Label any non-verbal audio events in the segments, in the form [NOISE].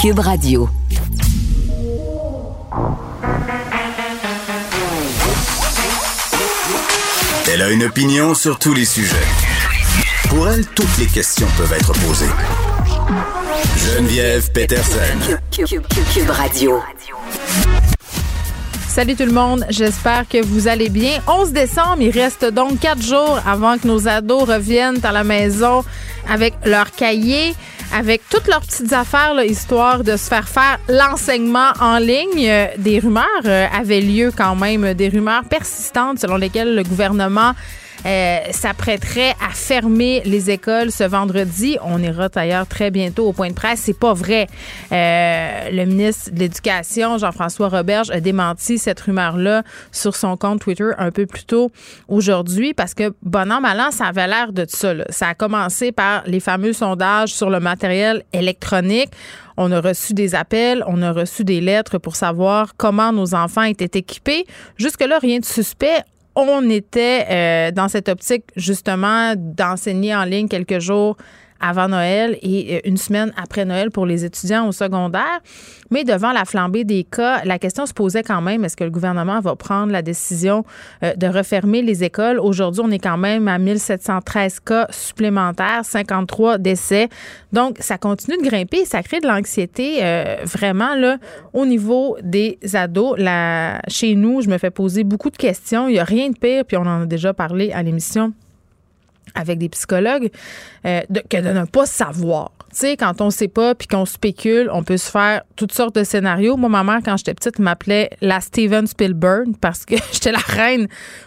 Cube Radio. Elle a une opinion sur tous les sujets. Pour elle, toutes les questions peuvent être posées. Geneviève Peterson. Cube, Radio. Salut tout le monde, j'espère que vous allez bien. 11 décembre, il reste donc quatre jours avant que nos ados reviennent à la maison avec leurs cahiers, avec toutes leurs petites affaires, histoire de se faire faire l'enseignement en ligne. Euh, des rumeurs euh, avaient lieu quand même, des rumeurs persistantes selon lesquelles le gouvernement euh, s'apprêterait à fermer les écoles ce vendredi. On ira d'ailleurs très bientôt au point de presse. C'est pas vrai. Euh, le ministre de l'Éducation, Jean-François Roberge, a démenti cette rumeur-là sur son compte Twitter un peu plus tôt aujourd'hui parce que, bon an, mal an, ça avait l'air de ça. Ça a commencé par les fameux sondages sur le matériel électronique. On a reçu des appels, on a reçu des lettres pour savoir comment nos enfants étaient équipés. Jusque-là, rien de suspect on était euh, dans cette optique justement d'enseigner en ligne quelques jours avant Noël et euh, une semaine après Noël pour les étudiants au secondaire. Mais devant la flambée des cas, la question se posait quand même, est-ce que le gouvernement va prendre la décision euh, de refermer les écoles? Aujourd'hui, on est quand même à 1713 cas supplémentaires, 53 décès. Donc, ça continue de grimper. Ça crée de l'anxiété euh, vraiment là au niveau des ados. Là, chez nous, je me fais poser beaucoup de questions. Il n'y a rien de pire, puis on en a déjà parlé à l'émission avec des psychologues euh, que de ne pas savoir. Tu sais, quand on sait pas puis qu'on spécule, on peut se faire toutes sortes de scénarios. Moi, ma mère, quand j'étais petite, m'appelait la Steven Spielberg parce que [LAUGHS] j'étais la reine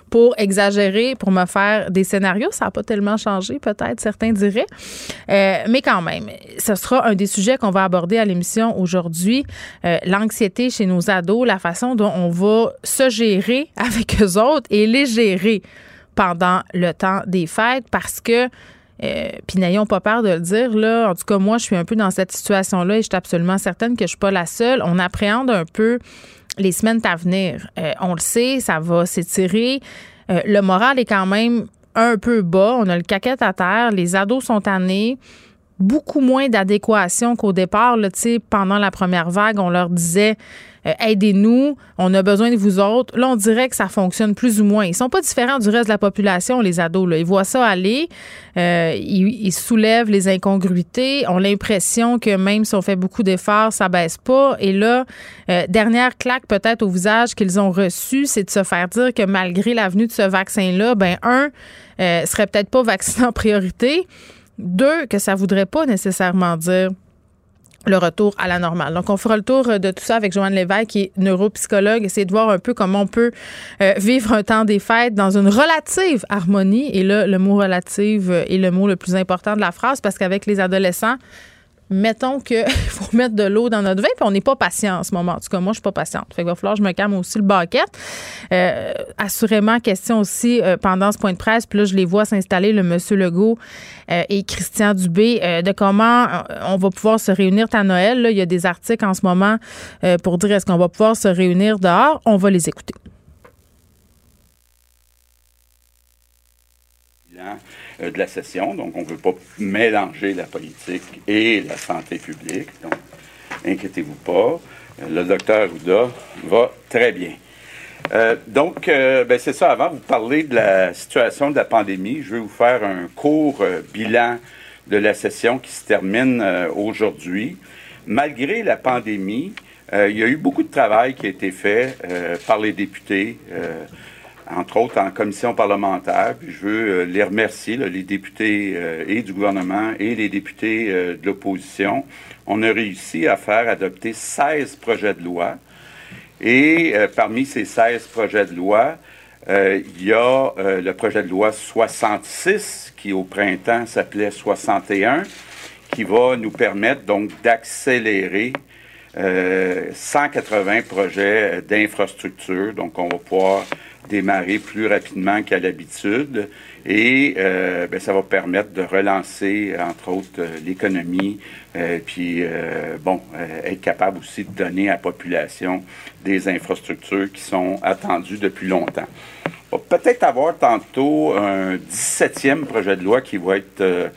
pour exagérer, pour me faire des scénarios. Ça n'a pas tellement changé, peut-être, certains diraient. Euh, mais quand même, ce sera un des sujets qu'on va aborder à l'émission aujourd'hui. Euh, l'anxiété chez nos ados, la façon dont on va se gérer [LAUGHS] avec eux autres et les gérer pendant le temps des fêtes parce que euh, puis n'ayons pas peur de le dire, là. En tout cas, moi, je suis un peu dans cette situation-là et je suis absolument certaine que je ne suis pas la seule. On appréhende un peu les semaines à venir. Euh, on le sait, ça va s'étirer. Euh, le moral est quand même un peu bas. On a le caquette à terre. Les ados sont tannés. Beaucoup moins d'adéquation qu'au départ. Là, pendant la première vague, on leur disait euh, aidez-nous, on a besoin de vous autres. Là, on dirait que ça fonctionne plus ou moins. Ils sont pas différents du reste de la population, les ados. Là. Ils voient ça aller, euh, ils, soulèvent les incongruités, ont l'impression que même si on fait beaucoup d'efforts, ça baisse pas. Et là, euh, dernière claque peut-être au visage qu'ils ont reçu, c'est de se faire dire que malgré la venue de ce vaccin-là, ben un, serait peut-être pas vacciné en priorité. Deux, que ça voudrait pas nécessairement dire le retour à la normale. Donc, on fera le tour de tout ça avec Joanne Lévesque, qui est neuropsychologue, essayer de voir un peu comment on peut euh, vivre un temps des fêtes dans une relative harmonie. Et là, le mot relative est le mot le plus important de la phrase parce qu'avec les adolescents, mettons qu'il [LAUGHS] faut mettre de l'eau dans notre vin, puis on n'est pas patient en ce moment. En tout cas, moi, je suis pas patiente. Fait va falloir que je me calme aussi le baquette. Euh, assurément, question aussi euh, pendant ce point de presse, puis là, je les vois s'installer, le monsieur Legault euh, et Christian Dubé, de comment on va pouvoir se réunir à Noël. Là, il y a des articles en ce moment pour dire est-ce qu'on va pouvoir se réunir dehors. On va les écouter. Euh, de la session. Donc, on ne veut pas mélanger la politique et la santé publique. Donc, inquiétez-vous pas. Euh, le docteur Ouda va très bien. Euh, donc, ben, c'est ça. Avant de vous parler de la situation de la pandémie, je vais vous faire un court bilan de la session qui se termine aujourd'hui. Malgré la pandémie, il y a eu beaucoup de travail qui a été fait par les députés entre autres en commission parlementaire. Puis je veux euh, les remercier, les députés euh, et du gouvernement et les députés euh, de l'opposition. On a réussi à faire adopter 16 projets de loi. Et parmi ces 16 projets de loi, il y a le projet de loi 66 qui au printemps s'appelait 61, qui va nous permettre donc d'accélérer 180 projets d'infrastructure. Donc on va pouvoir démarrer plus rapidement qu'à l'habitude et euh, ben, ça va permettre de relancer, entre autres, euh, l'économie, euh, puis, bon, être capable aussi de donner à la population des infrastructures qui sont attendues depuis longtemps. On va peut-être avoir tantôt un 17e projet de loi qui va être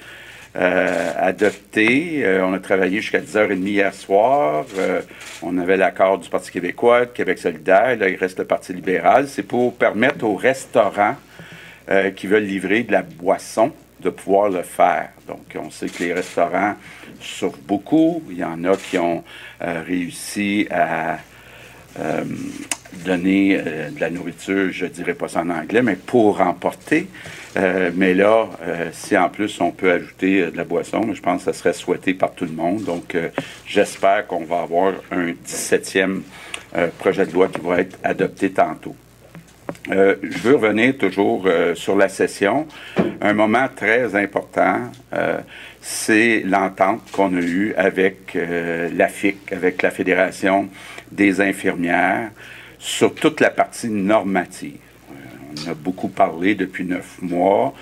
euh, adopté. Euh, on a travaillé jusqu'à 10h30 hier soir. Euh, on avait l'accord du Parti québécois, de Québec solidaire. Là, il reste le Parti libéral. C'est pour permettre aux restaurants qui veulent livrer de la boisson de pouvoir le faire. Donc, on sait que les restaurants souffrent beaucoup. Il y en a qui ont réussi à donner de la nourriture, je dirais pas ça en anglais, mais pour emporter. Euh, mais là, euh, si en plus on peut ajouter euh, de la boisson, je pense que ça serait souhaité par tout le monde. Donc, j'espère qu'on va avoir un 17e projet de loi qui va être adopté tantôt. je veux revenir toujours sur la session. Un moment très important, c'est l'entente qu'on a eue avec l'AFIC, avec la Fédération des infirmières, sur toute la partie normative on a beaucoup parlé depuis neuf mois.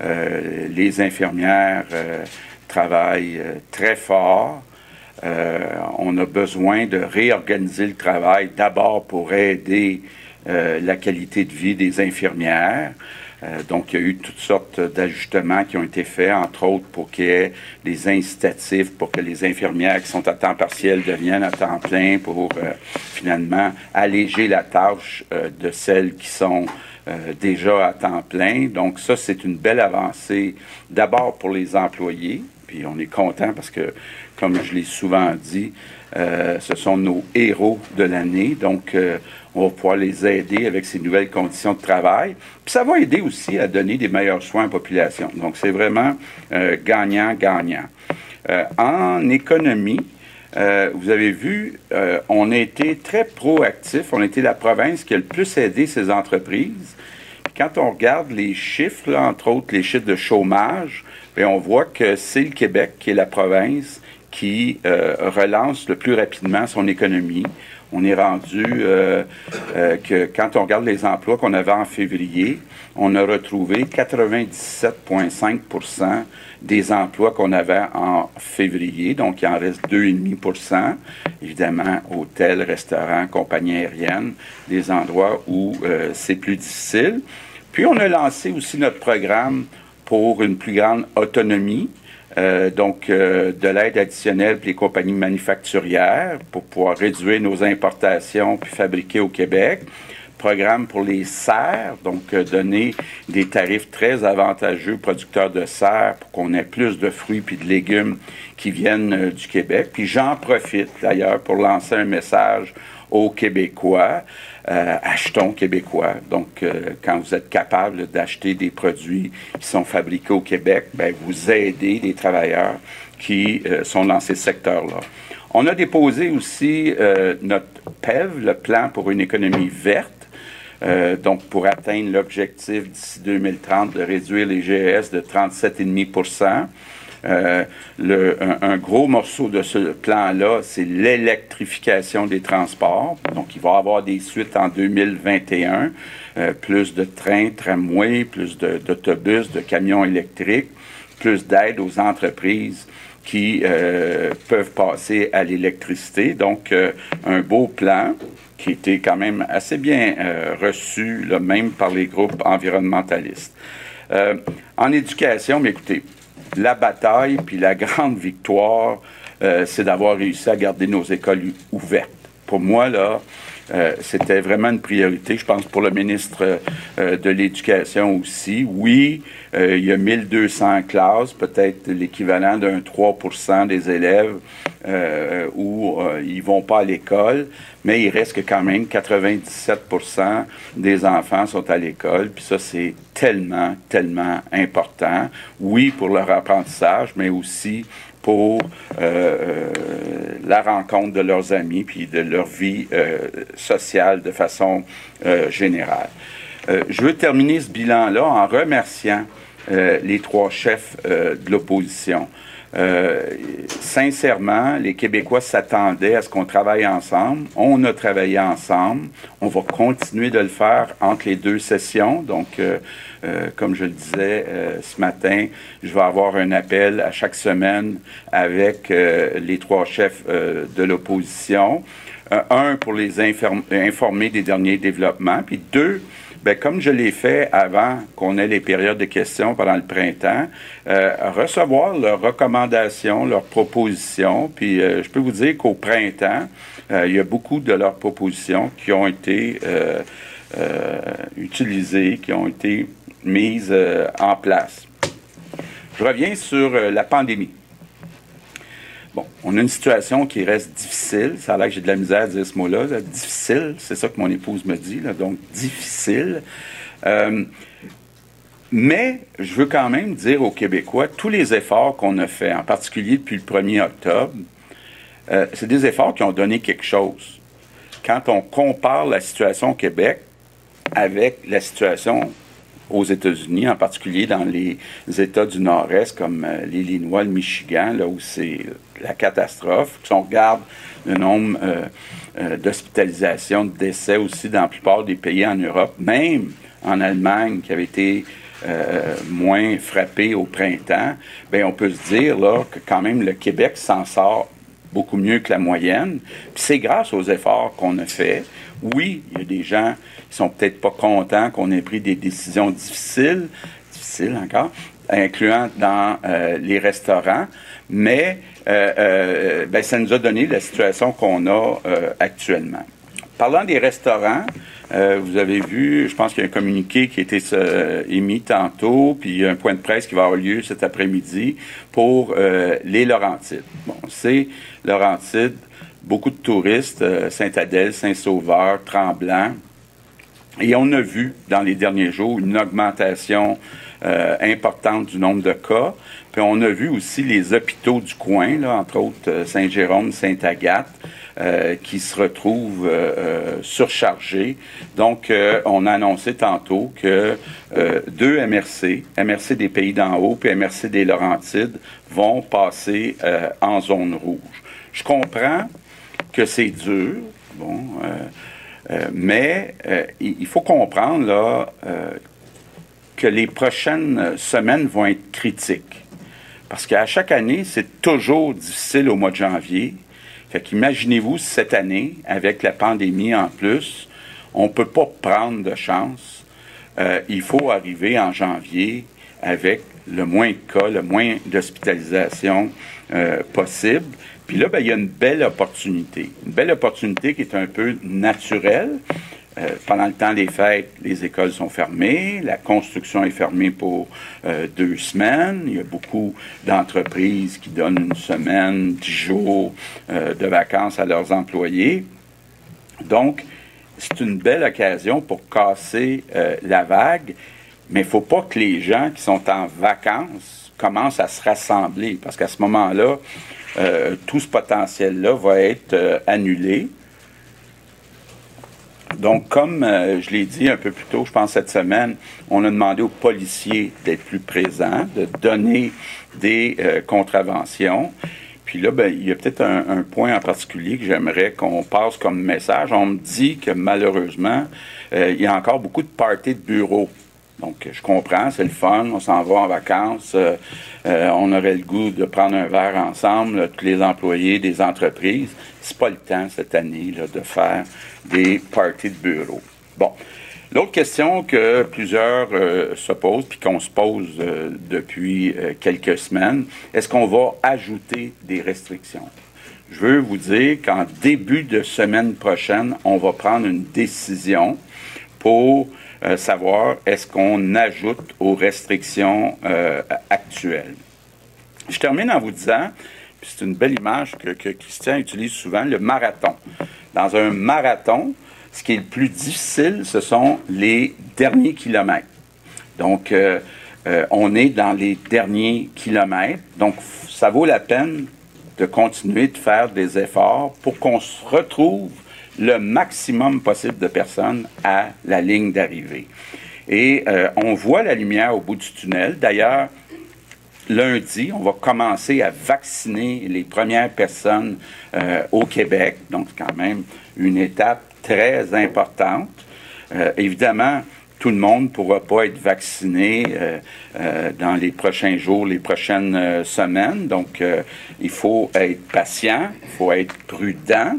Euh, les infirmières euh, travaillent euh, très fort. on a besoin de réorganiser le travail d'abord pour aider la qualité de vie des infirmières. Donc, il y a eu toutes sortes d'ajustements qui ont été faits, entre autres pour qu'il y ait des incitatifs pour que les infirmières qui sont à temps partiel deviennent à temps plein pour finalement alléger la tâche de celles qui sont euh, déjà à temps plein. Donc ça, c'est une belle avancée d'abord pour les employés. Puis on est content parce que, comme je l'ai souvent dit, euh, ce sont nos héros de l'année. Donc, euh, on va pouvoir les aider avec ces nouvelles conditions de travail. Puis ça va aider aussi à donner des meilleurs soins à la population. Donc, c'est vraiment gagnant-gagnant. en économie, vous avez vu, on a été très proactif. On a été la province qui a le plus aidé ces entreprises quand on regarde les chiffres, entre autres les chiffres de chômage, ben, on voit que c'est le Québec qui est la province qui euh, relance le plus rapidement son économie. On est rendu euh, euh, que quand on regarde les emplois qu'on avait en février, on a retrouvé 97,5% des emplois qu'on avait en février. Donc, il en reste 2,5 Évidemment, hôtels, restaurants, compagnies aériennes, des endroits où c'est plus difficile. Puis on a lancé aussi notre programme pour une plus grande autonomie, euh, donc euh, de l'aide additionnelle pour les compagnies manufacturières pour pouvoir réduire nos importations puis fabriquer au Québec. Programme pour les serres, donc euh, donner des tarifs très avantageux aux producteurs de serres pour qu'on ait plus de fruits puis de légumes qui viennent du Québec. Puis j'en profite d'ailleurs pour lancer un message aux Québécois. Euh, achetons québécois. Donc, euh, quand vous êtes capable d'acheter des produits qui sont fabriqués au Québec, ben, vous aidez les travailleurs qui euh, sont dans ces secteurs-là. On a déposé aussi notre PEV, le plan pour une économie verte. donc, pour atteindre l'objectif d'ici 2030 de réduire les GES de 37,5 euh, un, gros morceau de ce plan-là, c'est l'électrification des transports. Donc, il va y avoir des suites en 2021, euh, plus de trains, tramways, plus d'autobus, de, camions électriques, plus d'aide aux entreprises qui euh, peuvent passer à l'électricité. Donc, un beau plan qui était quand même assez bien reçu, même par les groupes environnementalistes. en éducation, mais écoutez, la bataille puis la grande victoire, euh, c'est d'avoir réussi à garder nos écoles ouvertes. Pour moi, là, euh, c'était vraiment une priorité, je pense, pour le ministre euh, de l'Éducation aussi. Oui, il y a 1200 classes, peut-être l'équivalent d'un 3% des élèves où ils vont pas à l'école, mais il reste quand même 97% des enfants sont à l'école, puis ça, c'est tellement, tellement important. Oui, pour leur apprentissage, mais aussi pour euh, euh, la rencontre de leurs amis puis de leur vie euh, sociale de façon générale. je veux terminer ce bilan-là en remerciant les trois chefs de l'opposition. Euh, sincèrement, les Québécois s'attendaient à ce qu'on travaille ensemble. On a travaillé ensemble. On va continuer de le faire entre les deux sessions. Donc, euh, euh, comme je le disais ce matin, je vais avoir un appel à chaque semaine avec les trois chefs de l'opposition. un, pour les informer des derniers développements, puis deux, ben, comme je l'ai fait avant qu'on ait les périodes de questions pendant le printemps, euh, recevoir leurs recommandations, leurs propositions. Puis euh, je peux vous dire qu'au printemps, euh, il y a beaucoup de leurs propositions qui ont été utilisées, qui ont été mises en place. Je reviens sur la pandémie. Bon, on a une situation qui reste difficile. Ça a l'air que j'ai de la misère à dire ce mot-là. Difficile, c'est ça que mon épouse me dit. donc, difficile. Euh, mais je veux quand même dire aux Québécois, tous les efforts qu'on a faits, en particulier depuis le 1er octobre, euh, c'est des efforts qui ont donné quelque chose. Quand on compare la situation au Québec avec la situation aux États-Unis, en particulier dans les États du Nord-Est comme euh, l'Illinois, le Michigan, là où c'est la catastrophe. Si on regarde le nombre euh, euh, d'hospitalisations, de décès aussi dans la plupart des pays en Europe, même en Allemagne qui avait été moins frappé au printemps, bien, on peut se dire là, que quand même le Québec s'en sort beaucoup mieux que la moyenne. Puis c'est grâce aux efforts qu'on a faits. Oui, il y a des gens qui sont peut-être pas contents qu'on ait pris des décisions difficiles, difficiles encore, incluant dans euh, les restaurants, mais euh, euh, ben, ça nous a donné la situation qu'on a actuellement. Parlant des restaurants, vous avez vu, je pense qu'il y a un communiqué qui a été émis tantôt, puis il y a un point de presse qui va avoir lieu cet après-midi pour les Laurentides. Bon, c'est Laurentides, beaucoup de touristes, Saint-Adèle, Saint-Sauveur, Tremblant, et on a vu dans les derniers jours une augmentation euh, importante du nombre de cas. Puis on a vu aussi les hôpitaux du coin, entre autres euh, Saint-Jérôme, Sainte-Agathe, euh, qui se retrouvent surchargés. Donc, on a annoncé tantôt que deux MRC, MRC des Pays d'en haut puis MRC des Laurentides, vont passer en zone rouge. Je comprends que c'est dur. Bon, euh, mais euh, il faut comprendre là, euh, que les prochaines semaines vont être critiques. Parce qu'à chaque année, c'est toujours difficile au mois de janvier. Fait qu'imaginez-vous cette année, avec la pandémie en plus, on ne peut pas prendre de chance. il faut arriver en janvier avec le moins de cas, le moins d'hospitalisation possible. Puis là, ben, il y a une belle opportunité. Une belle opportunité qui est un peu naturelle. Euh, pendant le temps des fêtes, les écoles sont fermées, la construction est fermée pour euh, deux semaines. Il y a beaucoup d'entreprises qui donnent une semaine, dix jours euh, de vacances à leurs employés. Donc, c'est une belle occasion pour casser la vague, mais il ne faut pas que les gens qui sont en vacances commencent à se rassembler, parce qu'à ce moment-là, euh, tout ce potentiel-là va être euh, annulé. Donc, comme euh, je l'ai dit un peu plus tôt, je pense cette semaine, on a demandé aux policiers d'être plus présents, de donner des contraventions. Puis là, ben, il y a peut-être un, un, point en particulier que j'aimerais qu'on passe comme message. On me dit que malheureusement, il y a encore beaucoup de parties de bureaux donc, je comprends, c'est le fun, on s'en va en vacances, euh, euh, on aurait le goût de prendre un verre ensemble, tous les employés des entreprises. C'est pas le temps cette année de faire des parties de bureau. Bon. L'autre question que plusieurs euh, se posent, puis qu'on se pose depuis quelques semaines, est-ce qu'on va ajouter des restrictions? Je veux vous dire qu'en début de semaine prochaine, on va prendre une décision pour euh, savoir est-ce qu'on ajoute aux restrictions euh, actuelles. Je termine en vous disant, c'est une belle image que, Christian utilise souvent, le marathon. Dans un marathon, ce qui est le plus difficile, ce sont les derniers kilomètres. Donc, euh, on est dans les derniers kilomètres. Donc, ça vaut la peine de continuer de faire des efforts pour qu'on se retrouve le maximum possible de personnes à la ligne d'arrivée. Et euh, on voit la lumière au bout du tunnel. D'ailleurs, lundi, on va commencer à vacciner les premières personnes euh, au Québec. Donc, c'est quand même une étape très importante. Euh, évidemment, tout le monde ne pourra pas être vacciné dans les prochains jours, les prochaines semaines. Donc, il faut être patient, il faut être prudent.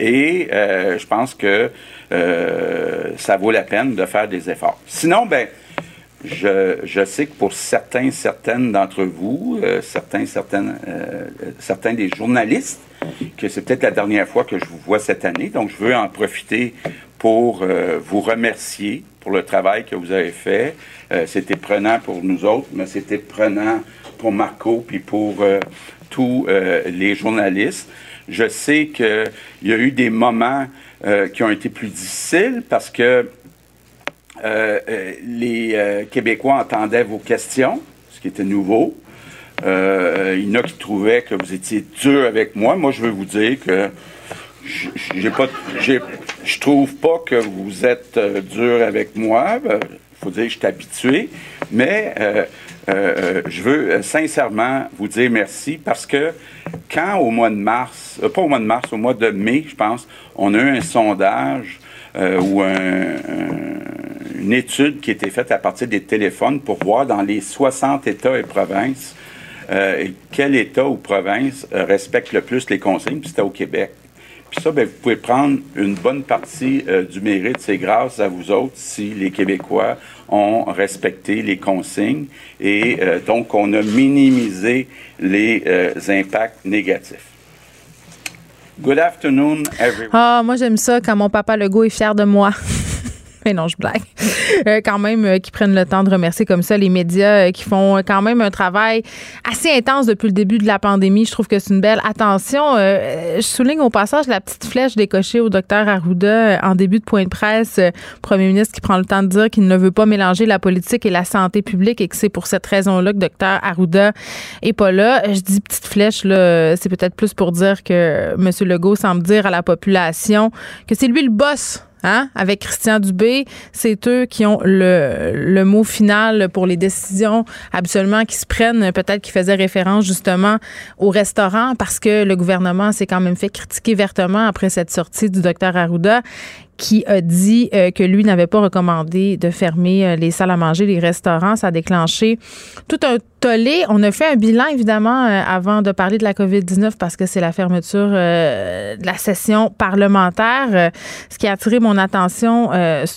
Et je pense que ça vaut la peine de faire des efforts. Sinon, ben, je, je, sais que pour certains, certaines d'entre vous, euh, certains, certaines, euh, certains des journalistes, que c'est peut-être la dernière fois que je vous vois cette année. Donc, je veux en profiter pour euh, vous remercier pour le travail que vous avez fait. c'était prenant pour nous autres, mais c'était prenant pour Marco puis pour tous les journalistes. Je sais qu'il y a eu des moments qui ont été plus difficiles parce que euh, euh, les euh, Québécois entendaient vos questions, ce qui était nouveau. il y en a qui trouvaient que vous étiez dur avec moi. Moi, je veux vous dire que je trouve pas que vous êtes dur avec moi. Faut dire que je suis habitué. Mais je veux sincèrement vous dire merci parce que quand au mois de mars, pas au mois de mars, au mois de mai, je pense, on a eu un sondage ou un une étude qui a été faite à partir des téléphones pour voir dans les 60 États et provinces euh, quel État ou province euh, respecte le plus les consignes, puis c'était au Québec. Puis ça, ben, vous pouvez prendre une bonne partie euh, du mérite. C'est grâce à vous autres si les Québécois ont respecté les consignes et donc on a minimisé les impacts négatifs. Good afternoon, everyone. Ah, moi j'aime ça quand mon papa Legault est fier de moi. [LAUGHS] Non, je blague. Euh, quand même, euh, qui prennent le temps de remercier comme ça les médias euh, qui font quand même un travail assez intense depuis le début de la pandémie. Je trouve que c'est une belle attention. je souligne au passage la petite flèche décochée au docteur Arruda en début de point de presse. Premier ministre qui prend le temps de dire qu'il ne veut pas mélanger la politique et la santé publique et que c'est pour cette raison-là que docteur Arruda est pas là. Je dis petite flèche, là, c'est peut-être plus pour dire que M. Legault semble dire à la population que c'est lui le boss Hein? Avec Christian Dubé, c'est eux qui ont le, le, mot final pour les décisions absolument qui se prennent. Peut-être qu'ils faisaient référence justement au restaurant parce que le gouvernement s'est quand même fait critiquer vertement après cette sortie du docteur Arruda qui a dit euh, que lui n'avait pas recommandé de fermer euh, les salles à manger, les restaurants. Ça a déclenché tout un tollé. On a fait un bilan, évidemment, euh, avant de parler de la COVID-19 parce que c'est la fermeture de la session parlementaire. ce qui a attiré mon attention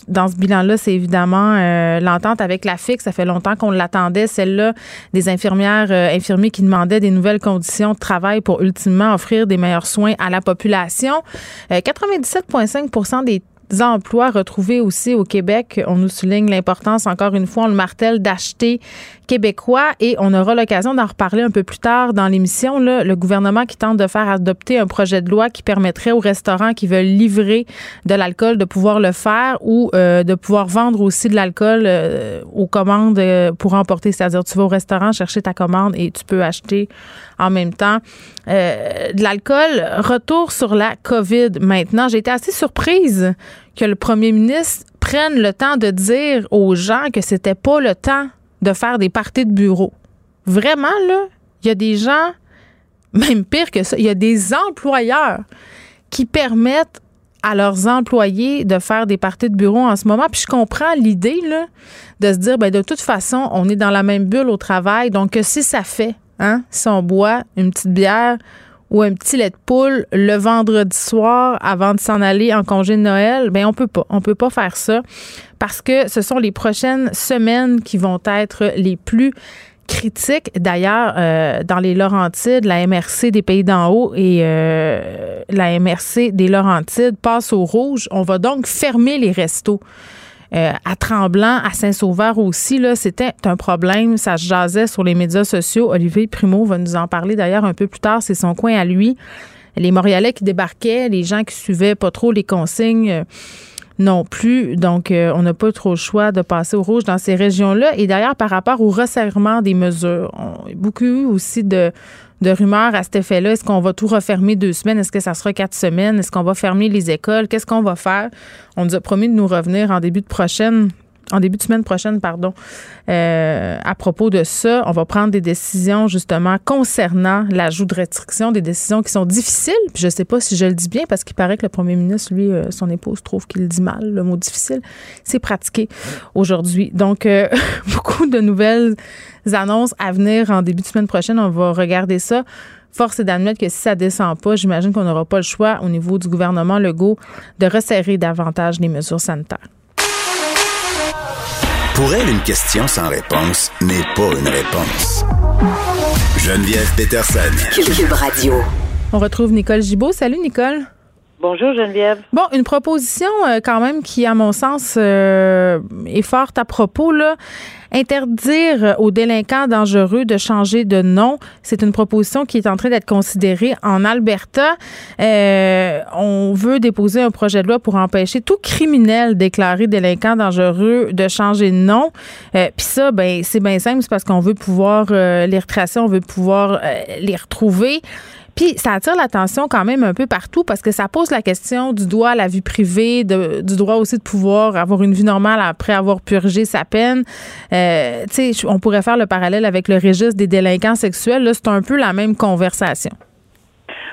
dans ce bilan-là, c'est évidemment l'entente avec la FIC. Ça fait longtemps qu'on l'attendait, celle-là, des infirmières, infirmiers qui demandaient des nouvelles conditions de travail pour ultimement offrir des meilleurs soins à la population. 97,5% des emplois retrouvés aussi au Québec. On nous souligne l'importance, encore une fois, on le martèle, d'acheter québécois et on aura l'occasion d'en reparler un peu plus tard dans l'émission. Le gouvernement qui tente de faire adopter un projet de loi qui permettrait aux restaurants qui veulent livrer de l'alcool de pouvoir le faire ou euh, de pouvoir vendre aussi de l'alcool euh, aux commandes euh, pour emporter. C'est-à-dire, tu vas au restaurant chercher ta commande et tu peux acheter en même temps de l'alcool. Retour sur la COVID maintenant. J'ai été assez surprise que le premier ministre prenne le temps de dire aux gens que c'était pas le temps de faire des parties de bureau. Vraiment, là, il y a des gens, même pire que ça, il y a des employeurs qui permettent à leurs employés de faire des parties de bureau en ce moment. Puis je comprends l'idée là, de se dire, ben, de toute façon, on est dans la même bulle au travail. Donc, si ça fait, hein, si on boit une petite bière ou un petit lait de poule le vendredi soir avant de s'en aller en congé de Noël, ben on peut pas. On peut pas faire ça parce que ce sont les prochaines semaines qui vont être les plus critiques. D'ailleurs, euh, dans les Laurentides, la MRC des Pays d'en haut et euh, la MRC des Laurentides passent au rouge. On va donc fermer les restos. Euh, à Tremblant, à Saint-Sauveur aussi, là, c'était un problème. Ça se jasait sur les médias sociaux. Olivier Primo va nous en parler d'ailleurs un peu plus tard. C'est son coin à lui. Les Montréalais qui débarquaient, les gens qui suivaient pas trop les consignes euh, non plus. Donc, euh, on n'a pas trop le choix de passer au rouge dans ces régions-là. Et d'ailleurs, par rapport au resserrement des mesures, on beaucoup eu aussi de, de rumeurs à cet effet-là? Est-ce qu'on va tout refermer deux semaines? Est-ce que ça sera quatre semaines? Est-ce qu'on va fermer les écoles? Qu'est-ce qu'on va faire? On nous a promis de nous revenir en début de prochaine en début de semaine prochaine, pardon, euh, à propos de ça. On va prendre des décisions justement concernant l'ajout de restrictions, des décisions qui sont difficiles. Je ne sais pas si je le dis bien parce qu'il paraît que le premier ministre, lui, euh, son épouse trouve qu'il dit mal, le mot difficile. C'est pratiqué aujourd'hui. Donc, euh, [LAUGHS] beaucoup de nouvelles annonces à venir en début de semaine prochaine. On va regarder ça force est d'admettre que si ça descend pas, j'imagine qu'on n'aura pas le choix au niveau du gouvernement Legault de resserrer davantage les mesures sanitaires. Pour elle, une question sans réponse n'est pas une réponse. Geneviève Peterson. Cube Radio. On retrouve Nicole Gibaud. Salut Nicole. Bonjour Geneviève. Bon, une proposition euh, quand même qui, à mon sens, euh, est forte à propos. Là. Interdire aux délinquants dangereux de changer de nom, c'est une proposition qui est en train d'être considérée en Alberta. Euh, on veut déposer un projet de loi pour empêcher tout criminel déclaré délinquant dangereux de changer de nom. Puis ça, ben c'est bien simple, c'est parce qu'on veut pouvoir les retracer, on veut pouvoir les retrouver. Puis ça attire l'attention quand même un peu partout parce que ça pose la question du droit à la vie privée, du droit aussi de pouvoir avoir une vie normale après avoir purgé sa peine. Euh, tu sais, on pourrait faire le parallèle avec le registre des délinquants sexuels. Là, c'est un peu la même conversation.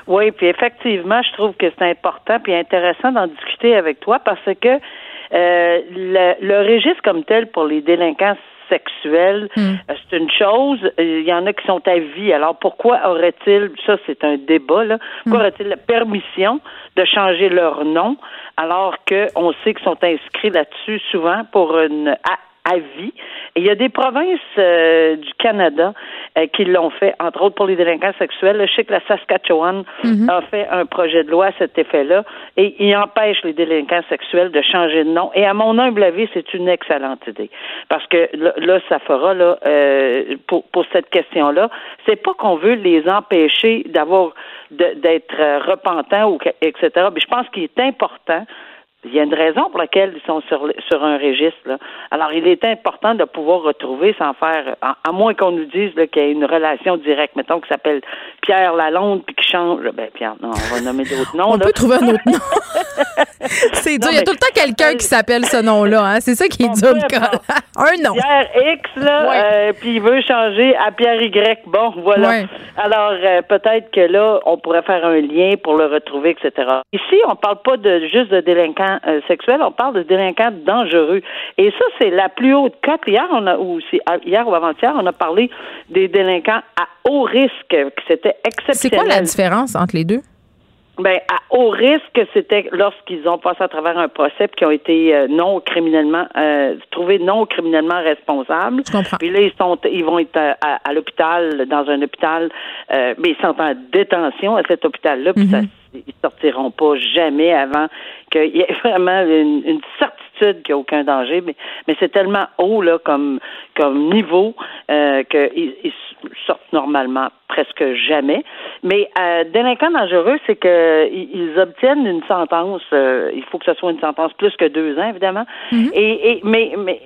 Oui, puis effectivement, je trouve que c'est important puis intéressant d'en discuter avec toi parce que euh, le, le, registre comme tel pour les délinquants sexuel, hmm. euh, c'est une chose. Il y en a qui sont à vie. Alors pourquoi aurait-il, ça c'est un débat, là, pourquoi hmm. aurait-il la permission de changer leur nom alors qu'on sait qu'ils sont inscrits là-dessus souvent pour une à vie. il y a des provinces euh, du Canada euh, qui l'ont fait, entre autres pour les délinquants sexuels. Je sais que la Saskatchewan mhm. a fait un projet de loi à cet effet-là et il empêche les délinquants sexuels de changer de nom. Et à mon humble avis, c'est une excellente idée. Parce que là, ça fera là euh, pour, pour cette question-là. C'est pas qu'on veut les empêcher d'avoir d'être repentants ou etc. Mais je pense qu'il est important il y a une raison pour laquelle ils sont sur, sur un registre. Là. Alors, il est important de pouvoir retrouver sans faire, à, moins qu'on nous dise qu'il y a une relation directe, mettons, qui s'appelle Pierre Lalonde, puis qui change. Ben, Pierre, non, on va nommer d'autres noms. on peut trouver un autre [LAUGHS] nom. c'est dur. Il y a tout le temps quelqu'un qui s'appelle ce nom-là. Hein? C'est ça qui est dur, [LAUGHS] Un nom. Pierre X, là, euh, puis il veut changer à Pierre Y. Bon, voilà. Alors, euh, peut-être que là, on pourrait faire un lien pour le retrouver, etc. Ici, on parle pas de juste de délinquants euh, sexuels, on parle de délinquants dangereux. Et ça, c'est la plus haute cote. Hier, on a, ou hier ou avant-hier, on a parlé des délinquants à haut risque, c'était exceptionnel. C'est quoi la différence entre les deux? Ben, à haut risque, c'était lorsqu'ils ont passé à travers un procès qui ont été euh, non criminellement euh, trouvés non criminellement responsables. Je comprends. Puis là, ils sont ils vont être à, l'hôpital, dans un hôpital, mais ils sont en détention à cet hôpital-là, puis ça mm-hmm ils sortiront pas jamais avant qu'il y ait [LAUGHS] vraiment une, certitude qu'il n'y a aucun danger. Mais, mais c'est tellement haut là comme comme niveau euh, qu'ils ils sortent normalement presque jamais. Mais euh, délinquant dangereux, c'est que ils, obtiennent une sentence. Euh, il faut que ce soit une sentence plus que deux ans, évidemment. Mm-hmm. et, et mais mais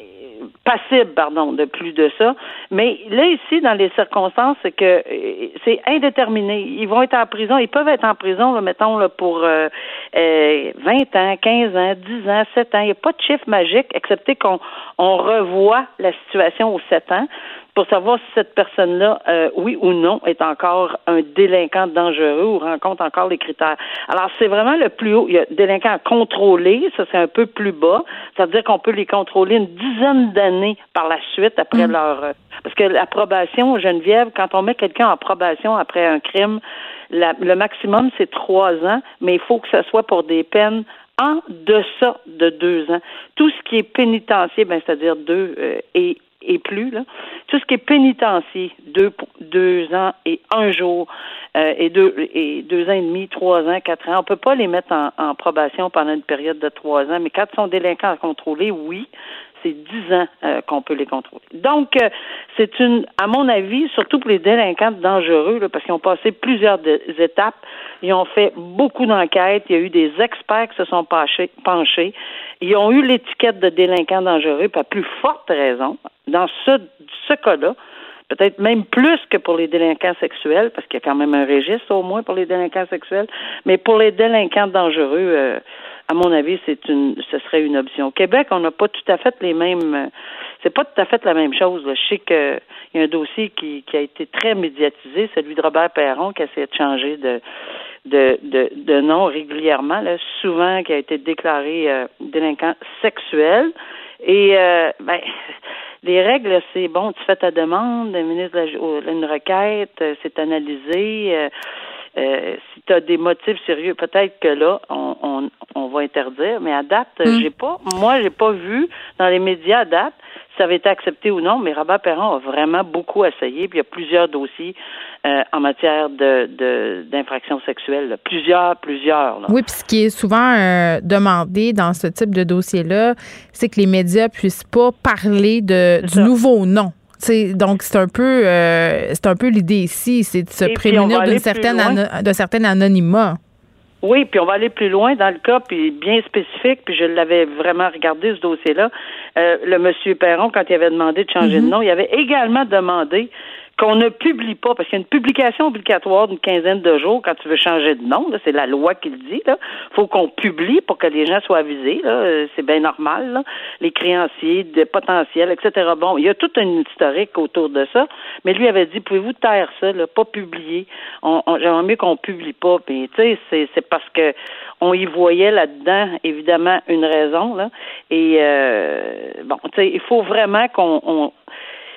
passible, pardon, de plus de ça. Mais là, ici, dans les circonstances, c'est que euh, c'est indéterminé. Ils vont être en prison, ils peuvent être en prison, là, mettons, là, pour euh, 20 euh, ans, 15 ans, 10 ans, 7 ans. Il n'y a pas de chiffre magique, excepté qu'on on revoit la situation aux 7 ans pour savoir si cette personne-là, euh, oui ou non, est encore un délinquant dangereux ou rencontre encore les critères. Alors, c'est vraiment le plus haut. Il y a délinquants contrôlés, ça c'est un peu plus bas. Ça veut dire qu'on peut les contrôler une dizaine d'années par la suite après mm. leur... Euh, parce que la probation, Geneviève, quand on met quelqu'un en probation après un crime, le maximum, c'est trois ans, mais il faut que ce soit pour des peines en deçà de deux ans. Tout ce qui est pénitencier, ben, c'est-à-dire deux euh, et et plus, là. Tout ce qui est pénitencier, deux, deux ans et un jour, euh, et, deux, et deux ans et demi, trois ans, quatre ans, on peut pas les mettre en, probation pendant une période de trois ans, mais quand ils sont délinquants à contrôler, oui, c'est dix ans euh, qu'on peut les contrôler. Donc, euh, c'est une, à mon avis, surtout pour les délinquants dangereux, parce qu'ils ont passé plusieurs étapes, ils ont fait beaucoup d'enquêtes, il y a eu des experts qui se sont penchés, penchés. Ils ont eu l'étiquette de délinquants dangereux, pas plus forte raison, dans ce, ce cas-là, peut-être même plus que pour les délinquants sexuels, parce qu'il y a quand même un registre au moins pour les délinquants sexuels, mais pour les délinquants dangereux, euh, à mon avis, c'est une, ce serait une option. Au Québec, on n'a pas tout à fait les mêmes, c'est pas tout à fait la même chose. Je sais qu'il y a un dossier qui, qui a été très médiatisé, celui de Robert Perron, qui a essayé de changer de, de, de, de nom régulièrement, là, souvent qui a été déclaré euh, délinquant sexuel Et euh, ben, les règles, c'est bon, tu fais ta demande, le ministre de une requête, euh, c'est analysé. Euh, euh, si tu as des motifs sérieux, peut-être que là, on, on, on, va interdire. Mais à date, mm. j'ai pas, moi, j'ai pas vu dans les médias à date si ça avait été accepté ou non. Mais Rabat Perron a vraiment beaucoup essayé. Puis il y a plusieurs dossiers euh, en matière de d'infractions sexuelles. Plusieurs, plusieurs. Là. Oui, puis ce qui est souvent euh, demandé dans ce type de dossier-là, c'est que les médias puissent pas parler de, du nouveau nom donc c'est un peu euh, c'est un peu l'idée ici, c'est de se prémunir d'une certaine d'un certain anonymat. Oui, puis on va aller plus loin dans le cas, puis bien spécifique, puis je l'avais vraiment regardé ce dossier-là. Euh, le monsieur Perron, quand il avait demandé de changer de mm-hmm. nom, il avait également demandé qu'on ne publie pas, parce qu'il y a une publication obligatoire d'une quinzaine de jours quand tu veux changer de nom. C'est la loi qui le dit. Il faut qu'on publie pour que les gens soient avisés. Euh, c'est bien normal. Les créanciers, des potentiels, etc. Bon, il y a tout un historique autour de ça. Mais lui avait dit, pouvez-vous taire ça, là, pas publier? On, J'aimerais mieux qu'on publie pas. Puis, tu sais, c'est parce que on y voyait là-dedans, évidemment, une raison. Là. Et euh, bon, tu sais, il faut vraiment qu'on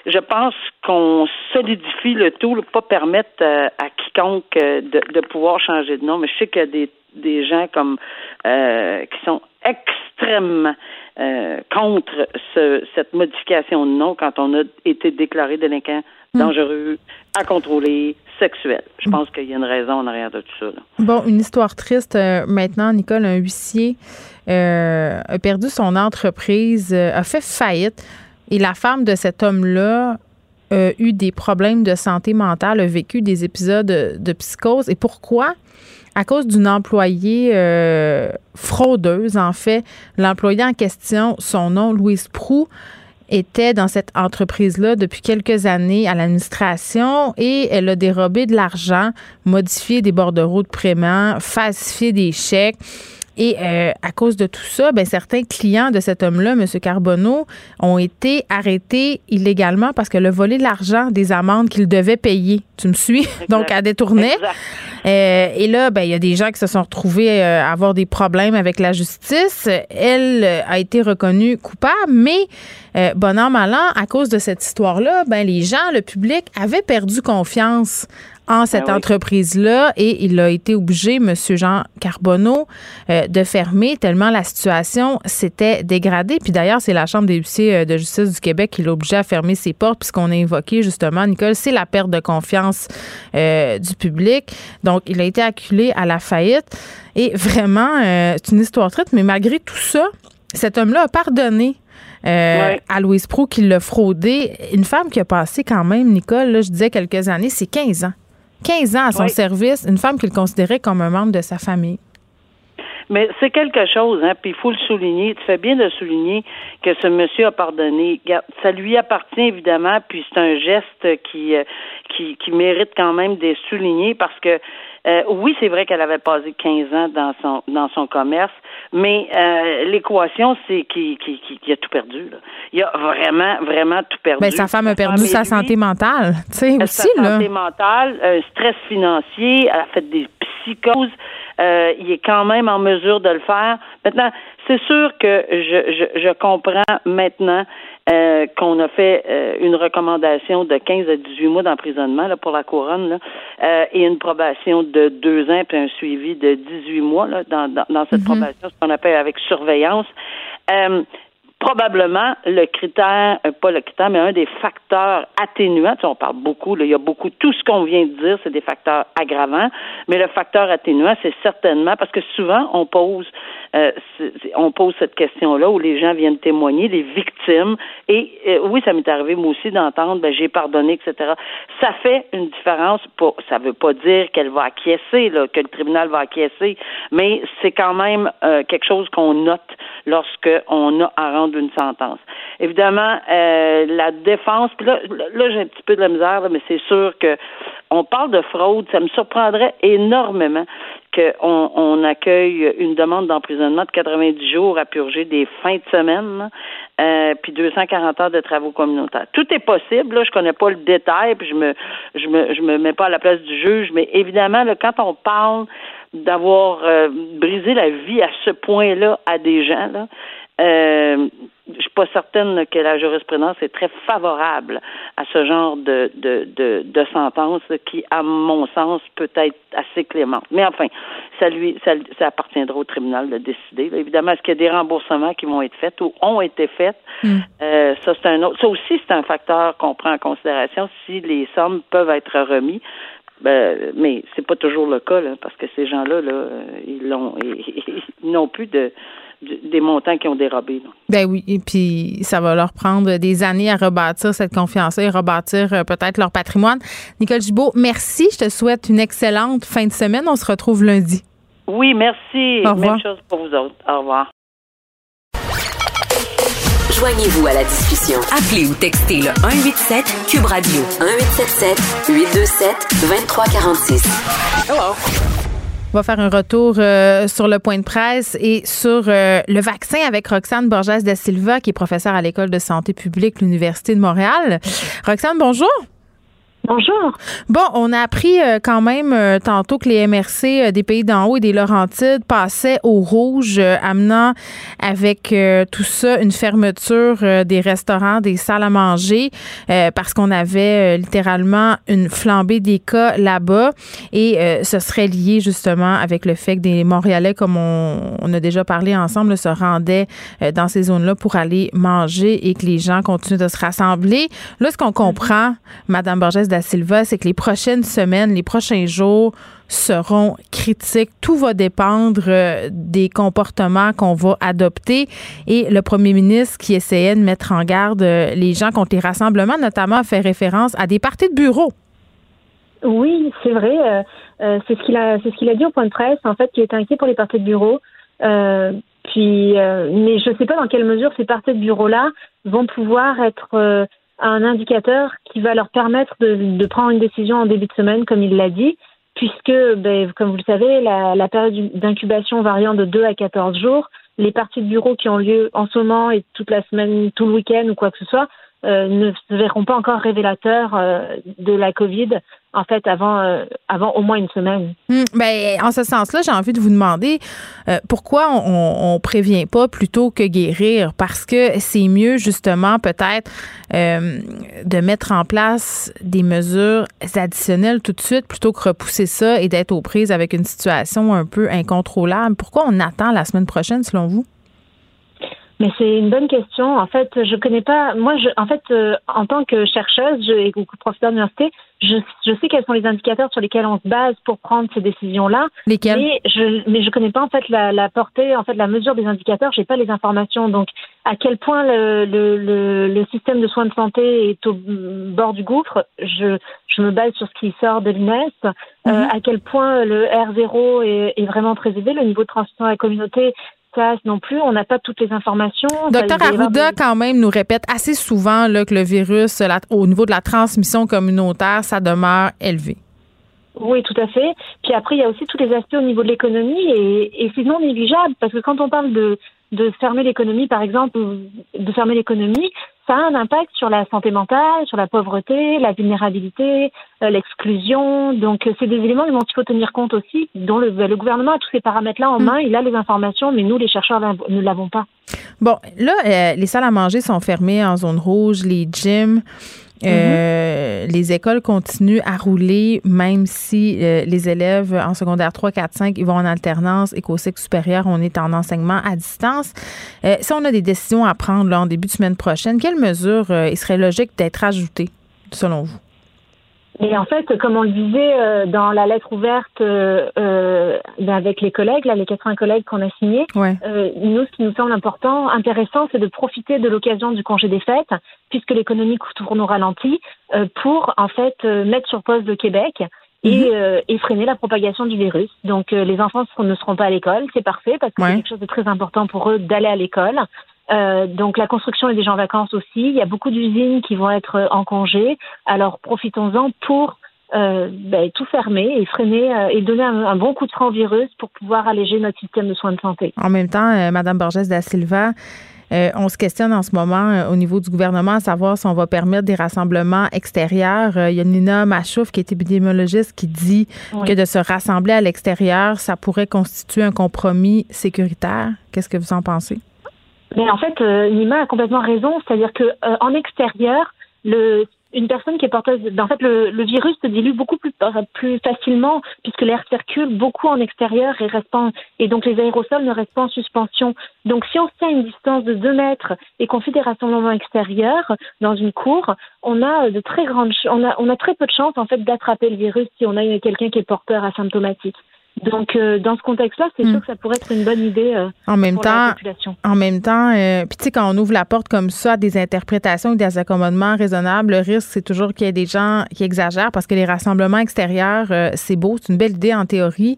je pense qu'on solidifie le tout, pas permettre euh, à quiconque euh, de, de, pouvoir changer de nom. Mais je sais qu'il y a des, des gens comme euh, qui sont extrêmement contre ce, cette modification de nom quand on a été déclaré délinquant hmm. dangereux, à contrôler, sexuel. Je pense qu'il y a une raison en arrière de tout ça. Bon, une histoire triste maintenant. Nicole, un huissier a perdu son entreprise, a fait faillite. Et la femme de cet homme-là a eu des problèmes de santé mentale, a vécu des épisodes de psychose. Et pourquoi? À cause d'une employée euh, fraudeuse, en fait. L'employée en question, son nom, Louise Prou, était dans cette entreprise-là depuis quelques années à l'administration et elle a dérobé de l'argent, modifié des bordereaux de paiement, falsifié des chèques. Et euh, à cause de tout ça, ben, certains clients de cet homme-là, M. Carbonneau, ont été arrêtés illégalement parce que le volé de l'argent des amendes qu'il devait payer. Tu me suis? Donc, à détourner. Euh, et là, ben, il y a des gens qui se sont retrouvés euh, à avoir des problèmes avec la justice. Elle a été reconnue coupable, mais bon an, mal an, à cause de cette histoire-là, ben, les gens, le public, avaient perdu confiance en cette ben entreprise-là et il a été obligé, M. Jean Carbonneau, euh, de fermer tellement la situation s'était dégradée. Puis d'ailleurs, c'est la Chambre des huissiers euh, de justice du Québec qui l'a obligé à fermer ses portes puisqu'on a évoqué justement, Nicole, c'est la perte de confiance euh, du public. Donc, il a été acculé à la faillite. Et vraiment, c'est une histoire triste, mais malgré tout ça, cet homme-là a pardonné à Louise Pro qui l'a fraudé. Une femme qui a passé quand même, Nicole, là, je disais quelques années, c'est 15 ans. 15 ans à son service, une femme qu'il considérait comme un membre de sa famille. Mais c'est quelque chose, hein, puis il faut le souligner. Tu fais bien de souligner que ce monsieur a pardonné. Ça lui appartient évidemment, puis c'est un geste qui, euh, qui, qui mérite quand même d'être souligné parce que euh, oui, c'est vrai qu'elle avait passé 15 ans dans son dans son commerce, mais euh, l'équation, c'est qu'il qui, a tout perdu. Là. Il a vraiment, vraiment tout perdu. Ben, sa femme a perdu sa [LAUGHS] santé mentale, tu sais, aussi. Sa santé mentale, un stress financier, elle a fait des psychoses. Euh, il est quand même en mesure de le faire. Maintenant, c'est sûr que je, je, je comprends maintenant euh, qu'on a fait euh, une recommandation de 15 à 18 mois d'emprisonnement là, pour la couronne là, euh, et une probation de deux ans puis un suivi de 18 mois là, dans, dans, dans cette mhm. probation, ce qu'on appelle avec surveillance probablement le critère, euh, pas le critère, mais un des facteurs atténuants. Tu sais, on parle beaucoup, là, il y a beaucoup, tout ce qu'on vient de dire, c'est des facteurs aggravants, mais le facteur atténuant, c'est certainement parce que souvent on pose, euh, on pose cette question-là où les gens viennent témoigner, les victimes, et euh, oui, ça m'est arrivé moi aussi d'entendre, ben j'ai pardonné, etc. Ça fait une différence. Pour, ça veut pas dire qu'elle va acquiescer, là, que le tribunal va acquiescer, mais c'est quand même quelque chose qu'on note lorsque on a à rendre d'une sentence. Évidemment, euh, la défense, là, là j'ai un petit peu de la misère, mais c'est sûr que on parle de fraude, ça me surprendrait énormément qu'on on accueille une demande d'emprisonnement de 90 jours à purger des fins de semaine, euh, puis 240 heures de travaux communautaires. Tout est possible, là, je connais pas le détail, puis je me je me je me mets pas à la place du juge, mais évidemment, là, quand on parle d'avoir euh, brisé la vie à ce point-là à des gens, là, euh, je suis pas certaine que la jurisprudence est très favorable à ce genre de, de, de, de sentence qui, à mon sens, peut être assez clémente. Mais enfin, ça lui, ça, ça appartiendra au tribunal de décider. évidemment, est-ce qu'il y a des remboursements qui vont être faits ou ont été faits? Hmm. Euh, ça, c'est un autre. Ça aussi, c'est un facteur qu'on prend en considération si les sommes peuvent être remis. Ben, mais c'est pas toujours le cas, là, parce que ces gens-là, là, ils l'ont, ils n'ont plus de des montants qui ont dérobé. Ben oui, et puis ça va leur prendre des années à rebâtir cette confiance-là et rebâtir euh, peut-être leur patrimoine. Nicole Gibault, merci. Je te souhaite une excellente fin de semaine. On se retrouve lundi. Oui, merci. Au revoir. Même chose pour vous autres. Au revoir. Joignez-vous à la discussion. Appelez ou textez le 187 Cube Radio 1877 827 2346. Hello. Va faire un retour euh, sur le point de presse et sur euh, le vaccin avec Roxane Borges da Silva, qui est professeure à l'École de santé publique, l'Université de Montréal. Roxane, bonjour. Bonjour. Bon, on a appris euh, quand même euh, tantôt que les MRC euh, des pays d'en haut et des Laurentides passaient au rouge, amenant avec tout ça une fermeture des restaurants, des salles à manger, parce qu'on avait littéralement une flambée des cas là-bas. Et ce serait lié justement avec le fait que des Montréalais, comme on, on a déjà parlé ensemble, se rendaient dans ces zones-là pour aller manger et que les gens continuent de se rassembler. Là, ce qu'on comprend, Madame Borges Silva, c'est que les prochaines semaines, les prochains jours seront critiques. Tout va dépendre euh, des comportements qu'on va adopter. Et le premier ministre qui essayait de mettre en garde euh, les gens contre les rassemblements, notamment, a fait référence à des parties de bureau. Oui, c'est vrai. Euh, c'est ce qu'il a, dit au point de presse. En fait, qu'il est inquiet pour les parties de bureau. puis, mais je ne sais pas dans quelle mesure ces parties de bureau-là vont pouvoir être un indicateur qui va leur permettre de, prendre une décision en début de semaine, comme il l'a dit, puisque, ben, comme vous le savez, la, la période d'incubation variant de 2 à 14 jours, les parties de bureau qui ont lieu en ce moment et toute la semaine, tout le week-end ou quoi que ce soit, euh, ne se verront pas encore révélateurs euh, de la COVID en fait avant euh, avant au moins une semaine. Hum, ben, en ce sens-là, j'ai envie de vous demander pourquoi on, on, prévient pas plutôt que guérir? Parce que c'est mieux justement peut-être de mettre en place des mesures additionnelles tout de suite plutôt que repousser ça et d'être aux prises avec une situation un peu incontrôlable. Pourquoi on attend la semaine prochaine selon vous? Mais c'est une bonne question. En fait, je connais pas. Moi, je, en fait, euh, en tant que chercheuse je, et professeur d'université, je, je sais quels sont les indicateurs sur lesquels on se base pour prendre ces décisions-là. Lesquels? Mais je, mais je connais pas en fait la, la portée, en fait, la mesure des indicateurs. J'ai pas les informations. Donc, à quel point le, le, le, système de soins de santé est au bord du gouffre, je, je me base sur ce qui sort de l'INES. Euh, mhm. à quel point le R0 est, est, vraiment très élevé, le niveau de transmission à la communauté non plus. On n'a pas toutes les informations. Docteur Arruda, quand même, nous répète assez souvent là, que le virus, au niveau de la transmission communautaire, ça demeure élevé. Oui, tout à fait. Puis après, il y a aussi tous les aspects au niveau de l'économie et, et c'est non négligeable parce que quand on parle de, de fermer l'économie, par exemple, de fermer l'économie, ça a un impact sur la santé mentale, sur la pauvreté, la vulnérabilité, euh, l'exclusion. Donc, euh, c'est des éléments dont il faut tenir compte aussi, dont le, le gouvernement a tous ces paramètres-là en mm. main. Il a les informations, mais nous, les chercheurs, ne l'avons pas. Bon, là, euh, les salles à manger sont fermées en zone rouge, les gyms. Euh, les écoles continuent à rouler, même si euh, les élèves en secondaire 3, 4, 5, ils vont en alternance et qu'au cycle supérieur, on est en enseignement à distance. Euh, si on a des décisions à prendre là, en début de semaine prochaine, quelles mesures il serait logique d'être ajoutées, selon vous? Et en fait, comme on le disait euh, dans la lettre ouverte euh, euh ben, avec les collègues, là, les 80 collègues qu'on a signés, euh, nous, ce qui nous semble important, intéressant, c'est de profiter de l'occasion du congé des fêtes, puisque l'économie tourne au ralenti, pour en fait mettre sur pause le Québec et, mhm. freiner la propagation du virus. Donc, les enfants ne seront pas à l'école, c'est parfait, parce que c'est quelque chose de très important pour eux d'aller à l'école. Euh, donc la construction est déjà en vacances aussi. Il y a beaucoup d'usines qui vont être en congé. Alors profitons-en pour euh, ben, tout fermer et freiner euh, et donner un, bon coup de frein virus pour pouvoir alléger notre système de soins de santé. En même temps, euh, Madame Borges da Silva, on se questionne en ce moment au niveau du gouvernement à savoir si on va permettre des rassemblements extérieurs. il y a Nina Machouf, qui est épidémiologiste, qui dit que de se rassembler à l'extérieur, ça pourrait constituer un compromis sécuritaire. Qu'est-ce que vous en pensez? Mais en fait, Nima a complètement raison, c'est-à-dire que en extérieur, le une personne qui est porteuse, en fait, le, virus se dilue beaucoup plus, facilement puisque l'air circule beaucoup en extérieur et reste et donc les aérosols ne restent pas en suspension. Donc, si on se tient une distance de 2 mètres et qu'on fait des rassemblements extérieurs dans une cour, on a de très grandes, on a, on a très peu de chances en fait d'attraper le virus si on a quelqu'un qui est porteur asymptomatique. Donc, euh, dans ce contexte-là, c'est hmm. sûr que ça pourrait être une bonne idée euh, en même pour temps, la population. En même temps, euh, puis tu sais, quand on ouvre la porte comme ça à des interprétations et des accommodements raisonnables, le risque, c'est toujours qu'il y ait des gens qui exagèrent parce que les rassemblements extérieurs, c'est beau, c'est une belle idée en théorie,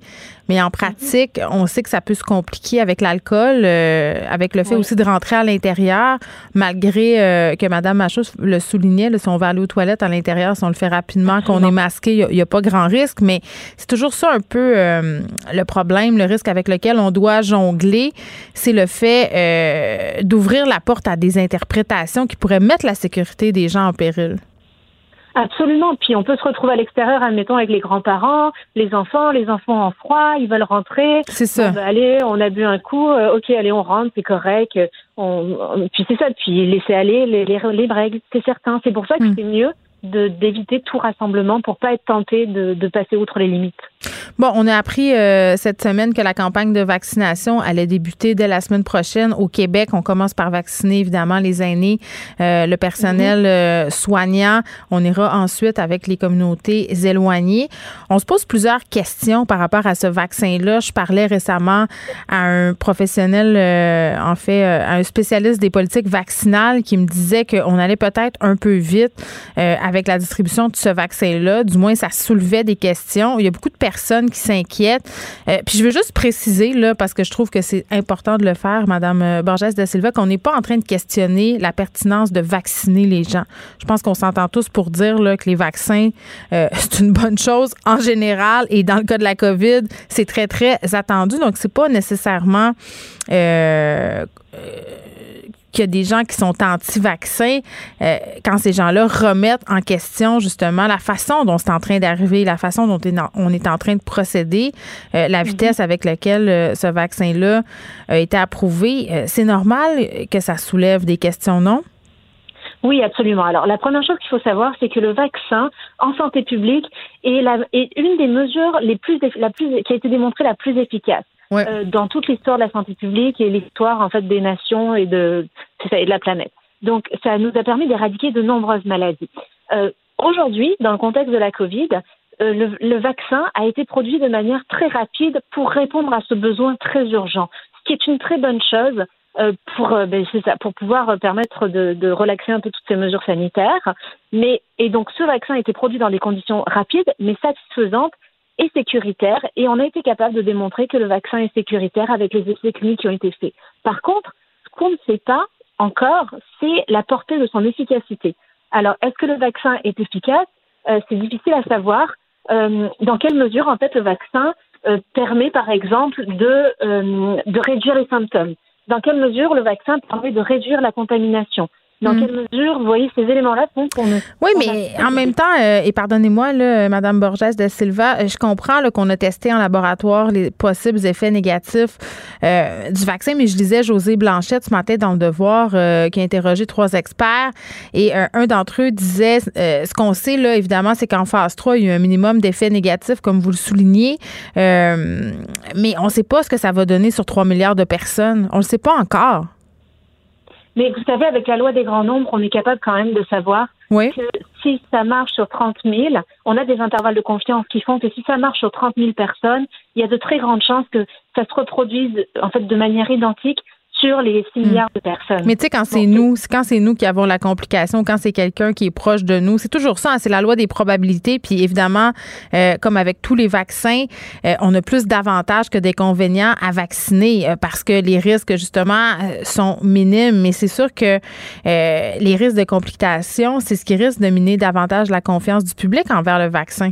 mais en pratique, on sait que ça peut se compliquer avec l'alcool, avec le fait aussi de rentrer à l'intérieur, malgré que Mme Machos le soulignait, si on va aller aux toilettes à l'intérieur, si on le fait rapidement, qu'on est masqué, il n'y a, pas grand risque, mais c'est toujours ça un peu euh, le problème, le risque avec lequel on doit jongler, c'est le fait euh, d'ouvrir la porte à des interprétations qui pourraient mettre la sécurité des gens en péril. Absolument. Puis on peut se retrouver à l'extérieur, admettons, avec les grands-parents, les enfants, les enfants en froid, ils veulent rentrer. C'est ça. allez, on a bu un coup, euh, ok, allez, on rentre, c'est correct. On, puis c'est ça, puis laisser aller les, les, les règles, c'est certain. C'est pour ça que hmm. c'est mieux d'éviter tout rassemblement pour pas être tenté de, de, passer outre les limites. Bon, on a appris euh, cette semaine que la campagne de vaccination allait débuter dès la semaine prochaine au Québec. On commence par vacciner évidemment les aînés, euh, le personnel mhm. euh, soignant. On ira ensuite avec les communautés éloignées. On se pose plusieurs questions par rapport à ce vaccin-là. Je parlais récemment à un professionnel, en fait, à un spécialiste des politiques vaccinales qui me disait qu'on allait peut-être un peu vite avec la distribution de ce vaccin-là. Du moins, ça soulevait des questions. Il y a beaucoup de personnes qui s'inquiètent. Euh, puis je veux juste préciser, là, parce que je trouve que c'est important de le faire, Madame euh, Borges de Silva, qu'on n'est pas en train de questionner la pertinence de vacciner les gens. Je pense qu'on s'entend tous pour dire là, que les vaccins, euh, [LAUGHS] c'est une bonne chose en général. Et dans le cas de la COVID, c'est très, très attendu. Donc, c'est pas nécessairement qu'il y a des gens qui sont anti-vaccins, euh, quand ces gens-là remettent en question justement la façon dont c'est en train d'arriver, la façon dont on est en train de procéder, euh, la mhm. vitesse avec laquelle euh, ce vaccin-là a été approuvé, c'est normal que ça soulève des questions, non? Oui, absolument. Alors, la première chose qu'il faut savoir, c'est que le vaccin en santé publique est, la, est une des mesures les plus, la plus, qui a été démontrée la plus efficace. Euh, dans toute l'histoire de la santé publique et l'histoire en fait des nations et de, et de la planète. Donc ça nous a permis d'éradiquer de nombreuses maladies. Euh, Aujourd'hui, dans le contexte de la Covid, euh, le, le, vaccin a été produit de manière très rapide pour répondre à ce besoin très urgent, ce qui est une très bonne chose euh, pour, euh, ben, ça, pour pouvoir permettre de, de, relaxer un peu toutes ces mesures sanitaires. Mais, et donc ce vaccin a été produit dans des conditions rapides mais satisfaisantes est sécuritaire et on a été capable de démontrer que le vaccin est sécuritaire avec les essais cliniques qui ont été faits. Par contre, ce qu'on ne sait pas encore, c'est la portée de son efficacité. Alors, est-ce que le vaccin est efficace? Euh, C'est difficile à savoir. Euh, dans quelle mesure, en fait, le vaccin euh, permet, par exemple, de, de réduire les symptômes? Dans quelle mesure le vaccin permet de réduire la contamination? Dans mm. quelle mesure, vous voyez, ces éléments-là font qu'on Oui, mais en même temps, euh, et pardonnez-moi, Madame Borges de Silva, euh, je comprends qu'on a testé en laboratoire les possibles effets négatifs euh, du vaccin, mais je disais José Blanchette ce matin dans le Devoir, qui a interrogé trois experts, et un d'entre eux disait, ce qu'on sait, là, évidemment, c'est qu'en phase 3, il y a un minimum d'effets négatifs, comme vous le soulignez, mais on ne sait pas ce que ça va donner sur 3 milliards de personnes. On ne le sait pas encore. Mais vous savez, avec la loi des grands nombres, on est capable quand même de savoir que si ça marche sur 30 000, on a des intervalles de confiance qui font que si ça marche sur 30 000 personnes, il y a de très grandes chances que ça se reproduise en fait de manière identique sur les 6 hmm. milliards de personnes. Mais tu sais, quand c'est nous, quand c'est nous qui avons la complication, quand c'est quelqu'un qui est proche de nous, c'est toujours ça, hein, c'est la loi des probabilités. Puis évidemment, euh, comme avec tous les vaccins, euh, on a plus d'avantages que d'inconvénients à vacciner euh, parce que les risques, justement, sont minimes. Mais c'est sûr que les risques de complications, c'est ce qui risque de miner davantage la confiance du public envers le vaccin.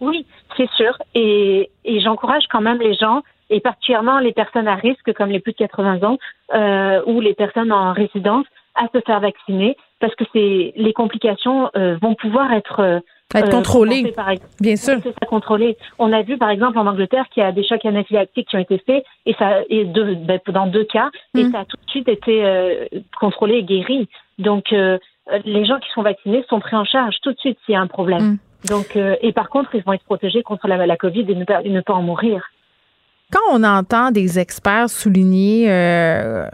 Oui, c'est sûr. Et, et j'encourage quand même les gens et particulièrement les personnes à risque comme les plus de 80 ans euh, ou les personnes en résidence à se faire vacciner parce que c'est les complications euh, vont pouvoir être Être contrôlé. Bien sûr. Ça. On a vu, par exemple, en Angleterre, qu'il y a des chocs anaphylactiques qui ont été faits, et ça, et deux, ben, dans deux cas, et mm. ça a tout de suite été contrôlé et guéri. Donc, les gens qui sont vaccinés sont pris en charge tout de suite s'il y a un problème. Mm. Donc, et par contre, ils vont être protégés contre la, la COVID et ne, et ne pas en mourir. Quand on entend des experts souligner euh,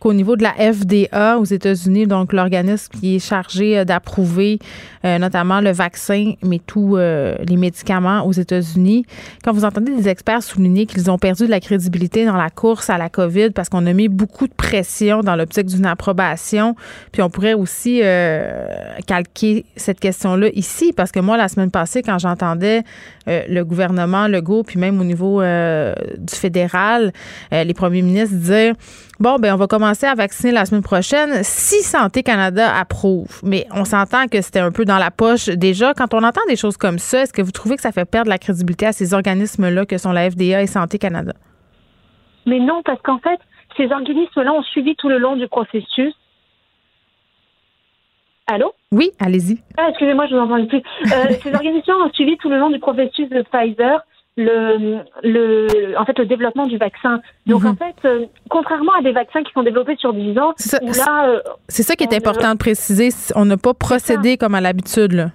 qu'au niveau de la FDA aux États-Unis, donc l'organisme qui est chargé euh, d'approuver euh, notamment le vaccin, mais tous euh, les médicaments aux États-Unis, quand vous entendez des experts souligner qu'ils ont perdu de la crédibilité dans la course à la COVID parce qu'on a mis beaucoup de pression dans l'optique d'une approbation, puis on pourrait aussi calquer cette question-là ici, parce que moi, la semaine passée, quand j'entendais le gouvernement Legault, puis même au niveau du fédéral, les premiers ministres dire Bon, ben on va commencer à vacciner la semaine prochaine si Santé Canada approuve. Mais on s'entend que c'était un peu dans la poche déjà. Quand on entend des choses comme ça, est-ce que vous trouvez que ça fait perdre la crédibilité à ces organismes-là que sont la FDA et Santé Canada? Mais non, parce qu'en fait, ces organismes-là ont suivi tout le long du processus. Allô? Oui, allez-y. Ah, excusez-moi, je vous entends plus. Euh, [LAUGHS] ces organismes ont suivi tout le long du processus de Pfizer le, le, en fait, le développement du vaccin. Donc, mhm. en fait, euh, contrairement à des vaccins qui sont développés sur 10 ans, c'est ça, euh, c'est ça qui est important de préciser. On n'a pas procédé comme à l'habitude, là.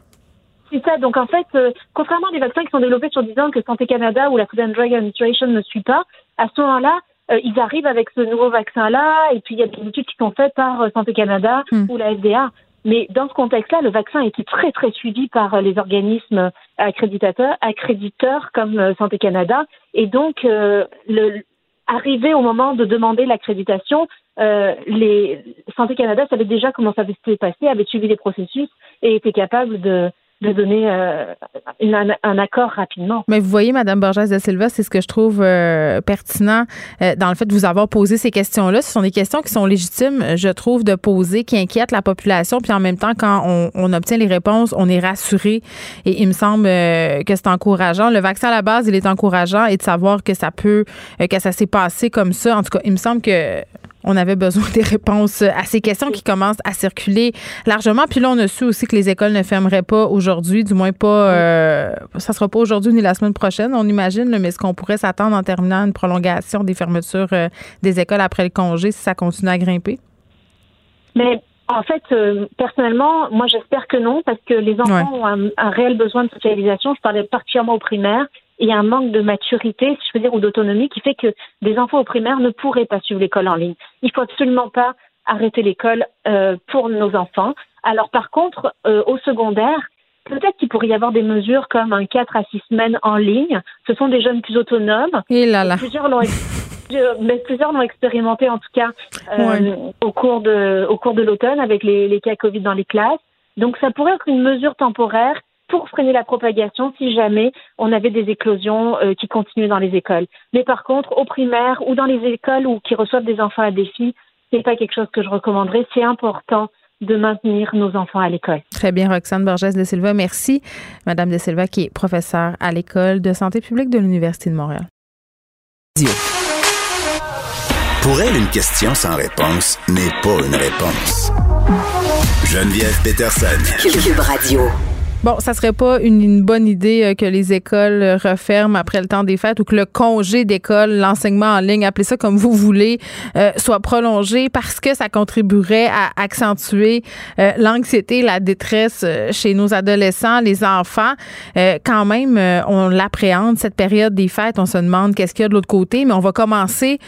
C'est ça. Donc, en fait, euh, contrairement à des vaccins qui sont développés sur 10 ans que Santé Canada ou la Food and Drug Administration ne suit pas, à ce moment-là, ils arrivent avec ce nouveau vaccin-là, et puis il y a des études qui sont faites par Santé Canada hmm. ou la FDA. Mais dans ce contexte-là, le vaccin été très, très suivi par euh, les organismes accréditateurs, accréditeurs comme euh, Santé Canada. Et donc, euh, le, arrivé au moment de demander l'accréditation, euh, les Santé Canada savait déjà comment ça s'était passé, avait suivi les processus et était capable de, de donner euh, un, accord rapidement. Mais vous voyez, Madame Borges de Silva, c'est ce que je trouve euh, pertinent euh, dans le fait de vous avoir posé ces questions-là. Ce sont des questions qui sont légitimes, je trouve, de poser, qui inquiètent la population. Puis en même temps, quand on, on obtient les réponses, on est rassuré. Et il me semble que c'est encourageant. Le vaccin à la base, il est encourageant et de savoir que ça peut, que ça s'est passé comme ça. En tout cas, il me semble que on avait besoin des réponses à ces questions qui commencent à circuler largement. Puis là, on a su aussi que les écoles ne fermeraient pas aujourd'hui, du moins pas, euh, ça sera pas aujourd'hui ni la semaine prochaine, on imagine, mais est-ce qu'on pourrait s'attendre en terminant une prolongation des fermetures euh, des écoles après le congé si ça continue à grimper? Mais en fait, euh, personnellement, moi j'espère que non, parce que les enfants ont un, un, réel besoin de socialisation. Je parlais particulièrement aux primaires il y a un manque de maturité, si je peux dire, ou d'autonomie qui fait que des enfants au primaire ne pourraient pas suivre l'école en ligne. Il faut absolument pas arrêter l'école euh, pour nos enfants. Alors par contre, euh, au secondaire, peut-être qu'il pourrait y avoir des mesures comme un 4 à 6 semaines en ligne. Ce sont des jeunes plus autonomes. Et là là. Plusieurs l'ont mais plusieurs l'ont expérimenté en tout cas euh, au cours de au cours de l'automne avec les, les cas Covid dans les classes. Donc ça pourrait être une mesure temporaire pour freiner la propagation si jamais on avait des éclosions euh, qui continuaient dans les écoles. Mais par contre, au primaire ou dans les écoles ou qui reçoivent des enfants à défi, c'est pas quelque chose que je recommanderais. C'est important de maintenir nos enfants à l'école. Très bien, Roxane Borges de Silva. Merci, Madame de Silva, qui est professeure à l'école de santé publique de l'Université de Montréal. Pour elle, une question sans réponse n'est pas une réponse. Geneviève Peterson. Cube Radio. Bon, ça serait pas une, bonne idée euh, que les écoles referment après le temps des fêtes ou que le congé d'école, l'enseignement en ligne, appelez ça comme vous voulez, euh, soit prolongé parce que ça contribuerait à accentuer euh, l'anxiété, la détresse chez nos adolescents, les enfants. quand même, on l'appréhende cette période des fêtes. On se demande qu'est-ce qu'il y a de l'autre côté, mais on va commencer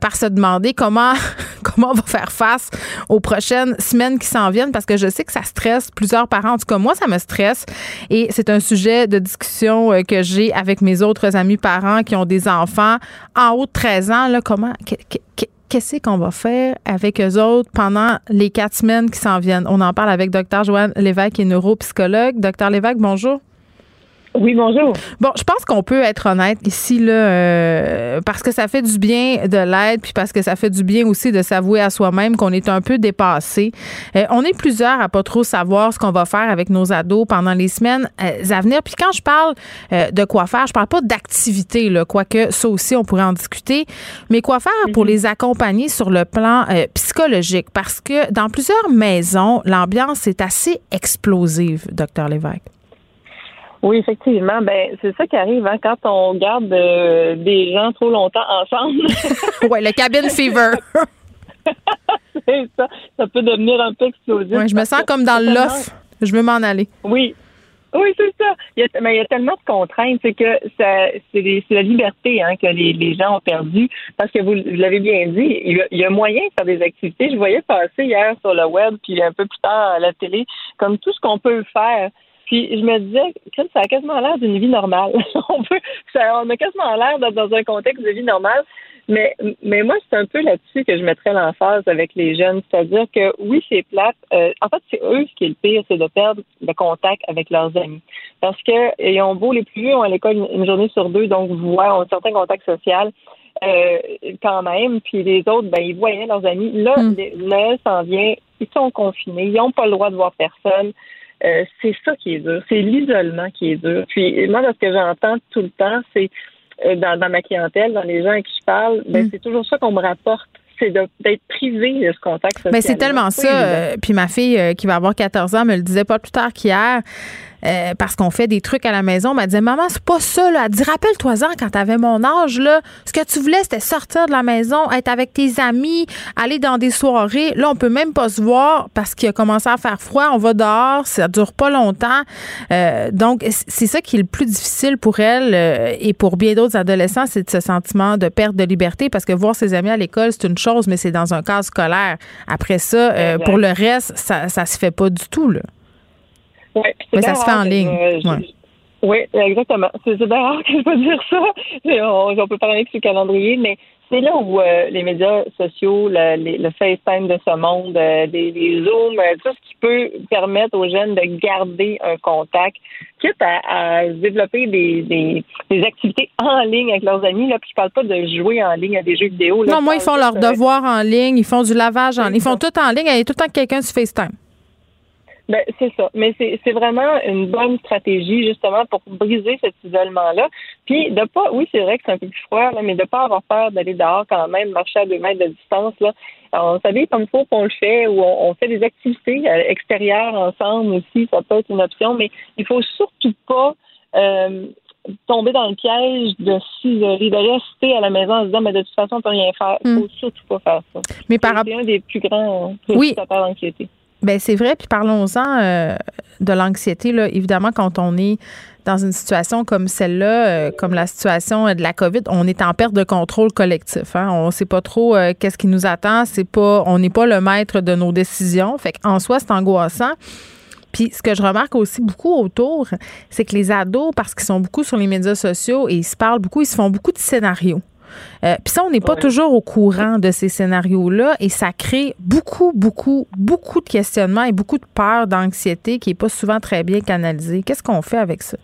par se demander comment [LAUGHS] comment on va faire face aux prochaines semaines qui s'en viennent parce que je sais que ça stresse plusieurs parents. En tout cas, moi, ça me stresse et c'est un sujet de discussion euh, que j'ai avec mes autres amis parents qui ont des enfants en haut de 13 ans. Comment, qu'est-ce qu'on va faire avec eux autres pendant les quatre semaines qui s'en viennent? On en parle avec Dr. Joanne Lévesque, qui est neuropsychologue. Dr. Lévesque, bonjour. Oui, bonjour. Bon, je pense qu'on peut être honnête ici, là, euh, parce que ça fait du bien de l'aide, puis parce que ça fait du bien aussi de s'avouer à soi-même qu'on est un peu dépassé. Euh, on est plusieurs à pas trop savoir ce qu'on va faire avec nos ados pendant les semaines euh, à venir. Puis quand je parle de quoi faire, je parle pas d'activité, là, quoique ça aussi, on pourrait en discuter, mais quoi faire pour mhm. les accompagner sur le plan psychologique, parce que dans plusieurs maisons, l'ambiance est assez explosive, docteur Lévesque. Oui, effectivement. Ben, c'est ça qui arrive hein, quand on garde euh, des gens trop longtemps ensemble. [LAUGHS] oui, le cabin fever. [LAUGHS] c'est ça. Ça peut devenir un peu explosif. Oui, je me sens comme dans l'off. Je veux m'en aller. Oui. Oui, c'est ça. Il y a, mais il y a tellement de contraintes, c'est que c'est la liberté hein, que les, les, gens ont perdu. Parce que vous, l'avez bien dit, il y, a, moyen de faire des activités. Je voyais passer hier sur le web, puis un peu plus tard à la télé, comme tout ce qu'on peut faire. Puis je me disais, ça a quasiment l'air d'une vie normale. [LAUGHS] on peut, ça, on a quasiment l'air d'être dans un contexte de vie normale. Mais, mais moi, c'est un peu là-dessus que je mettrais l'emphase avec les jeunes. C'est-à-dire que oui, c'est plate. Euh, en fait, c'est eux ce qui est le pire, c'est de perdre le contact avec leurs amis. Parce que ils ont beau les plus vieux ont à l'école une, journée sur deux, donc voient un certain contact social. Euh, quand même, puis les autres, ben, ils voyaient leurs amis. Là, mm. s'en vient, ils sont confinés, ils n'ont pas le droit de voir personne. Euh, c'est ça qui est dur. C'est l'isolement qui est dur. Puis moi, ce que j'entends tout le temps, c'est euh, dans, ma clientèle, dans les gens à qui je parle, ben, mm. c'est toujours ça qu'on me rapporte c'est d'être privé de ce contact social. Mais c'est tellement ça. puis ma fille qui va avoir 14 ans me le disait pas plus tard qu'hier. Euh, parce qu'on fait des trucs à la maison. Elle disait, maman, c'est pas ça. Là. Elle dit, rappelle-toi-en quand t'avais mon âge, là, ce que tu voulais, c'était sortir de la maison, être avec tes amis, aller dans des soirées. Là, on peut même pas se voir parce qu'il a commencé à faire froid. On va dehors, ça dure pas longtemps. Euh, donc, c'est ça qui est le plus difficile pour elle euh, et pour bien d'autres adolescents, c'est ce sentiment de perte de liberté parce que voir ses amis à l'école, c'est une chose, mais c'est dans un cadre scolaire. Après ça, pour le reste, ça, ça se fait pas du tout, là. Ouais, Mais ça se fait en ligne. Oui, exactement. C'est rare que je peux dire ça. [LAUGHS] On, on peut parler sur le calendrier, mais c'est là où euh, les médias sociaux, le, le, FaceTime de ce monde, euh, des, Zooms, euh, tout ce qui peut permettre aux jeunes de garder un contact, quitte à, développer des, des, des, activités en ligne avec leurs amis. Là, puis je parle pas de jouer en ligne à des jeux vidéo. non, moi, ils font leurs devoirs en ligne, ils font du lavage en ligne, ils font tout en ligne, il y a tout le temps quelqu'un sur FaceTime. Ben, c'est ça. Mais c'est vraiment une bonne stratégie, justement, pour briser cet isolement-là. Puis, de pas, oui, c'est vrai que c'est un peu plus froid, là, mais de pas avoir peur d'aller dehors quand même, marcher à deux mètres de distance, là. on s'habille comme il faut qu'on le fait, ou on, fait des activités euh, extérieures ensemble aussi, ça peut être une option, mais il faut surtout pas, euh, tomber dans le piège de s'isoler, de rester à la maison en se disant, mais de toute façon, on peut rien faire. Il faut hmm. surtout pas faire ça. Mais par C'est un des plus grands oui. d'anxiété. Ben c'est vrai, puis parlons-en euh, de l'anxiété. Là, évidemment, quand on est dans une situation comme celle-là, euh, comme la situation de la COVID, on est en perte de contrôle collectif. Hein? On ne sait pas trop euh, qu'est-ce qui nous attend. C'est pas, on n'est pas le maître de nos décisions. Fait en soi, c'est angoissant. Puis ce que je remarque aussi beaucoup autour, c'est que les ados, parce qu'ils sont beaucoup sur les médias sociaux et ils se parlent beaucoup, ils se font beaucoup de scénarios. Euh, puis ça, on n'est pas toujours au courant de ces scénarios-là et ça crée beaucoup, beaucoup, beaucoup de questionnements et beaucoup de peur, d'anxiété qui n'est pas souvent très bien canalisée. Qu'est-ce qu'on fait avec ça?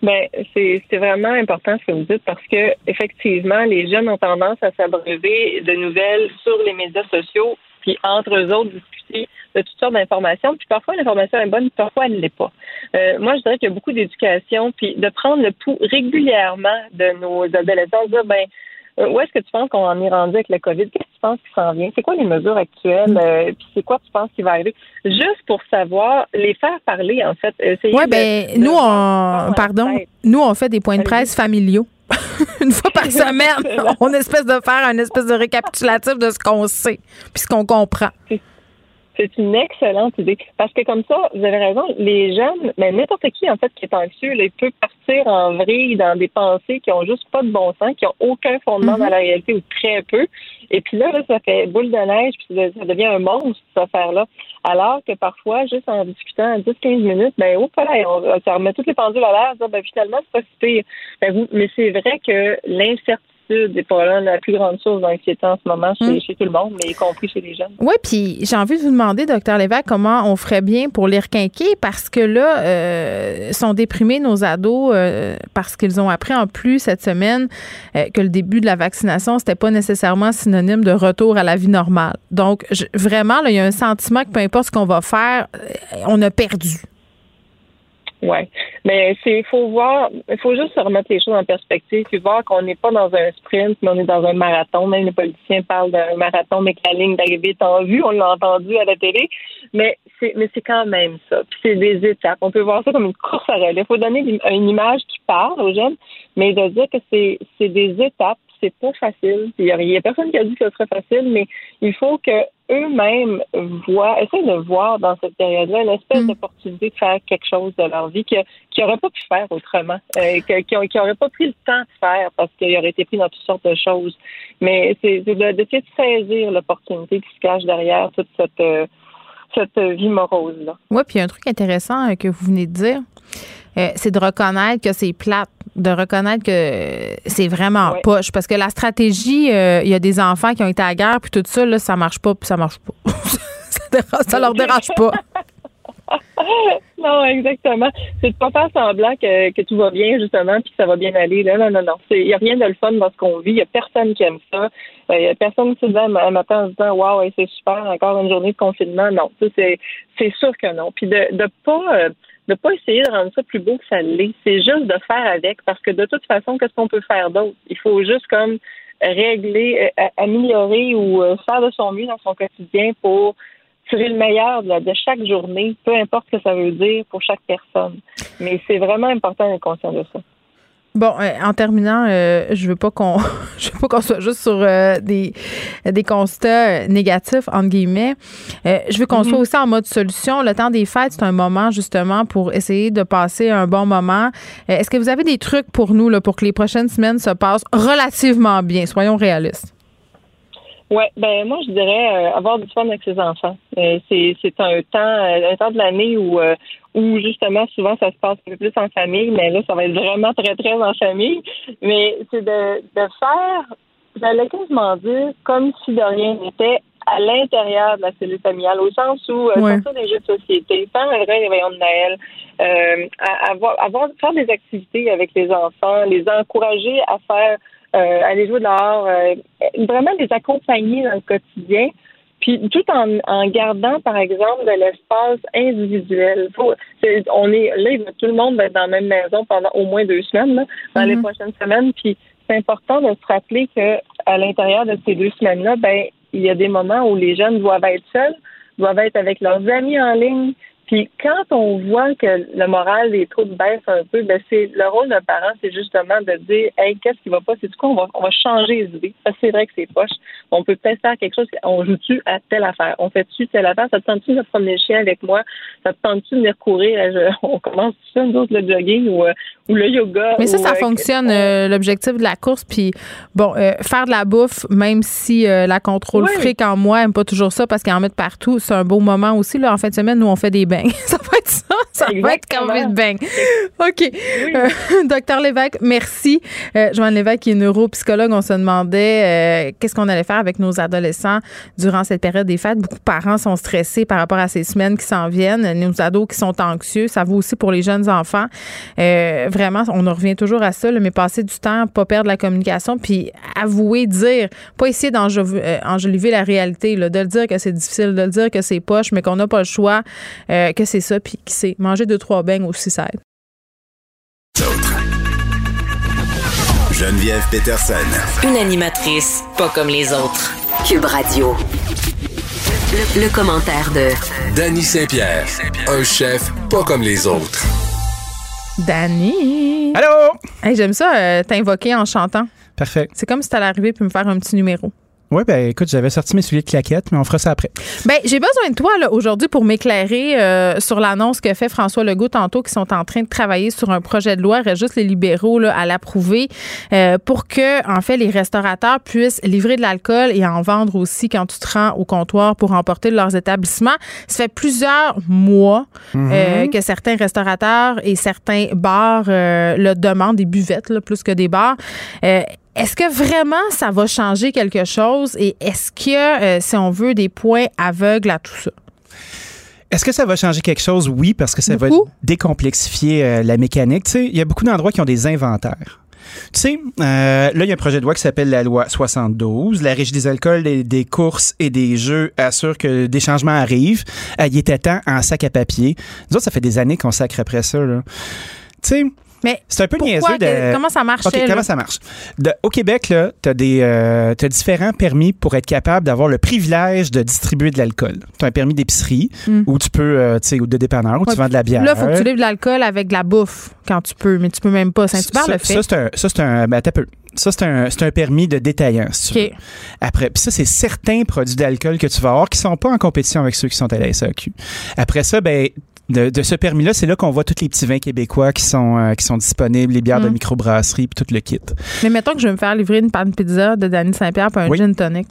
Bien, c'est vraiment important ce que vous dites parce que effectivement, les jeunes ont tendance à s'abreuver de nouvelles sur les médias sociaux, puis entre eux autres discuter de toutes sortes d'informations. Puis parfois, l'information est bonne, parfois, elle ne l'est pas. Euh, moi, je dirais qu'il y a beaucoup d'éducation, puis de prendre le pouls régulièrement de nos adolescents, de dire, ben, euh, où est-ce que tu penses qu'on en est rendu avec la COVID? Qu'est-ce que tu penses qui s'en vient? C'est quoi les mesures actuelles? Euh, puis c'est quoi tu penses qui va arriver? Juste pour savoir, les faire parler, en fait. Oui, ben, nous, on, pardon, nous, on fait des points de presse familiaux. [LAUGHS] une fois par [LAUGHS] semaine, on espèce de faire un espèce de récapitulatif de ce qu'on sait puis ce qu'on comprend. C'est une excellente idée. Parce que comme ça, vous avez raison, les jeunes, mais n'importe qui, en fait, qui est anxieux, il peut partir en vrille dans des pensées qui ont juste pas de bon sens, qui ont aucun fondement mm-hmm. dans la réalité ou très peu. Et puis là, ça fait boule de neige, puis ça devient un monstre, cette affaire-là. Alors que parfois, juste en discutant 10-15 minutes, ben, oh, voilà, ça remet toutes les pendules à l'air, ben, finalement, c'est pas si pire. Ben, mais c'est vrai que l'incertitude n'est pas la plus grande source d'anxiété en ce moment chez, hmm. tout le monde, mais y compris chez les jeunes. Oui, puis j'ai envie de vous demander, docteur Lévesque, comment on ferait bien pour les requinquer parce que là, euh, sont déprimés nos ados euh, parce qu'ils ont appris en plus cette semaine euh, que le début de la vaccination, c'était pas nécessairement synonyme de retour à la vie normale. Donc, vraiment, il y a un sentiment que peu importe ce qu'on va faire, on a perdu. Oui. Mais c'est faut voir, il faut juste se remettre les choses en perspective puis voir qu'on n'est pas dans un sprint, mais on est dans un marathon. Même les politiciens parlent d'un marathon, mais que la ligne d'arrivée est en vue, on l'a entendu à la télé. Mais c'est mais c'est quand même ça. Puis c'est des étapes. On peut voir ça comme une course à relais. Il faut donner une image qui parle aux jeunes, mais de dire que c'est c'est des étapes c'est pas facile. Il y, a, personne qui a dit que ce serait facile, mais il faut que eux-mêmes voient, essayent de voir dans cette période-là une espèce mm. d'opportunité de faire quelque chose de leur vie qu'ils n'auraient pas pu faire autrement, euh, qu'ils n'auraient pas pris le temps de faire parce qu'ils auraient été pris dans toutes sortes de choses. Mais c'est d'essayer de, saisir l'opportunité qui se cache derrière toute cette, euh, cette vie morose-là. Oui, puis un truc intéressant euh, que vous venez de dire, c'est de reconnaître que c'est plate de reconnaître que c'est vraiment poche. Parce que la stratégie, euh, il y a des enfants qui ont été à la guerre, puis tout ça, là, ça marche pas, puis ça marche pas. [LAUGHS] ça, leur dérange pas. [LAUGHS] non, exactement. C'est de pas faire semblant que, que tout va bien, justement, puis que ça va bien aller. Là, non, non, non. Il n'y a rien de le fun dans ce qu'on vit. Il n'y a personne qui aime ça. Il euh, n'y a personne qui se dit un matin en se disant Waouh, c'est super, encore une journée de confinement. Non, c'est sûr que non. Puis de ne pas. Euh, de pas essayer de rendre ça plus beau que ça l'est. C'est juste de faire avec, parce que de toute façon, qu'est-ce qu'on peut faire d'autre? Il faut juste comme régler, euh, améliorer ou euh, faire de son mieux dans son quotidien pour tirer le meilleur de, de, chaque journée, peu importe ce que ça veut dire pour chaque personne. Mais c'est vraiment important d'être conscient de ça. Bon, euh, en terminant, euh, je veux pas qu'on [LAUGHS] je veux pas qu'on soit juste sur euh, des, des constats négatifs entre guillemets. je veux qu'on mm-hmm. soit aussi en mode solution. Le temps des fêtes, c'est un moment justement pour essayer de passer un bon moment. Est-ce que vous avez des trucs pour nous là, pour que les prochaines semaines se passent relativement bien? Soyons réalistes. Oui, ben moi je dirais avoir du fun avec ses enfants. c'est c'est un temps un temps de l'année où où justement souvent ça se passe un peu plus en famille, mais là ça va être vraiment très très en famille. Mais c'est de, de faire, j'allais quasiment dire comme si de rien n'était à l'intérieur de la cellule familiale, au sens où euh, ouais. des jeux de société, faire un vrai réveillon de Noël, euh, avoir, avoir faire des activités avec les enfants, les encourager à faire euh, aller jouer dehors, euh, vraiment les accompagner dans le quotidien. Puis tout en, en gardant, par exemple, de l'espace individuel. on est là, tout le monde va être dans la même maison pendant au moins deux semaines, dans les mhm. prochaines semaines. Puis c'est important de se rappeler que à l'intérieur de ces deux semaines-là, ben il y a des moments où les jeunes doivent être seuls, doivent être avec leurs amis en ligne, puis quand on voit que le moral des troupes baisse un peu, ben c'est le rôle d'un parent, c'est justement de dire Hey, qu'est-ce qui va pas? C'est du coup, on va, on va changer les idées? Ça, c'est vrai que c'est poche. On peut peut-être faire quelque chose, on joue-tu à telle affaire? On fait-tu telle affaire? Ça te tente-tu de promener le chien avec moi? Ça te tente-tu de venir courir? [LAUGHS] on commence tout ça, nous autres, le jogging ou, euh, ou le yoga. Mais ça, ça euh, fonctionne, euh, l'objectif de la course. Puis, bon, faire de la bouffe, même si la contrôle fric en moi aime pas toujours ça parce qu'il en met partout, c'est un beau moment aussi. Là, en fin de semaine, nous, on fait des bains. [LAUGHS] ça va être ça. Ça va être comme une bain. OK. Euh, [LAUGHS] docteur Lévesque, merci. Euh, Joanne Lévesque, qui est neuropsychologue, on se demandait euh, qu'est-ce qu'on allait faire avec nos adolescents durant cette période des fêtes. Beaucoup de parents sont stressés par rapport à ces semaines qui s'en viennent. Nos ados qui sont anxieux. Ça vaut aussi pour les jeunes enfants. vraiment, on en revient toujours à ça, mais passer du temps, pas perdre la communication, puis avouer, dire, pas essayer d'enjoliver la réalité, là, de le dire que c'est difficile, de le dire que c'est poche, mais qu'on n'a pas le choix, que c'est ça, puis qui sait, manger deux, trois beignes aussi, ça aide. Geneviève Peterson. Une animatrice pas comme les autres. Cube Radio. Le, commentaire de Danny Saint-Pierre, un chef pas comme les autres. Danny. Allô? Hey, J'aime ça euh, t'invoquer en chantant. Parfait. C'est comme si t'allais arriver puis me faire un petit numéro. Oui, ben écoute, j'avais sorti mes souliers de claquettes, mais on fera ça après. Ben, j'ai besoin de toi là, aujourd'hui pour m'éclairer euh, sur l'annonce que fait François Legault tantôt, qui sont en train de travailler sur un projet de loi, reste juste les libéraux là, à l'approuver, euh, pour que, en fait, les restaurateurs puissent livrer de l'alcool et en vendre aussi quand tu te rends au comptoir pour emporter de leurs établissements. Ça fait plusieurs mois mhm. euh, que certains restaurateurs et certains bars le demandent, des buvettes là, plus que des bars. Est-ce que vraiment ça va changer quelque chose et est-ce que, euh, si on veut, des points aveugles à tout ça? Est-ce que ça va changer quelque chose? Oui, parce que ça va décomplexifier euh, la mécanique. Tu sais, il y a beaucoup d'endroits qui ont des inventaires. Tu sais, euh, là, il y a un projet de loi qui s'appelle la loi 72. La Régie des alcools, des, des courses et des jeux assure que des changements arrivent. il était temps en sac à papier. Nous autres, ça fait des années qu'on sacre après ça. Tu sais, Mais c'est un peu pourquoi, niaiseux de. Comment ça marche? OK, comment ça marche? De- au Québec, t'as des, euh, différents permis pour être capable d'avoir le privilège de distribuer de l'alcool. T'as un permis d'épicerie Mm. où tu peux, euh, tu sais, ou de dépanneur où Ouais, tu vends de la bière. Là, il faut que tu livres de l'alcool avec de la bouffe quand tu peux, mais tu peux même pas. Saint-Hubert le fait. Ça, c'est un, ça, c'est un, ben, un peu. Ça, c'est un, c'est un permis de détaillant, si tu. Après, puis ça, c'est certains produits d'alcool que tu vas avoir qui sont pas en compétition avec ceux qui sont à la SAQ. Après ça, ben, de, de ce permis-là, c'est là qu'on voit tous les petits vins québécois qui sont, euh, qui sont disponibles, les bières de Mm. microbrasserie, puis tout le kit. Mais mettons que je vais me faire livrer une panne pizza de Danny Saint-Pierre puis un Oui. gin tonic.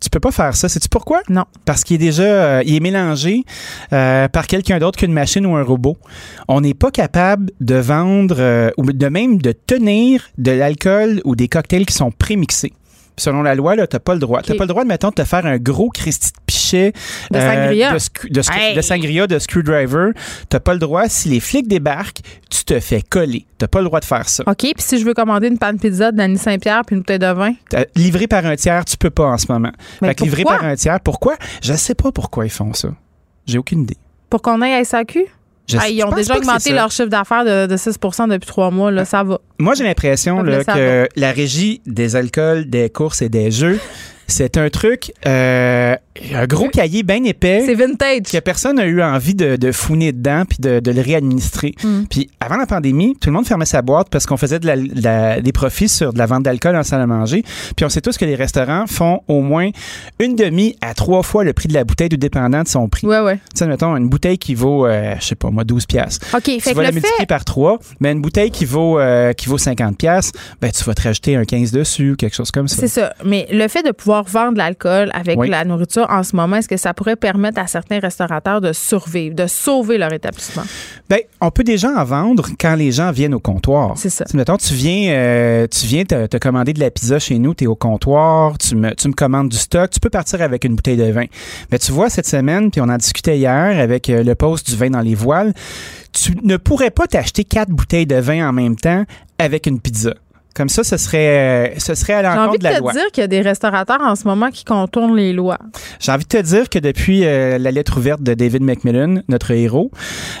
Tu peux pas faire ça. Sais-tu pourquoi? Non. Parce qu'il est déjà euh, il est mélangé euh, par quelqu'un d'autre qu'une machine ou un robot. On n'est pas capable de vendre euh, ou de même de tenir de l'alcool ou des cocktails qui sont prémixés. Selon la loi, tu n'as pas le droit. Tu OK. pas le droit, mettons, de te faire un gros Christy de pichet De sangria. de, sc- de sc- Hey! de sangria, de screwdriver. Tu pas le droit. Si les flics débarquent, tu te fais coller. Tu pas le droit de faire ça. OK, puis si je veux commander une panne pizza de Danny Saint-Pierre puis une bouteille de vin, Euh, Livré par un tiers, tu peux pas en ce moment. Mais fait que livré par un tiers, pourquoi? Je sais pas pourquoi ils font ça. J'ai aucune idée. pour qu'on aille à SAQ? Ah, ils ont déjà augmenté leur chiffre d'affaires de, de 6% depuis trois mois. Là, ça va. Moi, j'ai l'impression que la régie des alcools, des courses et des jeux, c'est un truc, euh, un gros cahier bien épais C'est vintage. que personne n'a eu envie de, de fouiner dedans puis de, de le réadministrer. Mm. Puis avant la pandémie, tout le monde fermait sa boîte parce qu'on faisait de la- de la- des profits sur de la vente d'alcool en salle à manger. Puis on sait tous que les restaurants font au moins une demi à trois fois le prix de la bouteille du dépendant de son prix. Ouais, ouais. Tu sais, mettons, une bouteille qui vaut, euh, je sais pas moi, 12 piastres. OK, fait tu que vas la le multiplier fait. par 3, mais une bouteille qui vaut, euh, qui vaut 50 pièces, ben tu vas te rajouter un 15 dessus ou quelque chose comme ça. C'est ça. Mais le fait de pouvoir vendre de l'alcool avec Oui. la nourriture en ce moment, est-ce que ça pourrait permettre à certains restaurateurs de survivre, de sauver leur établissement? Ben, on peut déjà en vendre quand les gens viennent au comptoir. C'est ça. Sais, mettons, tu viens, euh, tu viens te, te commander de la pizza chez nous, tu es au comptoir, tu me, tu me commandes du stock, tu peux partir avec une bouteille de vin. Mais tu vois, cette semaine, puis on en discutait hier avec euh, le poste du vin dans les voiles, tu ne pourrais pas t'acheter quatre bouteilles de vin en même temps avec une pizza. Comme ça, ce serait, ce serait à J'ai envie l'encontre de de la te loi. dire qu'il y a des restaurateurs en ce moment qui contournent les lois. J'ai envie de te dire que depuis euh, la lettre ouverte de David Macmillan, notre héros,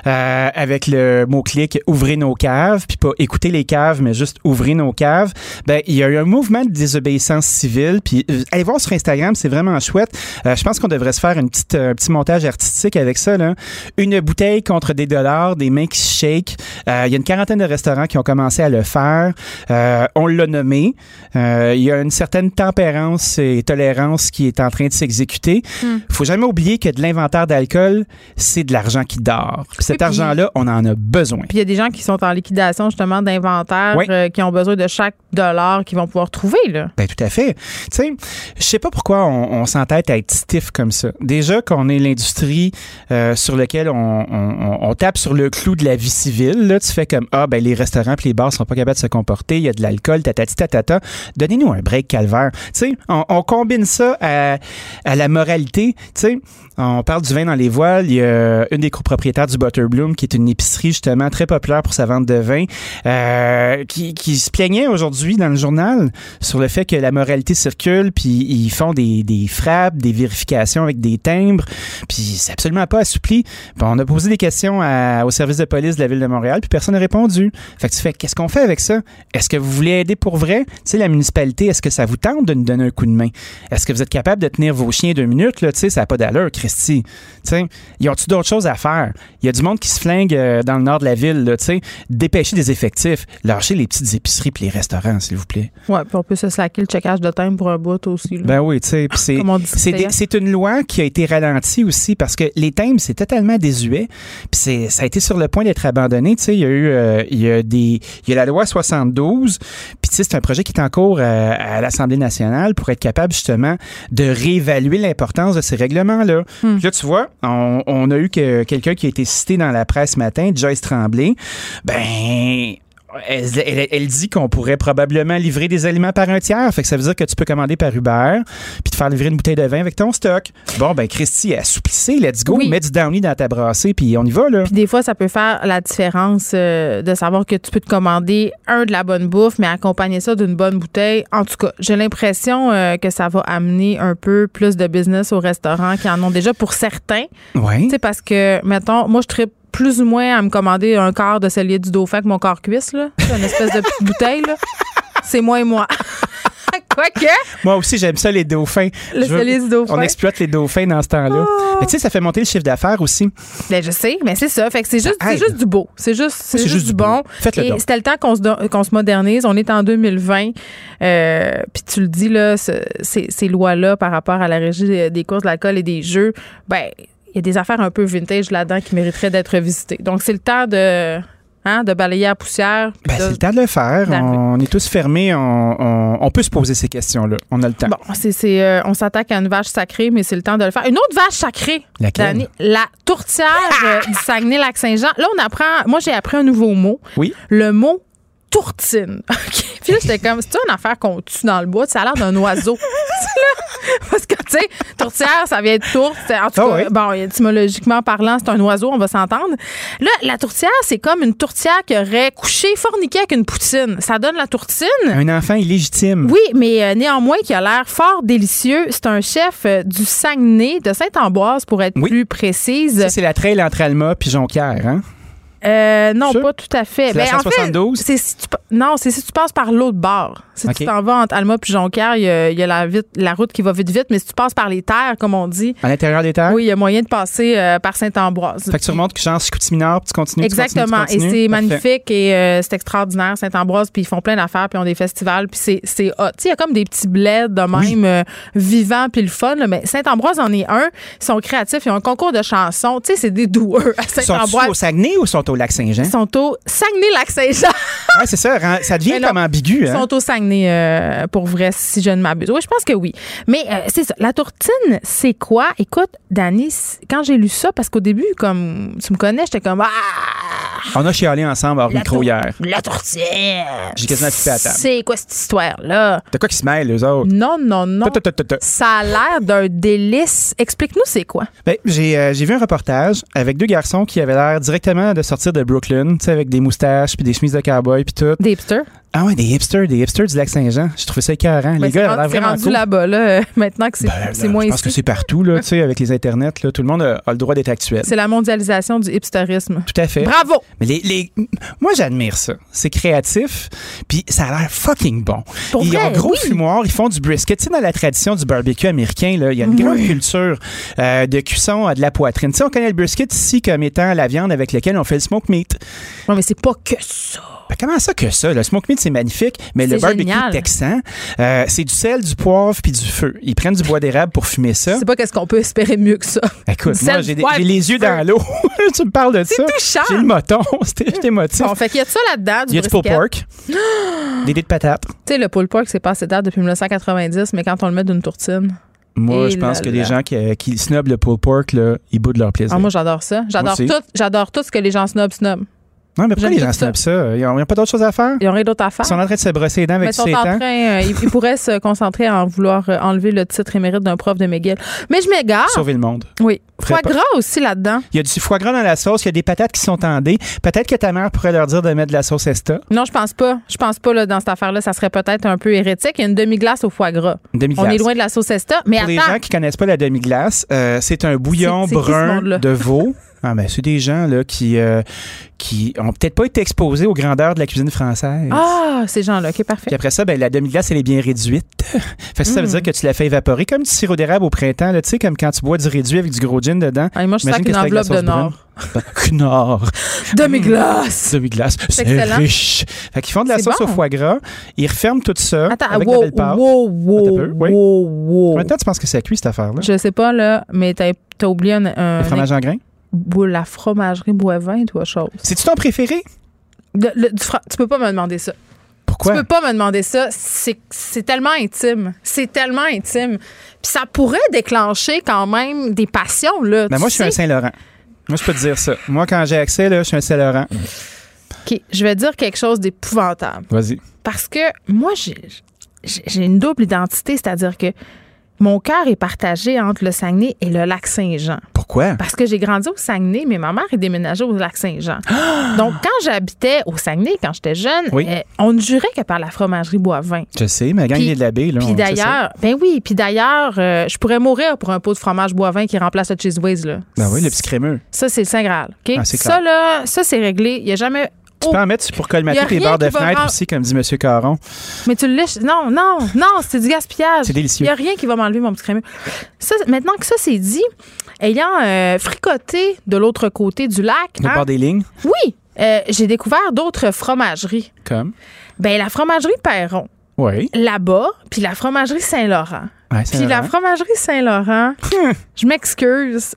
euh, avec le mot-clic ouvrez nos caves, puis pas écouter les caves, mais juste ouvrez nos caves, ben il y a eu un mouvement de désobéissance civile. Puis euh, allez voir sur Instagram, c'est vraiment chouette. Je pense qu'on devrait se faire une petite, un petit montage artistique avec ça. Là. Une bouteille contre des dollars, des mains qui shake. Il y a une quarantaine de restaurants qui ont commencé à le faire. Euh, on l'a nommé. Euh, Il y a une certaine tempérance et tolérance qui est en train de s'exécuter. Hmm. faut jamais oublier que de l'inventaire d'alcool, c'est de l'argent qui dort. Puis cet argent-là, on en a besoin. Puis il y a des gens qui sont en liquidation justement d'inventaire, Oui. euh, qui ont besoin de chaque dollar qu'ils vont pouvoir trouver. Là. Ben tout à fait. Tu sais, je sais pas pourquoi on, on s'entête à être stiff comme ça. Déjà qu'on est l'industrie euh, sur laquelle on, on- on- on tape sur le clou de la vie civile. Là, tu fais comme ah ben les restaurants puis les bars sont pas capables de se comporter. Il y a de l'alcool, tatati tatata. Donnez-nous un break calvaire. Tu sais, on, on combine ça à, à la moralité. Tu sais, on parle du vin dans les voiles. Il y a une des copropriétaires du Butterbloom qui est une épicerie justement très populaire pour sa vente de vin, euh, qui, se plaignait aujourd'hui dans le journal sur le fait que la moralité circule, puis ils font des, frappes, des vérifications avec des timbres, puis c'est absolument pas assoupli. Puis on a posé des questions au service de police de la ville de Montréal, puis personne n'a répondu. Fait que tu fais, qu'est-ce qu'on fait avec ça? Est-ce que vous voulez aider pour vrai? Tu sais, la municipalité, est-ce que ça vous tente de nous donner un coup de main? Est-ce que vous êtes capable de tenir vos chiens deux minutes? Ça n'a pas d'allure, Christy. Tu sais, y ont-tu d'autres choses à faire? Il y a du monde qui se flingue euh, dans le nord de la ville, là, tu sais. Dépêcher des effectifs. Lâcher les petites épiceries puis les restaurants, s'il vous plaît. Ouais, puis on peut se slacker le checkage de timbre pour un bout aussi. là. Ben oui, tu sais. [LAUGHS] c'est- une loi qui a été ralentie aussi parce que les thèmes, c'est totalement désuet. Puis c'est- ça a été sur le point d'être abandonné. Tu sais, il y a eu, euh, il y a des, il y a la loi 72. C'est un projet qui est en cours euh, à l'Assemblée nationale pour être capable justement de réévaluer l'importance de ces règlements-là. Hmm. Puis là, tu vois, on, on a eu que quelqu'un qui a été cité dans la presse ce matin, Joyce Tremblay. Ben, elle, elle- elle dit qu'on pourrait probablement livrer des aliments par un tiers. Fait que ça veut dire que tu peux commander par Uber puis te faire livrer une bouteille de vin avec ton stock. Bon, ben, Christy, assouplissez, let's go. Oui. Mets du downy dans ta brassée, puis on y va, là. Puis des fois, ça peut faire la différence euh, de savoir que tu peux te commander un de la bonne bouffe, mais accompagner ça d'une bonne bouteille. En tout cas, j'ai l'impression euh, que ça va amener un peu plus de business aux restaurants qui en ont déjà pour certains. Oui. Tu sais, parce que, mettons, moi, je tripe plus ou moins à me commander un quart de cellier du dauphin avec mon corps cuisse, là. une espèce de petite [LAUGHS] bouteille, là. C'est moi et moi. [LAUGHS] Quoique. Moi aussi, j'aime ça, les dauphins. Le cellier du dauphin. On exploite les dauphins dans ce temps-là. Oh. Mais tu sais, ça fait monter le chiffre d'affaires aussi. Ben, je sais, mais c'est ça. Fait que c'est juste, juste du beau. C'est juste, c'est juste, du bon. Faites-le Et c'était le temps qu'on se, qu'on se modernise. On est en 2020. Euh, Puis tu le dis, là, ces, ces lois-là par rapport à la régie des courses de l'alcool et des jeux, ben, il y a des affaires un peu vintage là-dedans qui mériteraient d'être visitées. Donc, c'est le temps de Hein, de balayer la poussière. Ben, c'est le temps de le faire. On est tous fermés. On, peut se poser ces questions-là. On a le temps. Bon, c'est, euh, on s'attaque à une vache sacrée, mais c'est le temps de le faire. Une autre vache sacrée. Laquelle? La tourtière euh, du Saguenay-Lac-Saint-Jean. Là, on apprend. Moi, j'ai appris un nouveau mot. Oui. Le mot tourtine. [LAUGHS] Puis là, j'étais comme, c'est une affaire qu'on tue dans le bois? Ça a l'air d'un oiseau. [LAUGHS] Parce que, tu sais, tourtière, ça vient de tourte. En tout ah cas, bon, étymologiquement parlant, c'est un oiseau, on va s'entendre. Là, la tourtière, c'est comme une tourtière qui aurait couché, forniqué avec une poutine. Ça donne la tourtine. Un enfant illégitime. Oui, mais euh, néanmoins, qui a l'air fort délicieux. C'est un chef euh, du Saguenay, de Saint-Ambroise, pour être plus précise. Ça, c'est la trail entre Alma puis Jonquière, hein? Euh, non, pas tout à fait. C'est ben, 172? En fait, si tu, non, c'est si tu passes par l'autre bord. Si tu t'en vas entre Alma et Jonquière, il y a, y a la, vite, la, route qui va vite vite, mais si tu passes par les terres, comme on dit. À l'intérieur des terres? Oui, il y a moyen de passer euh, par Saint-Ambroise. Fait que tu remontes genre mineur, puis tu continues. Exactement. Tu continues, tu continues. Et c'est magnifique et euh, c'est extraordinaire, Saint-Ambroise, puis ils font plein d'affaires, puis ils ont des festivals, puis c'est. Tu sais, il y a comme des petits bleds de même euh, vivants puis le fun. Là, mais Saint-Ambroise en est un. Ils sont créatifs. Ils ont un concours de chansons. Tu sais, c'est des doueurs à Saint-Ambroise. Sont au Saguenay ou sont au Lac-Saint-Jean? au Saguenay-Lac-Saint-Jean. [LAUGHS] oui, c'est ça. Ça devient comme ambigu. Ils hein. sont au Saguenay, euh, pour vrai, si je ne m'abuse. Oui, je pense que oui. Mais euh, c'est ça. La tourtine, c'est quoi? Écoute, Dani, quand j'ai lu ça, parce qu'au début, comme tu me connais, j'étais comme Ah! On a chialé ensemble hors micro hier. La tourtine. J'ai quasiment flippé à table. C'est quoi cette histoire-là? T'as quoi qui se mêle, les autres? Non, non, non. Ça a l'air d'un délice. Explique-nous, c'est quoi? Ben, euh, j'ai vu un reportage avec deux garçons qui avaient l'air directement de sortir de Brooklyn, tu sais, avec des moustaches puis des chemises de cowboy puis tout. Des hipsters? Ah ouais, des hipsters, des hipsters du lac Saint-Jean. J'ai trouvé ça écœurant. Ben, les gars, c'est vraiment rendu là-bas, là, euh, [LAUGHS] maintenant que c'est ben, moins Je pense que c'est partout, là, tu sais, avec les internets, là, tout le monde a, le droit d'être actuel. C'est la mondialisation du hipsterisme. Tout à fait. Bravo! Mais les, les... moi, j'admire ça. C'est créatif, puis ça a l'air fucking bon. Pour ils ont un gros oui. fumoir, ils font du brisket. Tu sais, dans la tradition du barbecue américain, là, il y a une grande culture euh, de cuisson euh, de la poitrine. Tu sais, on connaît le brisket ici comme étant la viande avec laquelle on fait le smoke meat. Non, mais c'est pas que ça. Ben, comment ça que ça? Le smoke meat, c'est magnifique, mais le barbecue génial. texan, euh, c'est du sel, du poivre puis du feu. Ils prennent du bois d'érable pour fumer ça. C'est pas qu'est-ce qu'on peut espérer mieux que ça. Écoute, Du moi, j'ai les yeux feu. dans l'eau. [LAUGHS] tu me parles de C'est ça. touchant. J'ai le moton. [LAUGHS] C'était émotif. Bon, fait qu'il y a de ça là-dedans, du Il y a du pulled pork. [GASPS] des dés de patates. Tu sais, le pulled pork, c'est passé date depuis 1990, mais quand on le met d'une tourtine. Moi, Et je pense là que les gens qui, euh, qui snobent le pulled pork, là, ils boudent leur plaisir. Ah, moi, j'adore ça. J'adore tout, j'adore tout ce que les gens snob snob. Non, mais pourquoi les gens tout ça? Ils n'ont pas d'autre chose à faire? Ils ont rien d'autre à faire. Ils sont en train de se brosser les dents avec mais sont en sétan. train, euh, ils, ils pourraient se concentrer à en vouloir euh, enlever le titre émérite d'un prof de McGill. Mais je m'égare. Sauver le monde. Oui. Foie gras aussi là-dedans. Il y a du foie gras dans la sauce, il y a des patates qui sont tendées. Peut-être que ta mère pourrait leur dire de mettre de la sauce Esta, Non, je pense pas. Je pense pas là, dans cette affaire-là. Ça serait peut-être un peu hérétique. Il y a une demi-glace au foie gras. une demi-glace. On est loin de la sauce Esta. Mais Pour les gens qui connaissent pas la demi-glace, euh, c'est un bouillon brun de veau. [LAUGHS] Ah ben c'est des gens là qui euh, qui ont peut-être pas été exposés aux grandeurs de la cuisine française. ah, ces gens-là, ok, parfait. Puis après ça, ben, la demi-glace, elle est bien réduite. [LAUGHS] fait que ça, veut Mm. dire que tu la fais évaporer comme du sirop d'érable au printemps, là, tu sais, comme quand tu bois du réduit avec du gros gin dedans. Ah, moi, je Imagine que une c'est enveloppe de Nord. Knorr. [LAUGHS] [LAUGHS] Demi-glace. Demi-glace. C'est riche. Fait qu'ils font de la C'est sauce bon. au foie gras. Ils referment tout ça Attends, avec wow, la belle pâte. wow, wow, peu, oui. wow, wow. Combien de temps tu penses que ça cuit, cette affaire-là? Je sais pas, là, mais t'as as oublié un, un- Le fromage en grains? La fromagerie Boivin, toi, chose. C'est-tu ton préféré? Le- le- du tu peux pas me demander ça. Pourquoi? Tu peux pas me demander ça. C'est c'est tellement intime. C'est tellement intime. Puis ça pourrait déclencher quand même des passions, là. Ben, moi, je suis un Saint-Laurent. Moi, je peux te dire ça. Moi, quand j'ai accès, là, je suis un Saint-Laurent. OK, je vais dire quelque chose d'épouvantable. Vas-y. Parce que moi, j'ai une double identité, c'est-à-dire que mon cœur est partagé entre le Saguenay et le lac Saint-Jean. Pourquoi? Parce que j'ai grandi au Saguenay, mais ma mère est déménagée au Lac-Saint-Jean. [GASPS] Donc, quand j'habitais au Saguenay, quand j'étais jeune, euh, on ne jurait que par la fromagerie Boivin. Je sais, mais la gang de la baie, là. Puis d'ailleurs, ben oui, puis d'ailleurs, euh, je pourrais mourir pour un pot de fromage Boivin qui remplace le Cheese Whiz, là. Ben oui, le petit crémeux. Ça, c'est le Saint Graal. OK? Ah, ça, là, ça, c'est réglé. Il n'y a jamais tu peux en mettre pour colmater tes barres de fenêtre aussi, comme dit M. Caron. Mais tu le lèches. Non, non, non, c'est du gaspillage. C'est délicieux. Il n'y a rien qui va m'enlever mon petit crémeux. Ça, maintenant que ça c'est dit, ayant euh, fricoté de l'autre côté du lac. De hein, des lignes? Oui. Euh, j'ai découvert d'autres fromageries. Comme? Ben, la fromagerie Perron. Oui. Là-bas, puis la fromagerie Saint-Laurent. puis la fromagerie Saint-Laurent, [LAUGHS] je m'excuse.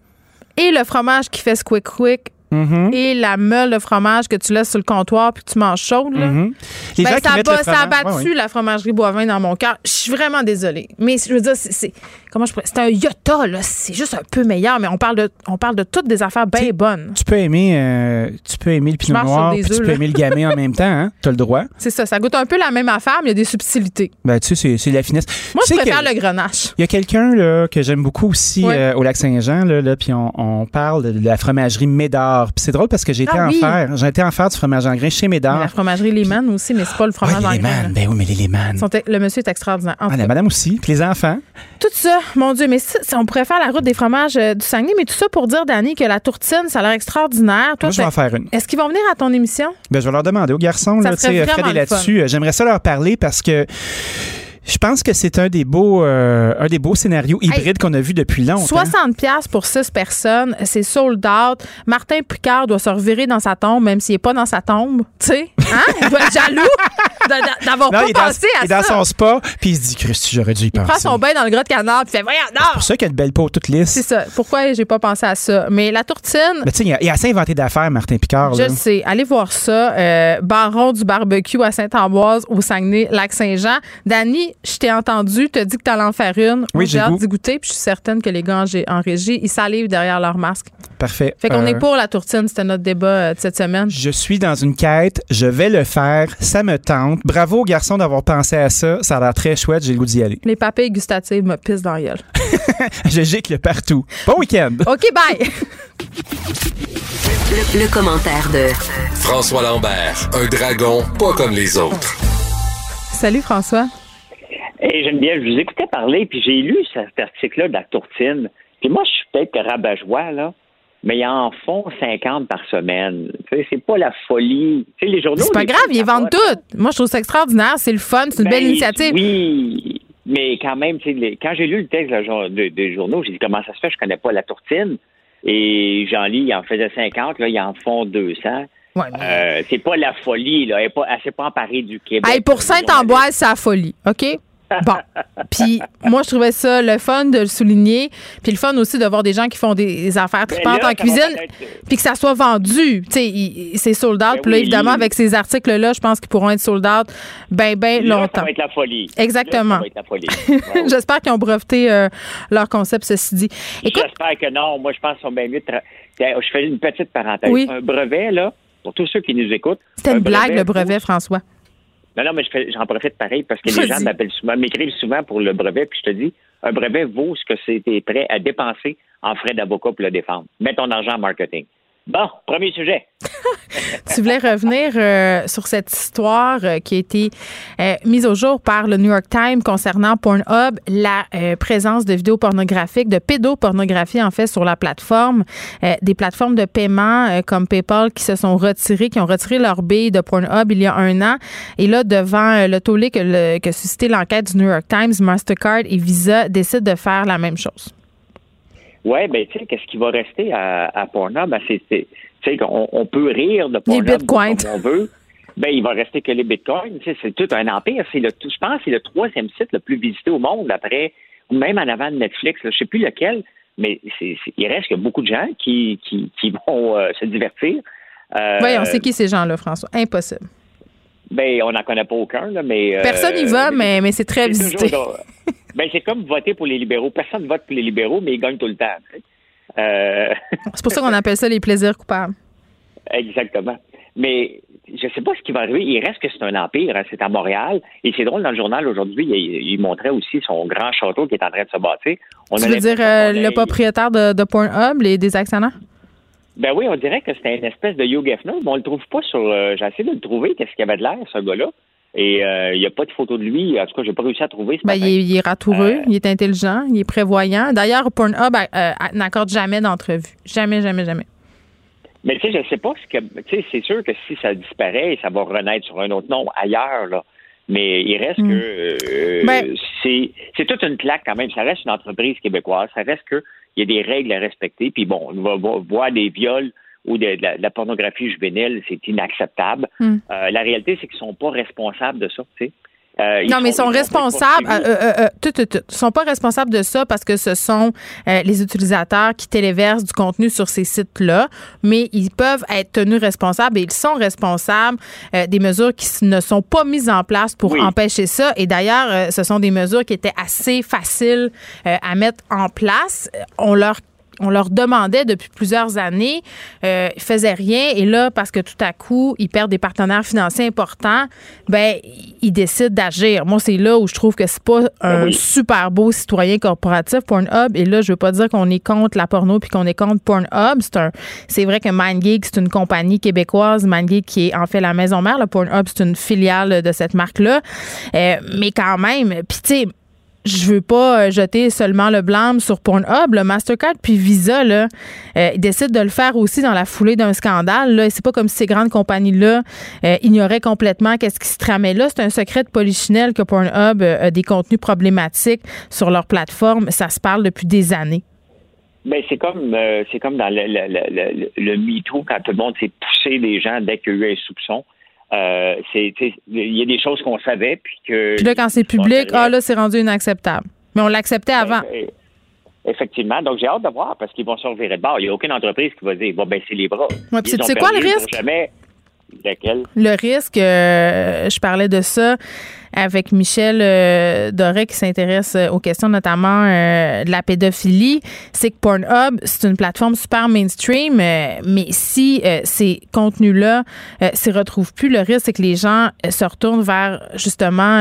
Et le fromage qui fait squick quick Mm-hmm. et la meule de fromage que tu laisses sur le comptoir puis que tu manges chaude. Là. Mm-hmm. Ben, ça, ça, a battu la fromagerie Boivin dans mon cœur. Je suis vraiment désolée. Mais je veux dire, c'est comment je C'est un Iota, là. C'est juste un peu meilleur, mais on parle de, on parle de toutes des affaires bien bonnes. Tu peux aimer, euh, tu peux aimer le pinot noir, puis tu peux aimer le gamay en [LAUGHS] même temps, hein? Tu as le droit. C'est ça. Ça goûte un peu la même affaire, mais il y a des subtilités. Ben, tu sais, c'est la finesse. Moi, je préfère le grenache. Il y a quelqu'un, là, que j'aime beaucoup aussi euh, au Lac-Saint-Jean, là, là puis on, on, parle de la fromagerie Médard. Puis c'est drôle parce que j'ai été ah en faire. J'ai été en faire du fromage en grain chez Médard. La fromagerie Lehman aussi, mais c'est pas le fromage en grain. Ben oui, mais les Lehman. Le monsieur est extraordinaire. Ah, la madame aussi. Puis les enfants. Tout ça, mon Dieu, mais ça, on pourrait faire la route des fromages euh, du Saguenay, mais tout ça pour dire, Dani, que la tourtine, ça a l'air extraordinaire. Toi, je vais en faire une. Est-ce qu'ils vont venir à ton émission? Ben, je vais leur demander aux garçons, là, Fred est là-dessus. Euh, j'aimerais ça leur parler parce que je pense que c'est un des beaux euh, un des beaux scénarios hybrides qu'on a vu depuis longtemps. 60 pièces pour 6 personnes, c'est sold out. Martin Picard doit se revirer dans sa tombe même s'il est pas dans sa tombe, tu sais. Hein? Il doit être jaloux d'avoir pas pensé à ça. Il est dans son spa, puis il se dit Christy, j'aurais dû y penser. Il prend son bain dans le grotte canard, puis fait voyons non. C'est pour ça qu'il a une belle peau toute lisse. C'est ça. Pourquoi j'ai pas pensé à ça? Mais la tourtine Mais tu sais, il, a assez inventé d'affaires Martin Picard Je le sais. Allez voir ça euh, Baron du barbecue à Saint-Ambroise au Saguenay, Lac-Saint-Jean. Dani, je t'ai entendu tu te dis que tu allais en faire une. Oui, j'ai hâte d'y goûter, puis je suis certaine que les gars en régie, ils salivent derrière leur masque. Parfait. Fait qu'on est euh, pour la tourtine, c'était notre débat euh, de cette semaine. Je suis dans une quête, je vais le faire, ça me tente. Bravo aux garçons d'avoir pensé à ça, ça a l'air très chouette, j'ai le goût d'y aller. Les papilles gustatives me pissent dans la gueule. [LAUGHS] je gicle partout. Bon week-end. OK, bye. le commentaire de François Lambert, un dragon pas comme les autres. Salut François. Et Geneviève, je vous écoutais parler, puis j'ai lu cet article-là de la tourtine. Puis moi, je suis peut-être rabat-joie, là, mais ils en font 50 par semaine. c'est pas la folie. Tu sais, les journaux. C'est pas grave, ils vendent tout. Moi, je trouve ça extraordinaire. C'est le fun, c'est une belle ben, initiative. Oui, mais quand même, quand j'ai lu le texte des journaux, j'ai dit comment ça se fait, je connais pas la tourtine. Et j'en lis, il en faisait 50, là, ils en font 200. Ouais, euh, c'est pas la folie, là. Elle s'est pas, pas emparée du Québec. pour Saint-Ambroise, c'est la folie, OK? Bon. Puis moi, je trouvais ça le fun de le souligner. Puis le fun aussi de voir des gens qui font des affaires tripantes en cuisine. Puis que ça soit vendu. Tu sais, c'est sold out. Ben puis là, évidemment, avec ces articles-là, je pense qu'ils pourront être sold out bien, bien longtemps. Ça va être la folie. Exactement. [LAUGHS] J'espère qu'ils ont breveté euh, leur concept, ceci dit. J'espère que non. Moi, je pense qu'ils sont bien mieux. Je fais une petite parenthèse. Un brevet, là, pour tous ceux qui nous écoutent. C'était une blague, le brevet, François. Non, non, mais j'en profite pareil parce que les gens m'appellent souvent, m'écrivent souvent pour le brevet, puis je te dis, un brevet vaut ce que c'était prêt à dépenser en frais d'avocat pour le défendre. Mets ton argent en marketing. Bon, premier sujet. [LAUGHS] tu voulais revenir euh, sur cette histoire euh, qui a été euh, mise au jour par le New York Times concernant Pornhub, la présence de vidéos pornographiques, de pédopornographie en fait sur la plateforme, des plateformes de paiement comme PayPal qui se sont retirées, qui ont retiré leur bille de Pornhub il y a un an. Et là, devant le tollé que, le, que suscité l'enquête du New York Times, Mastercard et Visa décident de faire la même chose. Oui, ben tu sais, qu'est-ce qui va rester à, à Pornhub? Ben, c'est, tu sais, qu'on on peut rire de Pornhub comme on veut. Ben, il va rester que les bitcoins. C'est tout un empire. C'est le, je pense, que c'est le troisième site le plus visité au monde après, même en avant de Netflix. Je je sais plus lequel, mais c'est, il reste que beaucoup de gens qui, qui, qui vont euh, se divertir. Euh, oui, on sait qui ces gens-là, François? Impossible. Ben, on n'en connaît pas aucun, là, mais. Euh, Personne n'y va, mais, mais c'est très [LAUGHS] visité. ben, c'est comme voter pour les libéraux. Personne ne vote pour les libéraux, mais ils gagnent tout le temps. Euh, c'est pour ça qu'on appelle ça les plaisirs coupables. [LAUGHS] Exactement. Mais je sais pas ce qui va arriver. Il reste que c'est un empire. Hein. C'est à Montréal. Et c'est drôle, dans le journal aujourd'hui, il, montrait aussi son grand château qui est en train de se bâtir. On tu veux dire euh, le propriétaire de, de Pornhub, les, des actionnaires? Ben oui, on dirait que c'était une espèce de Hugh Hefner, mais on le trouve pas sur. Euh, j'ai essayé de le trouver, qu'est-ce qu'il avait de l'air, ce gars-là. Et euh, il n'y a pas de photo de lui. En tout cas, j'ai pas réussi à trouver. Ben, il, est, il, est, ratoureux, il est intelligent, il est prévoyant. D'ailleurs, Pornhub n'accorde jamais d'entrevue. Jamais, jamais, jamais. Mais tu sais, je sais pas ce que. Tu sais, c'est sûr que si ça disparaît, ça va renaître sur un autre nom ailleurs, là. Mais il reste mm. que euh, ben c'est toute une claque quand même. Ça reste une entreprise québécoise. Ça reste qu'il y a des règles à respecter. Puis bon, on va voir des viols ou de, la, pornographie juvénile, c'est inacceptable. Mm. Euh, la réalité, c'est qu'ils sont pas responsables de ça. Tu sais. Euh, non, mais ils sont, responsables. Euh, euh, sont pas responsables de ça parce que ce sont les utilisateurs qui téléversent du contenu sur ces sites-là, mais ils peuvent être tenus responsables et ils sont responsables des mesures qui ne sont pas mises en place pour empêcher ça. Et d'ailleurs, ce sont des mesures qui étaient assez faciles à mettre en place. On leur on leur demandait depuis plusieurs années, euh, ils faisaient rien et là parce que tout à coup ils perdent des partenaires financiers importants, ben ils décident d'agir. Moi c'est là où je trouve que c'est pas un super beau citoyen corporatif Pornhub. Et là je veux pas dire qu'on est contre la porno puis qu'on est contre Pornhub, c'est un c'est vrai que MindGeek c'est une compagnie québécoise, MindGeek qui est en fait la maison mère, le Pornhub c'est une filiale de cette marque là, euh, mais quand même, puis tu sais je veux pas euh, jeter seulement le blâme sur Pornhub. Le Mastercard puis Visa, là, euh, ils décident de le faire aussi dans la foulée d'un scandale. Là. C'est pas comme si ces grandes compagnies-là euh, ignoraient complètement qu'est-ce qui se tramait là. C'est un secret de polichinelle que Pornhub a des contenus problématiques sur leur plateforme. Ça se parle depuis des années. Ben, c'est comme c'est comme dans le, le, le, MeToo, quand tout le monde s'est poussé des gens dès qu'il y a eu un soupçon. Euh, il y a des choses qu'on savait, puis que. Puis là, quand c'est public, ah là, c'est rendu inacceptable. Mais on l'acceptait avant. Ben, effectivement. Donc, j'ai hâte de voir parce qu'ils vont se revirer de bord. Il n'y a aucune entreprise qui va dire, bon, ben, c'est les bras. Ouais, c'est quoi le risque? Jamais. Le risque, euh, je parlais de ça avec Michel euh, Doré qui s'intéresse euh, aux questions notamment euh, de la pédophilie, c'est que Pornhub, c'est une plateforme super mainstream, mais si ces contenus-là s'y retrouvent plus, le risque, c'est que les gens se retournent vers justement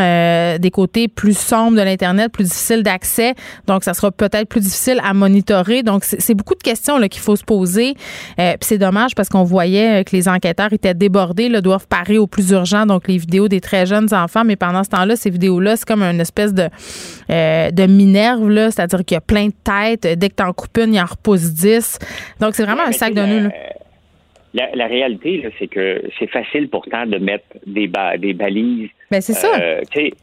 des côtés plus sombres de l'Internet, plus difficiles d'accès. Donc, ça sera peut-être plus difficile à monitorer. Donc, c'est beaucoup de questions qu'il faut se poser. Puis c'est dommage parce qu'on voyait que les enquêteurs étaient débordés, là, doivent parer au plus urgent, donc les vidéos des très jeunes enfants, mais pendant ce temps-là, ces vidéos-là, c'est comme une espèce de, euh, de minerve, là, c'est-à-dire qu'il y a plein de têtes. Dès que tu en coupes une, il en repose dix. Donc, c'est vraiment un sac de nœuds. La, réalité, c'est que c'est facile pourtant de mettre des, des balises. Ben, c'est ça. Euh,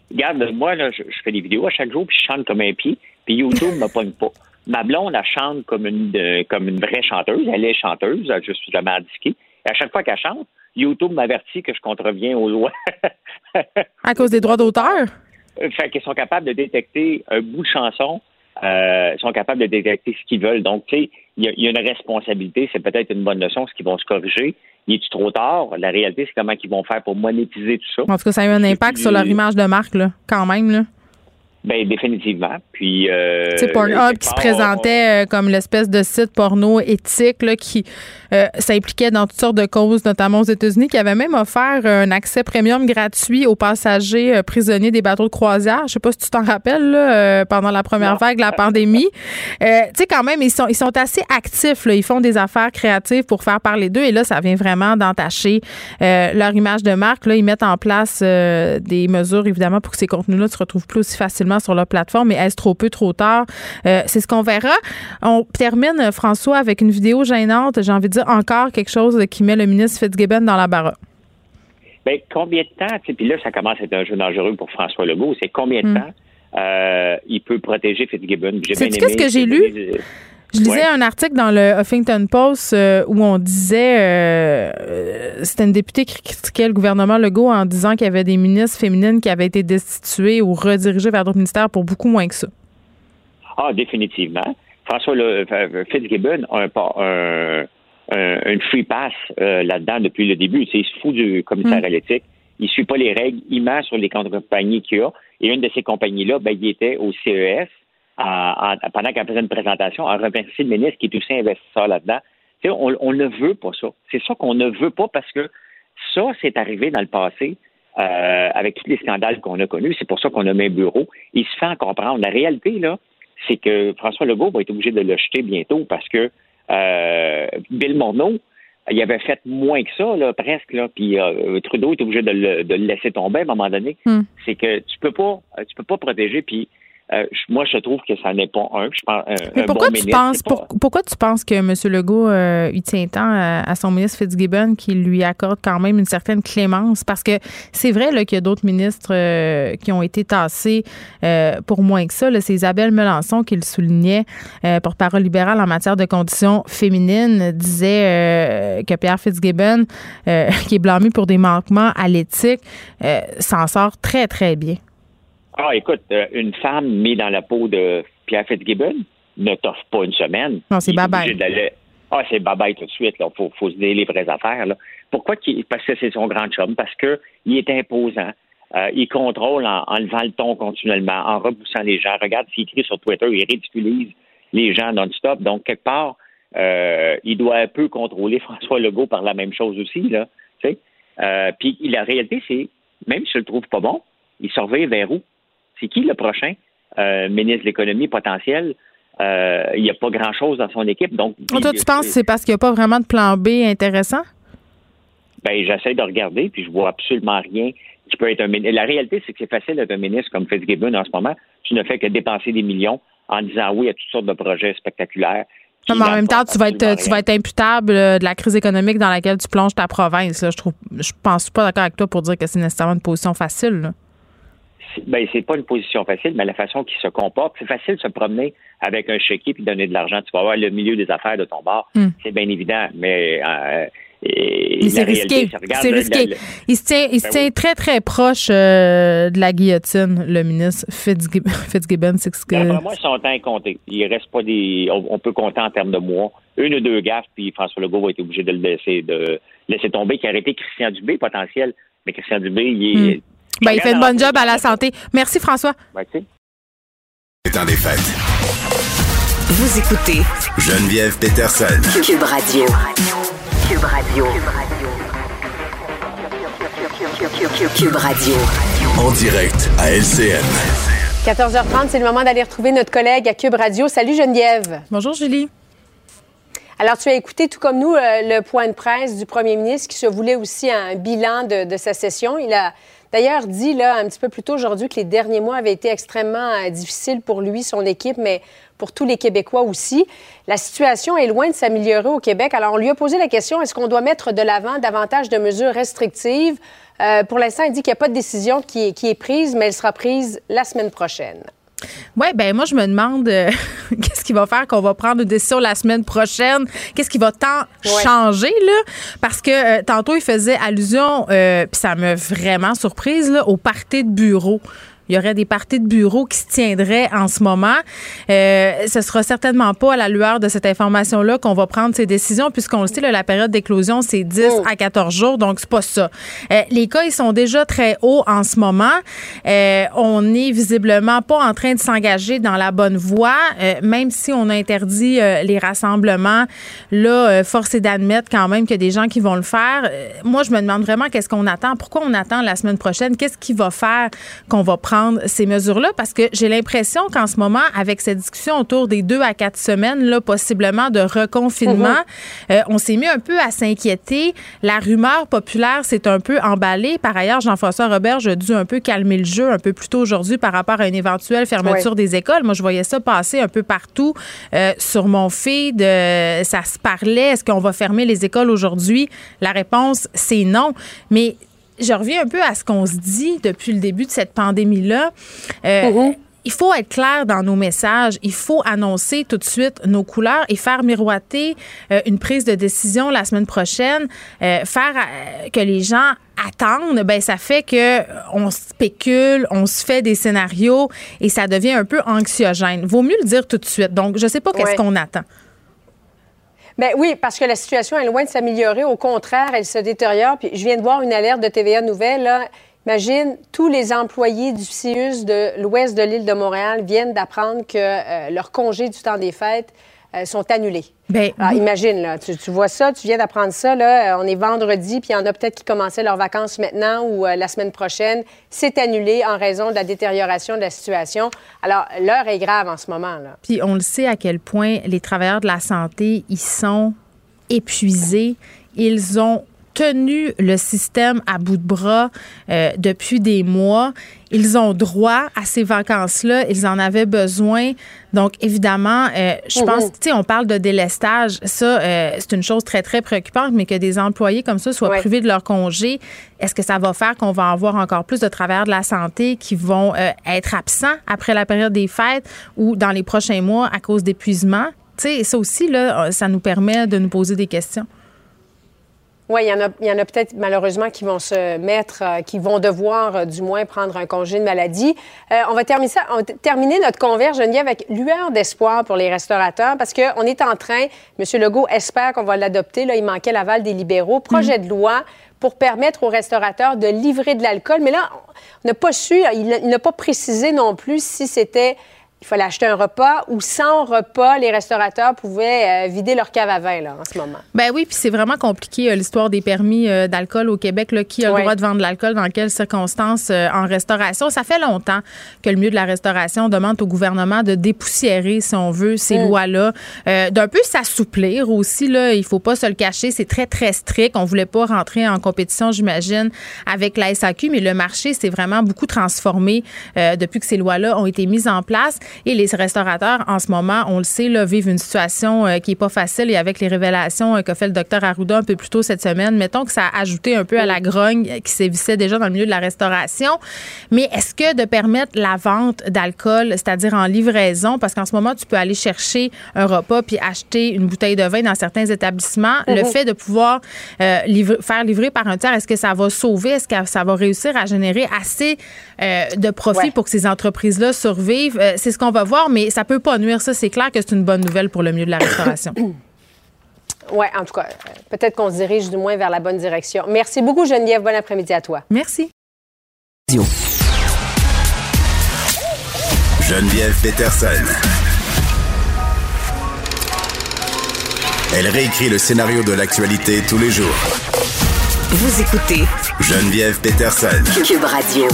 regarde, moi, là, je, fais des vidéos à chaque jour, puis je chante comme un pied, puis YouTube me pogne pas. Ma blonde, elle chante comme une, comme une vraie chanteuse. Elle est chanteuse, je suis jamais indiqué. Et à chaque fois qu'elle chante, YouTube m'avertit que je contreviens aux lois. [LAUGHS] [LAUGHS] à cause des droits d'auteur? Fait qu'ils sont capables de détecter un bout de chanson. Euh, sont capables de détecter ce qu'ils veulent. Donc, tu sais, il y, a une responsabilité. C'est peut-être une bonne notion, ce qu'ils vont se corriger. Il est trop tard? La réalité, c'est comment ils vont faire pour monétiser tout ça. En tout cas, ça a eu un impact sur leur image de marque, là, quand même. Là. Ben définitivement. Puis euh, c'est Pornhub qui se présentait euh, comme l'espèce de site porno éthique là, qui euh, s'impliquait dans toutes sortes de causes, notamment aux États-Unis, qui avait même offert un accès premium gratuit aux passagers euh, prisonniers des bateaux de croisière. Je sais pas si tu t'en rappelles là, pendant la première vague de la pandémie. [LAUGHS] tu sais quand même ils sont ils sont assez actifs. Là. Ils font des affaires créatives pour faire parler d'eux et là ça vient vraiment d'entacher leur image de marque. Là ils mettent en place des mesures évidemment pour que ces contenus-là se retrouvent plus aussi facilement sur leur plateforme, mais est-ce trop peu, trop tard? Euh, c'est ce qu'on verra. On termine, François, avec une vidéo gênante. J'ai envie de dire encore quelque chose qui met le ministre Fitzgibbon dans la barre. Bien, combien de temps, puis là, ça commence à être un jeu dangereux pour François Legault, c'est combien de hmm. temps euh, il peut protéger Fitzgibbon? C'est qu'est-ce que j'ai lu? Je lisais un article dans le Huffington Post euh, où on disait, euh, c'était une députée qui critiquait le gouvernement Legault en disant qu'il y avait des ministres féminines qui avaient été destituées ou redirigées vers d'autres ministères pour beaucoup moins que ça. Ah, définitivement. François le, Fitzgibbon a un, une free pass euh, là-dedans depuis le début. Il se fout du commissaire à mm. l'éthique. Il suit pas les règles. Il ment sur les compagnies qu'il a. Et une de ces compagnies-là, ben, il était au CES pendant qu'elle faisait une présentation, à remercier le ministre qui est aussi investisseur là-dedans. On, on, ne veut pas ça. C'est ça qu'on ne veut pas parce que Ça, c'est arrivé dans le passé euh, avec tous les scandales qu'on a connus. C'est pour ça qu'on a mis un bureau. Il se fait en comprendre. La réalité, là, c'est que François Legault va être obligé de le jeter bientôt parce que euh, Bill Morneau, il avait fait moins que ça, là, presque, là, puis euh, Trudeau est obligé de le, de le, laisser tomber à un moment donné. Hmm. C'est que tu peux pas, tu peux pas protéger, puis euh, moi, je trouve que ça n'est pas un. Je pense, Mais pourquoi, tu penses, pourquoi tu penses que M. Legault euh, il tient tant à, son ministre Fitzgibbon qui lui accorde quand même une certaine clémence? Parce que c'est vrai qu'il y a d'autres ministres euh, qui ont été tassés pour moins que ça. C'est Isabelle Melançon qui le soulignait, pour parole libérale en matière de conditions féminines, disait que Pierre Fitzgibbon, [LAUGHS] qui est blâmé pour des manquements à l'éthique, s'en sort très, très bien. Ah, écoute, euh, une femme mise dans la peau de Pierre Fitzgibbon ne t'offre pas une semaine. Non, c'est babaye. Ah, c'est babaye tout de suite. Il faut, faut se dire les vraies affaires. Là. Pourquoi? Parce que c'est son grand chum? Parce qu'il est imposant. Euh, il contrôle en, levant le ton continuellement, en repoussant les gens. Regarde s'il écrit sur Twitter, il ridiculise les gens non-stop. Donc, quelque part, euh, il doit un peu contrôler [LAUGHS] François Legault par la même chose aussi. Là, euh, puis la réalité, c'est, même si je le trouve pas bon, il surveille vers où? C'est qui le prochain euh, ministre de l'économie potentiel? Euh, il n'y a pas grand-chose dans son équipe. Donc, toi, tu penses que c'est parce qu'il n'y a pas vraiment de plan B intéressant? Ben, j'essaie de regarder, puis je vois absolument rien qui peut être un ministre. La réalité, c'est que c'est facile d'être un ministre comme Fitzgibbon en ce moment. Tu ne fais que dépenser des millions en disant oui à toutes sortes de projets spectaculaires. mais en même temps, tu vas être, tu vas être imputable euh, de la crise économique dans laquelle tu plonges ta province. Je trouve, je pense pas d'accord avec toi pour dire que c'est nécessairement une position facile ben, c'est pas une position facile, mais la façon qu'il se comporte, c'est facile de se promener avec un chéquier puis donner de l'argent. Tu vas avoir le milieu des affaires de ton bar. Hmm. C'est bien évident, mais euh, c'est risqué. C'est risqué. il se tient, il se ben tient très, très proche euh, de la guillotine, le ministre Fitzgibbon. c'est ce que... moi, son temps est compté. Il reste pas des. On, peut compter en termes de mois. Une ou deux gaffes, puis François Legault va être obligé de le laisser, de laisser tomber, qui a arrêté Christian Dubé potentiel. Mais Christian Dubé, il est. Hmm. Ben, il fait une bonne job à la santé. Merci, François. Merci. Temps des fêtes. Vous écoutez Geneviève Peterson. Cube Radio. Cube Radio. Cube Radio. En direct à LCN. 14h30, c'est le moment d'aller retrouver notre collègue à Cube Radio. Salut Geneviève. Bonjour Julie. Alors, tu as écouté, tout comme nous, euh, le point de presse du premier ministre qui se voulait aussi un bilan de, de sa session. Il a D'ailleurs, dit là un petit peu plus tôt aujourd'hui que les derniers mois avaient été extrêmement euh, difficiles pour lui, son équipe, mais pour tous les Québécois aussi. La situation est loin de s'améliorer au Québec. Alors, on lui a posé la question est-ce qu'on doit mettre de l'avant davantage de mesures restrictives? Euh, Pour l'instant, il dit qu'il n'y a pas de décision qui est prise, mais elle sera prise la semaine prochaine. Oui, ben moi, je me demande euh, [LAUGHS] qu'est-ce qui va faire qu'on va prendre une décision la semaine prochaine? Qu'est-ce qui va tant changer, là? Parce que euh, tantôt, il faisait allusion, euh, puis ça m'a vraiment surprise, là, au party de bureau. Il y aurait des parties de bureau qui se tiendraient en ce moment. Euh, ce sera certainement pas à la lueur de cette information-là qu'on va prendre ces décisions, puisqu'on le sait, la période d'éclosion, c'est 10 à 14 jours, donc c'est pas ça. Euh, les cas, ils sont déjà très hauts en ce moment. Euh, on n'est visiblement pas en train de s'engager dans la bonne voie, euh, même si on a interdit les rassemblements. Là, force est d'admettre quand même qu'il y a des gens qui vont le faire. moi, je me demande vraiment qu'est-ce qu'on attend. Pourquoi on attend la semaine prochaine? Qu'est-ce qui va faire qu'on va prendre ces mesures-là parce que j'ai l'impression qu'en ce moment, avec cette discussion autour des deux à quatre semaines, là, possiblement de reconfinement, mhm. euh, on s'est mis un peu à s'inquiéter. La rumeur populaire s'est un peu emballée. Par ailleurs, Jean-François Robert, a dû un peu calmer le jeu un peu plus tôt aujourd'hui par rapport à une éventuelle fermeture des écoles. Moi, je voyais ça passer un peu partout euh, sur mon feed. Euh, ça se parlait. Est-ce qu'on va fermer les écoles aujourd'hui? La réponse, c'est non. Mais je reviens un peu à ce qu'on se dit depuis le début de cette pandémie-là. Euh, mm-hmm. Il faut être clair dans nos messages. Il faut annoncer tout de suite nos couleurs et faire miroiter euh, une prise de décision la semaine prochaine. Euh, faire que les gens attendent, ben ça fait que on spécule, on se fait des scénarios et ça devient un peu anxiogène. Vaut mieux le dire tout de suite. Donc, je sais pas qu'est-ce qu'on attend. Bien oui, parce que la situation est loin de s'améliorer. Au contraire, elle se détériore. Puis je viens de voir une alerte de TVA Nouvelle. Imagine, tous les employés du CIUS de l'ouest de l'île de Montréal viennent d'apprendre que euh, leur congé du temps des fêtes sont annulés. Ben, imagine, là, tu, vois ça, tu viens d'apprendre ça, là, on est vendredi, puis il y en a peut-être qui commençaient leurs vacances maintenant ou la semaine prochaine. C'est annulé en raison de la détérioration de la situation. Alors, l'heure est grave en ce moment. Là. Puis on le sait à quel point les travailleurs de la santé, ils sont épuisés. Ils ont tenu le système à bout de bras euh, depuis des mois. Ils ont droit à ces vacances-là. Ils en avaient besoin. Donc, évidemment, euh, je pense, tu sais, on parle de délestage. Ça, euh, c'est une chose très, très préoccupante, mais que des employés comme ça soient privés de leur congé, est-ce que ça va faire qu'on va avoir encore plus de travailleurs de la santé qui vont être absents après la période des fêtes ou dans les prochains mois à cause d'épuisement? Tu sais, ça aussi, là, ça nous permet de nous poser des questions. Oui, il y en a, y en a peut-être malheureusement qui vont se mettre, euh, qui vont devoir euh, du moins prendre un congé de maladie. Euh, on, va terminer ça, on va terminer notre converge, Geneviève, avec lueur d'espoir pour les restaurateurs parce qu'on est en train, M. Legault espère qu'on va l'adopter. Là, il manquait l'aval des libéraux. Projet mm. de loi pour permettre aux restaurateurs de livrer de l'alcool. Mais là, on n'a pas su, il n'a pas précisé non plus si c'était il fallait acheter un repas ou sans repas, les restaurateurs pouvaient euh, vider leur cave à vin là, en ce moment. Ben oui, puis c'est vraiment compliqué euh, l'histoire des permis euh, d'alcool au Québec. Là, qui a le droit de vendre de l'alcool, dans quelles circonstances en restauration? Ça fait longtemps que le milieu de la restauration demande au gouvernement de dépoussiérer, si on veut, ces mm. lois-là, d'un peu s'assouplir aussi. Là, il faut pas se le cacher, c'est très, très strict. On voulait pas rentrer en compétition, j'imagine, avec la SAQ, mais le marché s'est vraiment beaucoup transformé depuis que ces lois-là ont été mises en place. Et les restaurateurs, en ce moment, on le sait, là, vivent une situation euh, qui est pas facile. Et avec les révélations euh, qu'a fait le docteur Arruda un peu plus tôt cette semaine, mettons que ça a ajouté un peu à la grogne qui sévissait déjà dans le milieu de la restauration. Mais est-ce que de permettre la vente d'alcool, c'est-à-dire en livraison, parce qu'en ce moment, tu peux aller chercher un repas puis acheter une bouteille de vin dans certains établissements, le mhm. fait de pouvoir euh, faire livrer par un tiers, est-ce que ça va sauver, est-ce que ça va réussir à générer assez de profit pour que ces entreprises-là survivent? c'est ce on va voir, mais ça peut pas nuire. Ça, c'est clair que c'est une bonne nouvelle pour le milieu de la restauration. [COUGHS] Oui, en tout cas, peut-être qu'on se dirige du moins vers la bonne direction. Merci beaucoup, Geneviève. Bon après-midi à toi. Merci. Geneviève Peterson. Elle réécrit le scénario de l'actualité tous les jours. Vous écoutez Geneviève Peterson. Cube Radio.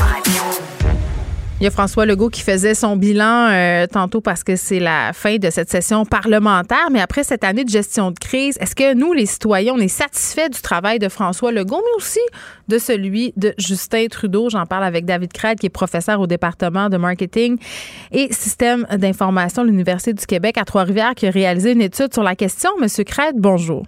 Il y a François Legault qui faisait son bilan euh, tantôt parce que c'est la fin de cette session parlementaire. Mais après cette année de gestion de crise, est-ce que nous, les citoyens, on est satisfaits du travail de François Legault, mais aussi de celui de Justin Trudeau? J'en parle avec David Crête, qui est professeur au département de marketing et système d'information de l'Université du Québec à Trois-Rivières, qui a réalisé une étude sur la question. Monsieur Crête, bonjour.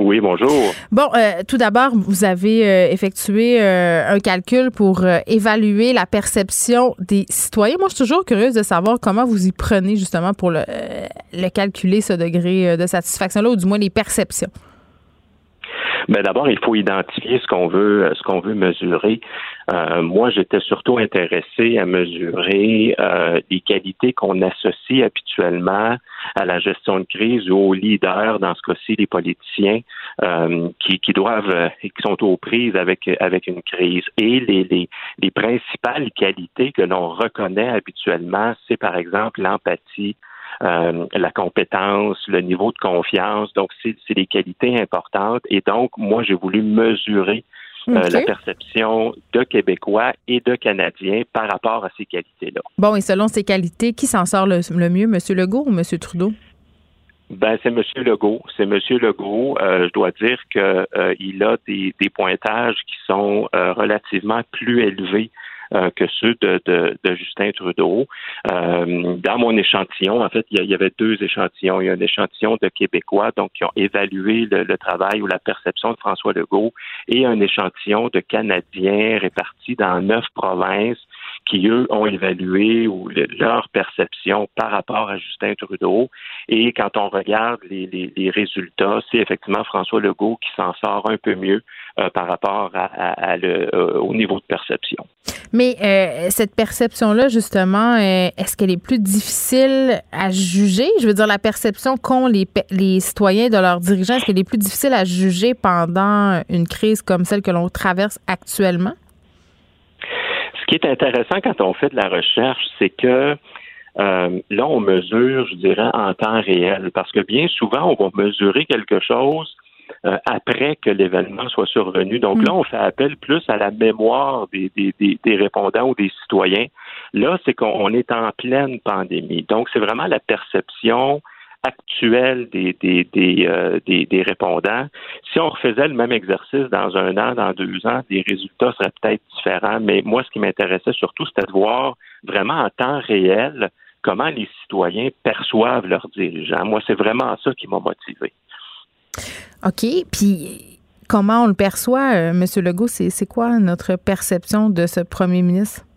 Oui, bonjour. Bon, euh, tout d'abord, vous avez euh, effectué euh, un calcul pour évaluer la perception des citoyens. Moi, je suis toujours curieuse de savoir comment vous y prenez justement pour le, le calculer, ce degré de satisfaction-là, ou du moins les perceptions. Mais d'abord, il faut identifier ce qu'on veut, ce qu'on veut mesurer. Euh, moi, j'étais surtout intéressé à mesurer euh, les qualités qu'on associe habituellement à la gestion de crise ou aux leaders, dans ce cas-ci, les politiciens, euh, qui, qui doivent, qui sont aux prises avec avec une crise. Et les, les, les principales qualités que l'on reconnaît habituellement, c'est par exemple l'empathie, euh, la compétence, le niveau de confiance. Donc, c'est des qualités importantes. Et donc, moi, j'ai voulu mesurer euh, la perception de Québécois et de Canadiens par rapport à ces qualités-là. Bon, et selon ces qualités, qui s'en sort le, mieux, M. Legault ou M. Trudeau? Ben, c'est M. Legault. C'est M. Legault. Euh, je dois dire qu'il a des, des, pointages qui sont relativement plus élevés euh, que ceux de, de, Justin Trudeau. Euh, dans mon échantillon, en fait, il y, avait deux échantillons. Il y a un échantillon de Québécois, donc qui ont évalué le, le travail ou la perception de François Legault, et un échantillon de Canadiens répartis dans neuf provinces qui, eux, ont évalué ou leur perception par rapport à Justin Trudeau. Et quand on regarde les, résultats, c'est effectivement François Legault qui s'en sort un peu mieux euh, par rapport à, euh, au niveau de perception. Mais euh, cette perception-là, justement, est-ce qu'elle est plus difficile à juger? Je veux dire, la perception qu'ont les, les citoyens de leurs dirigeants, est-ce qu'elle est plus difficile à juger pendant une crise comme celle que l'on traverse actuellement? Ce qui est intéressant quand on fait de la recherche, c'est que euh, là, on mesure, je dirais, en temps réel, parce que bien souvent, on va mesurer quelque chose euh, après que l'événement soit survenu. Donc là, mm. on fait appel plus à la mémoire des, des, des, répondants ou des citoyens. Là, c'est qu'on est en pleine pandémie. Donc, c'est vraiment la perception actuelle des, des, euh, des, des, répondants. Si on refaisait le même exercice dans un an, dans deux ans, les résultats seraient peut-être différents. Mais moi, ce qui m'intéressait surtout, c'était de voir vraiment en temps réel comment les citoyens perçoivent leurs dirigeants. Moi, c'est vraiment ça qui m'a motivé. OK. Puis comment on le perçoit, euh, M. Legault? C'est quoi notre perception de ce premier ministre?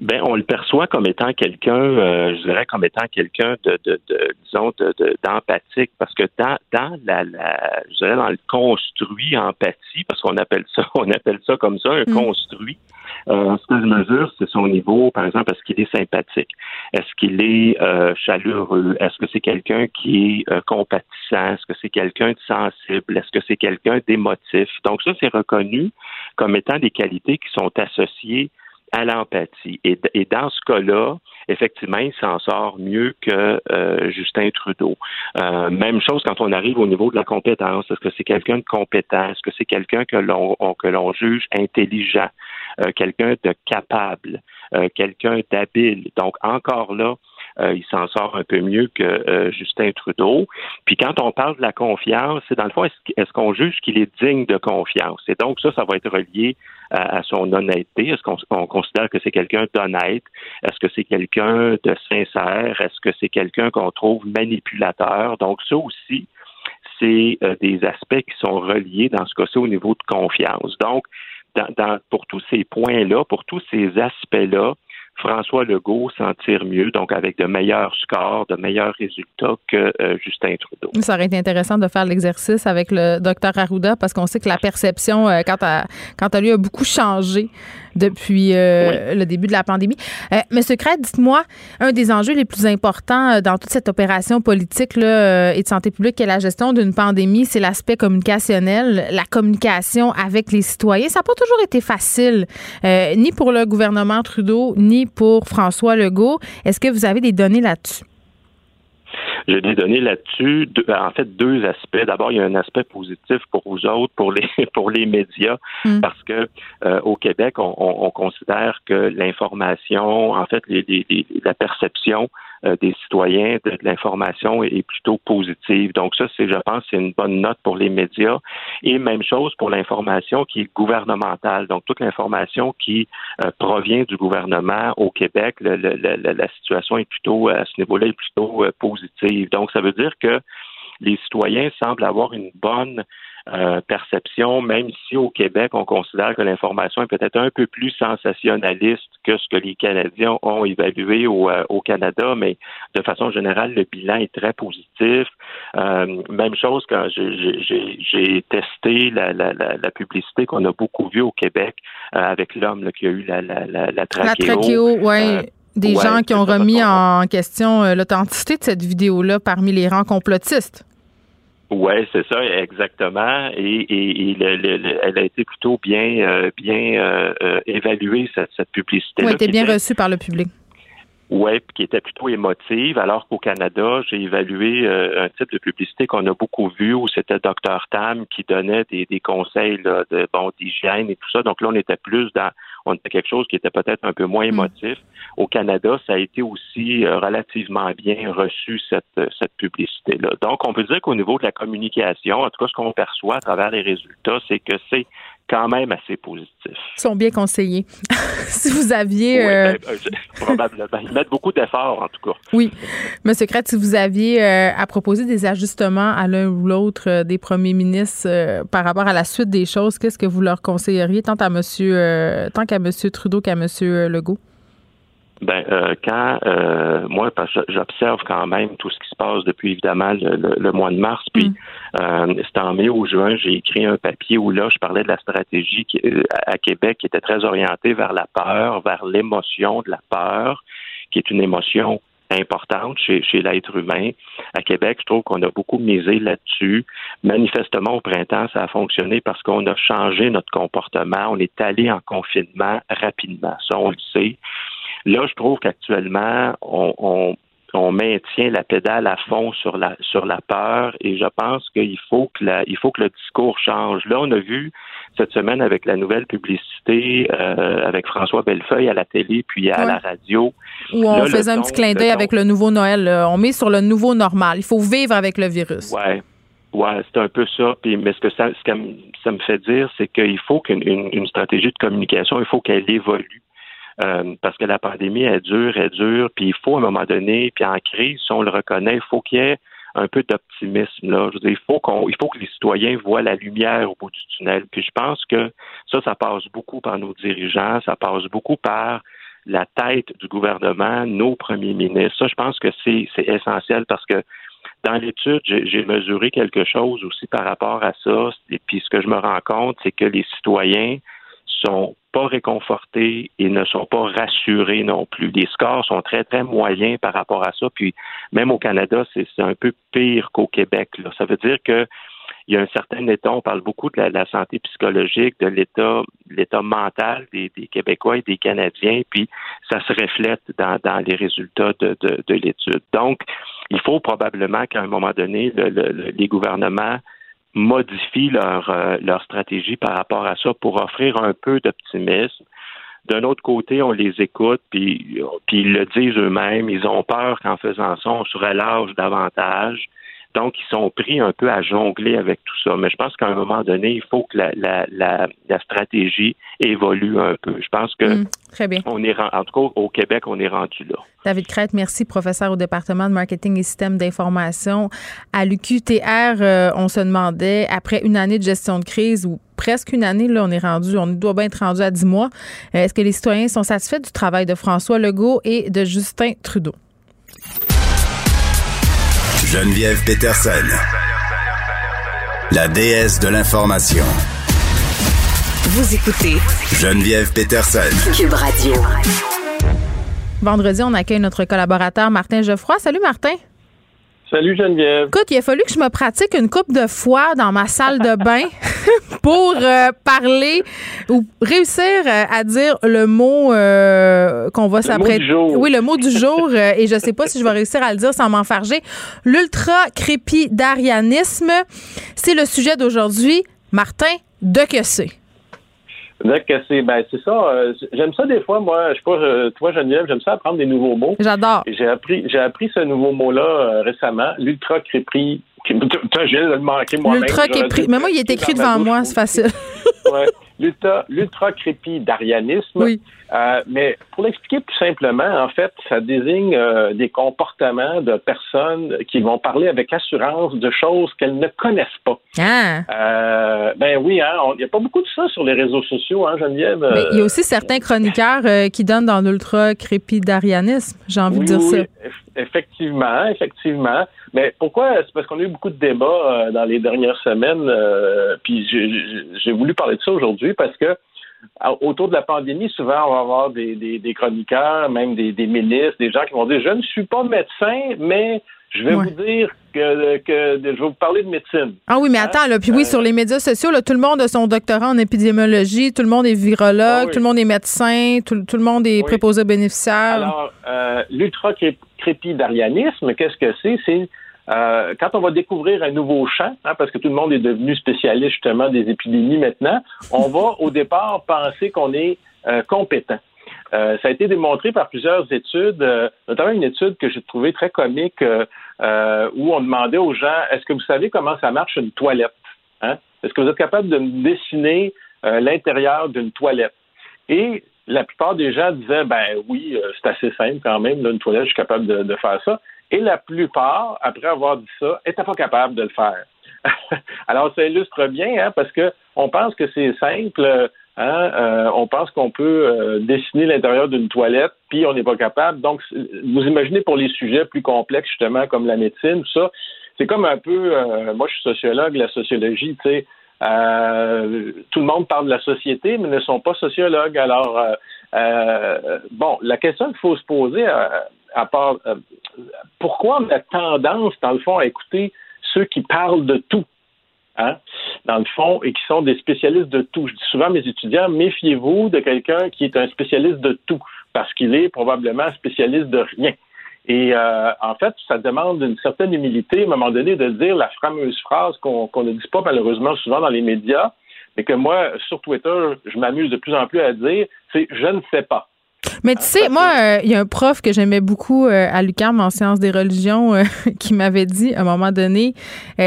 Ben on le perçoit comme étant quelqu'un, euh, je dirais comme étant quelqu'un de, de, de, disons, d'empathique, parce que dans, dans la, la, je dirais dans le construit empathie, parce qu'on appelle ça, [LAUGHS] on appelle ça comme ça, un mm. construit. Euh, ce que je mesure, c'est son niveau, par exemple, est-ce qu'il est sympathique? Est-ce qu'il est euh, chaleureux? Est-ce que c'est quelqu'un qui est euh, compatissant? Est-ce que c'est quelqu'un de sensible? Est-ce que c'est quelqu'un d'émotif? Donc ça, c'est reconnu comme étant des qualités qui sont associées à l'empathie. Et, dans ce cas-là, effectivement, il s'en sort mieux que euh, Justin Trudeau. Euh, même chose quand on arrive au niveau de la compétence. Est-ce que c'est quelqu'un de compétent? Est-ce que c'est quelqu'un que l'on que l'on juge intelligent? Euh, quelqu'un de capable? quelqu'un d'habile? Donc, encore là, il s'en sort un peu mieux que Justin Trudeau. Puis quand on parle de la confiance, c'est dans le fond, est-ce qu'on juge qu'il est digne de confiance? Et donc ça, ça va être relié à, son honnêteté? Est-ce qu'on considère que c'est quelqu'un d'honnête? Est-ce que c'est quelqu'un de sincère? Est-ce que c'est quelqu'un qu'on trouve manipulateur? Donc, ça aussi, c'est euh, des aspects qui sont reliés dans ce cas-ci au niveau de confiance. Donc, dans, pour tous ces points-là, pour tous ces aspects-là, François Legault s'en tire mieux, donc avec de meilleurs scores, de meilleurs résultats que euh, Justin Trudeau. Ça aurait été intéressant de faire l'exercice avec le docteur Arruda parce qu'on sait que la perception, euh, quand, à, lui, a beaucoup changé depuis euh, le début de la pandémie. Monsieur Crête, dites-moi, un des enjeux les plus importants dans toute cette opération politique là, et de santé publique est la gestion d'une pandémie, c'est l'aspect communicationnel, la communication avec les citoyens. Ça n'a pas toujours été facile, ni pour le gouvernement Trudeau, ni pour François Legault. Est-ce que vous avez des données là-dessus? J'ai des données là-dessus. En fait, deux aspects. D'abord, il y a un aspect positif pour vous autres, pour les [LAUGHS] pour les médias, hmm. parce que euh, au Québec, on, considère que l'information, en fait, la perception des citoyens de, l'information est, plutôt positive. Donc ça, c'est, je pense, c'est une bonne note pour les médias. Et même chose pour l'information qui est gouvernementale. Donc toute l'information qui euh, provient du gouvernement au Québec, la situation est plutôt à ce niveau-là est plutôt euh, positive. Donc ça veut dire que les citoyens semblent avoir une bonne euh, perception, même si au Québec, on considère que l'information est peut-être un peu plus sensationnaliste que ce que les Canadiens ont évalué au, euh, Canada, mais de façon générale, le bilan est très positif. Euh, même chose quand j'ai testé la, la, la, publicité qu'on a beaucoup vue au Québec avec l'homme qui a eu la, la, la, la trachéo. La Des gens qui ont remis en question l'authenticité de cette vidéo-là parmi les rangs complotistes. Oui, c'est ça, exactement. Et, et, elle a été plutôt bien, euh, bien euh, euh, évaluée, cette, cette publicité. Oui, elle était bien reçue par le public. Oui, qui était plutôt émotive, alors qu'au Canada, j'ai évalué un type de publicité qu'on a beaucoup vu où c'était Dr Tam qui donnait des, des conseils là, de bon d'hygiène et tout ça. Donc là, on était plus dans on était quelque chose qui était peut-être un peu moins mm. émotif. Au Canada, ça a été aussi euh, relativement bien reçu, cette, euh, cette publicité-là. Donc, on peut dire qu'au niveau de la communication, en tout cas, ce qu'on perçoit à travers les résultats, c'est que c'est quand même assez positif. Ils sont bien conseillés. [LAUGHS] si vous aviez... Euh, ben, ben, probablement. Ils mettent beaucoup d'efforts, en tout cas. Oui. Monsieur Crête, si vous aviez à proposer des ajustements à l'un ou l'autre des premiers ministres par rapport à la suite des choses, qu'est-ce que vous leur conseilleriez tant à monsieur, tant qu'à M. Trudeau qu'à M. Legault? Ben, euh, quand euh, moi, parce que j'observe quand même tout ce qui se passe depuis évidemment le, mois de mars, puis mm. euh, c'était en mai ou juin, j'ai écrit un papier où là, je parlais de la stratégie à Québec qui était très orientée vers la peur, vers l'émotion de la peur, qui est une émotion importante chez, chez l'être humain. À Québec, je trouve qu'on a beaucoup misé là-dessus. Manifestement, au printemps, ça a fonctionné parce qu'on a changé notre comportement. On est allé en confinement rapidement. Ça, on le sait. Là, je trouve qu'actuellement, on, on, maintient la pédale à fond sur la sur la peur et je pense qu'il faut que la, il faut que le discours change. Là, on a vu cette semaine avec la nouvelle publicité euh, avec François Bellefeuille à la télé puis à la radio. Où on faisait un petit clin d'œil avec le nouveau Noël. On met sur le nouveau normal. Il faut vivre avec le virus. Ouais. Ouais, c'est un peu ça. Puis, mais ce que ça, ce que ça me fait dire, c'est qu'il faut qu'une une, stratégie de communication, il faut qu'elle évolue. Euh, parce que la pandémie est dure, est dure, puis il faut à un moment donné, puis en crise, si on le reconnaît, il faut qu'il y ait un peu d'optimisme. Là. Je veux dire, il faut qu'on, il faut que les citoyens voient la lumière au bout du tunnel. Puis je pense que ça, ça passe beaucoup par nos dirigeants, ça passe beaucoup par la tête du gouvernement, nos premiers ministres. Ça, je pense que c'est, c'est essentiel parce que dans l'étude, j'ai mesuré quelque chose aussi par rapport à ça. Et puis ce que je me rends compte, c'est que les citoyens sont pas réconfortés et ne sont pas rassurés non plus. Les scores sont très, très moyens par rapport à ça. Puis même au Canada, c'est un peu pire qu'au Québec. Ça veut dire que il y a un certain état, on parle beaucoup de la, santé psychologique, de l'état, l'état mental des, Québécois et des Canadiens, puis ça se reflète dans, les résultats de, de l'étude. Donc, il faut probablement qu'à un moment donné, les gouvernements modifient leur, euh, leur stratégie par rapport à ça pour offrir un peu d'optimisme. D'un autre côté, on les écoute, puis, puis ils le disent eux-mêmes, ils ont peur qu'en faisant ça, on se relâche davantage. Donc, ils sont pris un peu à jongler avec tout ça. Mais je pense qu'à un moment donné, il faut que la, la, la, stratégie évolue un peu. Je pense que mm, très bien. on est en tout cas au Québec, on est rendu là. David Crête, merci, professeur au département de marketing et système d'information à l'UQTR. Euh, on se demandait après une année de gestion de crise ou presque une année, là, on est rendu, on doit bien être rendu à dix mois. Euh, est-ce que les citoyens sont satisfaits du travail de François Legault et de Justin Trudeau? Geneviève Peterson, la déesse de l'information. Vous écoutez Geneviève Peterson, Cube Radio. Vendredi, on accueille notre collaborateur Martin Geoffroy. Salut Martin. Salut Geneviève. Écoute, il a fallu que je me pratique une coupe de fois dans ma salle de bain [LAUGHS] [LAUGHS] pour euh, parler ou réussir euh, à dire le mot euh, qu'on va s'apprêter. Oui, le mot du jour. et je sais pas si je vais réussir à le dire sans m'enfarger. L'ultra-crépidarianisme, c'est le sujet d'aujourd'hui. Martin, de que c'est? que c'est? Ben c'est ça. Euh, j'aime ça des fois, moi. Je sais pas, toi Geneviève, j'aime ça apprendre des nouveaux mots. J'adore. J'ai appris j'ai appris ce nouveau mot-là euh, récemment, l'ultra Je viens de le manquer moi-même. L'ultra. Mais moi, il est écrit devant moi, c'est facile. ouais. L'ultra crépidarianisme. Oui. Euh, mais pour l'expliquer plus simplement, en fait, ça désigne euh, des comportements de personnes qui vont parler avec assurance de choses qu'elles ne connaissent pas. Ah. Euh, ben oui, hein, il n'y a pas beaucoup de ça sur les réseaux sociaux, hein, Geneviève. Mais il y a aussi certains chroniqueurs qui donnent dans l'ultra crépidarianisme, j'ai envie de dire ça. Effectivement, effectivement. Mais pourquoi? C'est parce qu'on a eu beaucoup de débats dans les dernières semaines, puis j'ai voulu parler de ça aujourd'hui parce que autour de la pandémie, souvent, on va avoir des, des, chroniqueurs, même des, des, ministres, des gens qui vont dire Je ne suis pas médecin, mais je vais vous dire que, que, je vais vous parler de médecine. Ah oui, mais attends, là, puis oui, euh, sur les médias sociaux, là, tout le monde a son doctorat en épidémiologie, tout le monde est virologue, ah tout le monde est médecin, tout, tout le monde est préposé bénéficiaire. Alors, euh, l'ultra-crépidarianisme, qu'est-ce que c'est? C'est euh, quand on va découvrir un nouveau champ, hein, parce que tout le monde est devenu spécialiste justement des épidémies maintenant, on va [LAUGHS] au départ penser qu'on est euh, compétent. Euh, ça a été démontré par plusieurs études, notamment une étude que j'ai trouvée très comique où on demandait aux gens est-ce que vous savez comment ça marche une toilette hein? Est-ce que vous êtes capable de dessiner l'intérieur d'une toilette? Et la plupart des gens disaient ben oui, c'est assez simple quand même, une toilette, je suis capable de faire ça. Et la plupart, après avoir dit ça, n'étaient pas capables de le faire. [LAUGHS] Alors, ça illustre bien, hein, parce que on pense que c'est simple. Hein, euh, on pense qu'on peut euh, dessiner l'intérieur d'une toilette, puis on n'est pas capable. Donc, vous imaginez pour les sujets plus complexes, justement, comme la médecine, tout ça, c'est comme un peu, euh, moi je suis sociologue, la sociologie, tu sais, tout le monde parle de la société, mais ne sont pas sociologues. Alors, bon, la question qu'il faut se poser, à part, euh, pourquoi on a tendance, dans le fond, à écouter ceux qui parlent de tout, hein, dans le fond, et qui sont des spécialistes de tout. Je dis souvent à mes étudiants, méfiez-vous de quelqu'un qui est un spécialiste de tout. parce qu'il est probablement spécialiste de rien. Et euh, en fait, ça demande une certaine humilité, à un moment donné, de dire la fameuse phrase qu'on ne dit pas malheureusement souvent dans les médias, mais que moi, sur Twitter, je m'amuse de plus en plus à dire, c'est je ne sais pas. Mais tu sais, moi, euh, il y a un prof que j'aimais beaucoup euh, à l'UQAM en sciences des religions [LAUGHS] qui m'avait dit à un moment donné, tu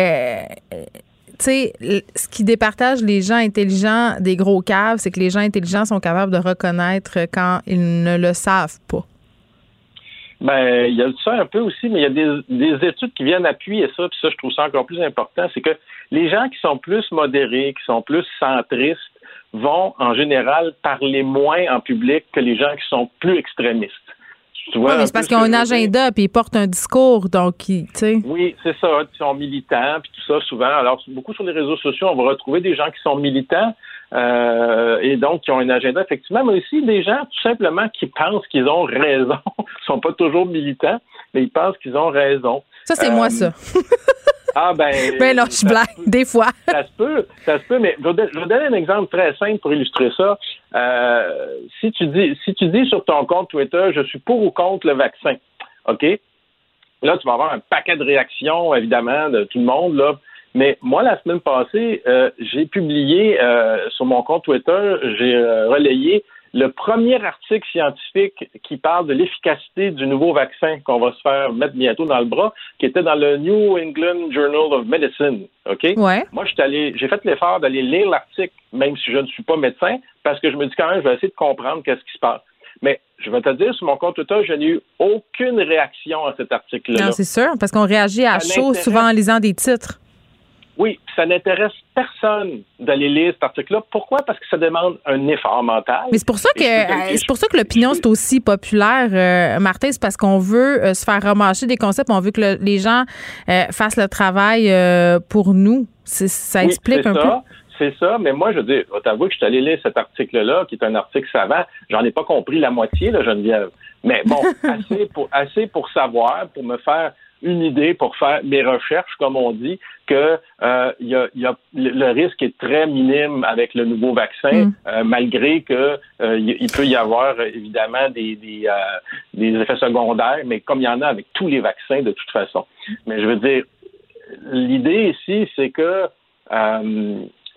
sais, ce qui départage les gens intelligents des gros caves, c'est que les gens intelligents sont capables de reconnaître quand ils ne le savent pas. Ben, il y a ça un peu aussi, mais il y a des, des études qui viennent appuyer ça, puis ça, je trouve ça encore plus important, c'est que les gens qui sont plus modérés, qui sont plus centristes, vont en général parler moins en public que les gens qui sont plus extrémistes. oui, mais c'est parce qu'ils ont un agenda puis ils portent un discours, donc tu sais. Oui, c'est ça. Ils sont militants puis tout ça souvent. Alors beaucoup sur les réseaux sociaux, on va retrouver des gens qui sont militants euh, et donc qui ont un agenda effectivement, mais aussi des gens tout simplement qui pensent qu'ils ont raison. ils [LAUGHS] sont pas toujours militants, mais ils pensent qu'ils ont raison. Ça c'est moi ça. [LAUGHS] Ah ben. ben non, je blague, des fois. Ça se peut, ça se peut, mais je vais, vous donner un exemple très simple pour illustrer ça. Euh, si tu dis, si tu dis sur ton compte Twitter, je suis pour ou contre le vaccin, ok? Là, tu vas avoir un paquet de réactions, évidemment, de tout le monde là. Mais moi, la semaine passée, euh, j'ai publié euh, sur mon compte Twitter, j'ai relayé le premier article scientifique qui parle de l'efficacité du nouveau vaccin qu'on va se faire mettre bientôt dans le bras, qui était dans le New England Journal of Medicine. OK? Ouais. Moi, allé, j'ai fait l'effort d'aller lire l'article, même si je ne suis pas médecin, parce que je me dis quand même, je vais essayer de comprendre qu'est-ce qui se passe. Mais je vais te dire, sur mon compte Twitter, je n'ai eu aucune réaction à cet article-là. Non, c'est sûr, parce qu'on réagit à chaud souvent en lisant des titres. Oui, ça n'intéresse personne d'aller lire cet article-là. Pourquoi? Parce que ça demande un effort mental. Mais c'est pour ça que euh, c'est pour ça que l'opinion c'est aussi populaire, euh, Martin, c'est parce qu'on veut euh, se faire remarcher des concepts, on veut que les gens fassent le travail pour nous. Ça explique un peu. C'est ça, mais moi, je dis, t'avouer que je suis allé lire cet article-là, qui est un article savant. J'en ai pas compris la moitié, là, Geneviève. Mais bon, [LAUGHS] assez pour, assez pour savoir, pour me faire une idée pour faire mes recherches, comme on dit, que euh, y a, y a, le risque est très minime avec le nouveau vaccin, mm. euh, malgré que euh, il peut y avoir évidemment des, des, euh, des, effets secondaires, mais comme il y en a avec tous les vaccins de toute façon. Mais je veux dire, l'idée ici, c'est que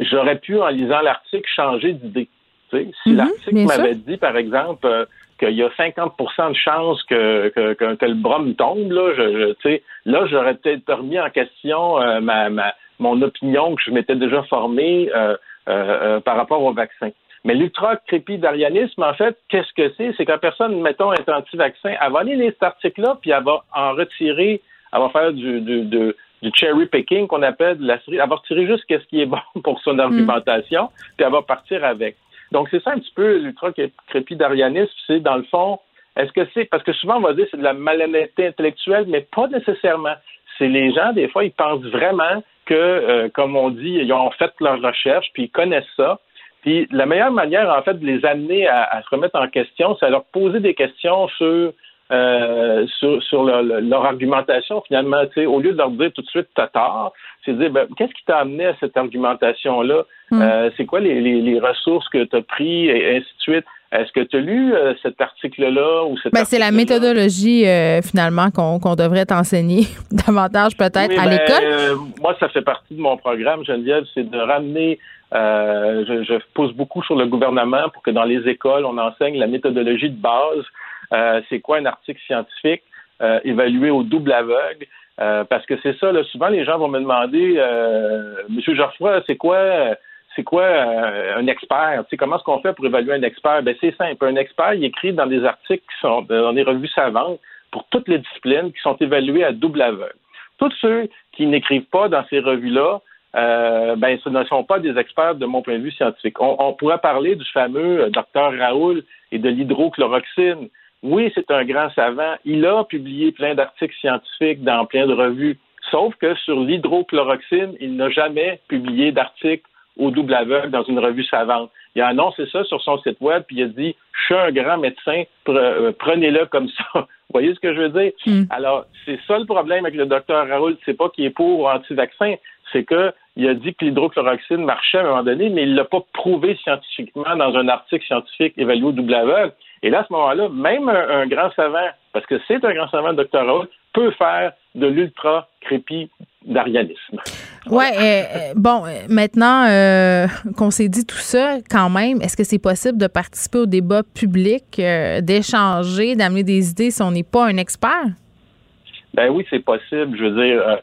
j'aurais pu, en lisant l'article, changer d'idée. Si mm-hmm, l'article m'avait dit, par exemple, qu'il y a 50% de chances que, que, que, le bras me tombe, là, je, je là j'aurais peut-être remis en question euh, ma, ma, mon opinion que je m'étais déjà formée euh, euh, par rapport au vaccin. Mais l'ultra-crépidarianisme, en fait, qu'est-ce que c'est? C'est quand personne, mettons, est anti-vaccin, elle va aller lire cet article-là, puis elle va en retirer, elle va faire du, du, du, du cherry picking qu'on appelle de la série. Elle va retirer juste ce qui est bon [LAUGHS] pour son argumentation, puis elle va partir avec. Donc, c'est ça un petit peu l'ultra-crépidarianisme, c'est dans le fond, est-ce que c'est, parce que souvent on va dire c'est de la malhonnêteté intellectuelle, mais pas nécessairement. C'est les gens, des fois, ils pensent vraiment que, euh, comme on dit, ils ont fait leur recherche, puis ils connaissent ça. Puis la meilleure manière, en fait, de les amener à, se remettre en question, c'est à leur poser des questions sur euh, sur, leur argumentation, finalement, au lieu de leur dire tout de suite t'as tort, c'est de dire ben, qu'est-ce qui t'a amené à cette argumentation-là? Hmm. Euh, c'est quoi les, ressources que tu as pris et ainsi de suite? Est-ce que tu as lu euh, cet article-là ou ben, C'est la méthodologie finalement qu'on devrait t'enseigner [LAUGHS] davantage peut-être à ben, l'école. moi, ça fait partie de mon programme, Geneviève, c'est de ramener je, je, pose beaucoup sur le gouvernement pour que dans les écoles, on enseigne la méthodologie de base euh, c'est quoi un article scientifique euh, évalué au double aveugle? Euh, parce que c'est ça, là, souvent les gens vont me demander, Monsieur Geoffroy, c'est quoi c'est quoi un expert? Tu sais, comment est-ce qu'on fait pour évaluer un expert? Ben, c'est simple. Un expert, il écrit dans des articles qui sont dans des revues savantes pour toutes les disciplines qui sont évaluées à double aveugle. Tous ceux qui n'écrivent pas dans ces revues-là, ben, ce ne sont pas des experts de mon point de vue scientifique. On, on pourrait parler du fameux docteur Raoul et de l'hydrochloroxine. Oui, c'est un grand savant. Il a publié plein d'articles scientifiques dans plein de revues. Sauf que sur l'hydrochloroxine, il n'a jamais publié d'article au double aveugle dans une revue savante. Il a annoncé ça sur son site web, puis il a dit Je suis un grand médecin, euh, prenez-le comme ça. [LAUGHS] Vous voyez ce que je veux dire? Hmm. Alors, c'est ça le problème avec le docteur Raoul, c'est pas qu'il est pour ou anti-vaccin, c'est qu'il a dit que l'hydrochloroxine marchait à un moment donné, mais il ne l'a pas prouvé scientifiquement dans un article scientifique évalué au double aveugle. Et là, à ce moment-là, même un, grand savant, parce que c'est un grand savant, le docteur Raoult, peut faire de l'ultra crépi d'arianisme. Ouais, euh, euh, bon, euh, maintenant qu'on s'est dit tout ça, quand même, est-ce que c'est possible de participer au débat public, d'échanger, d'amener des idées si on n'est pas un expert? Ben oui, c'est possible. Je veux dire,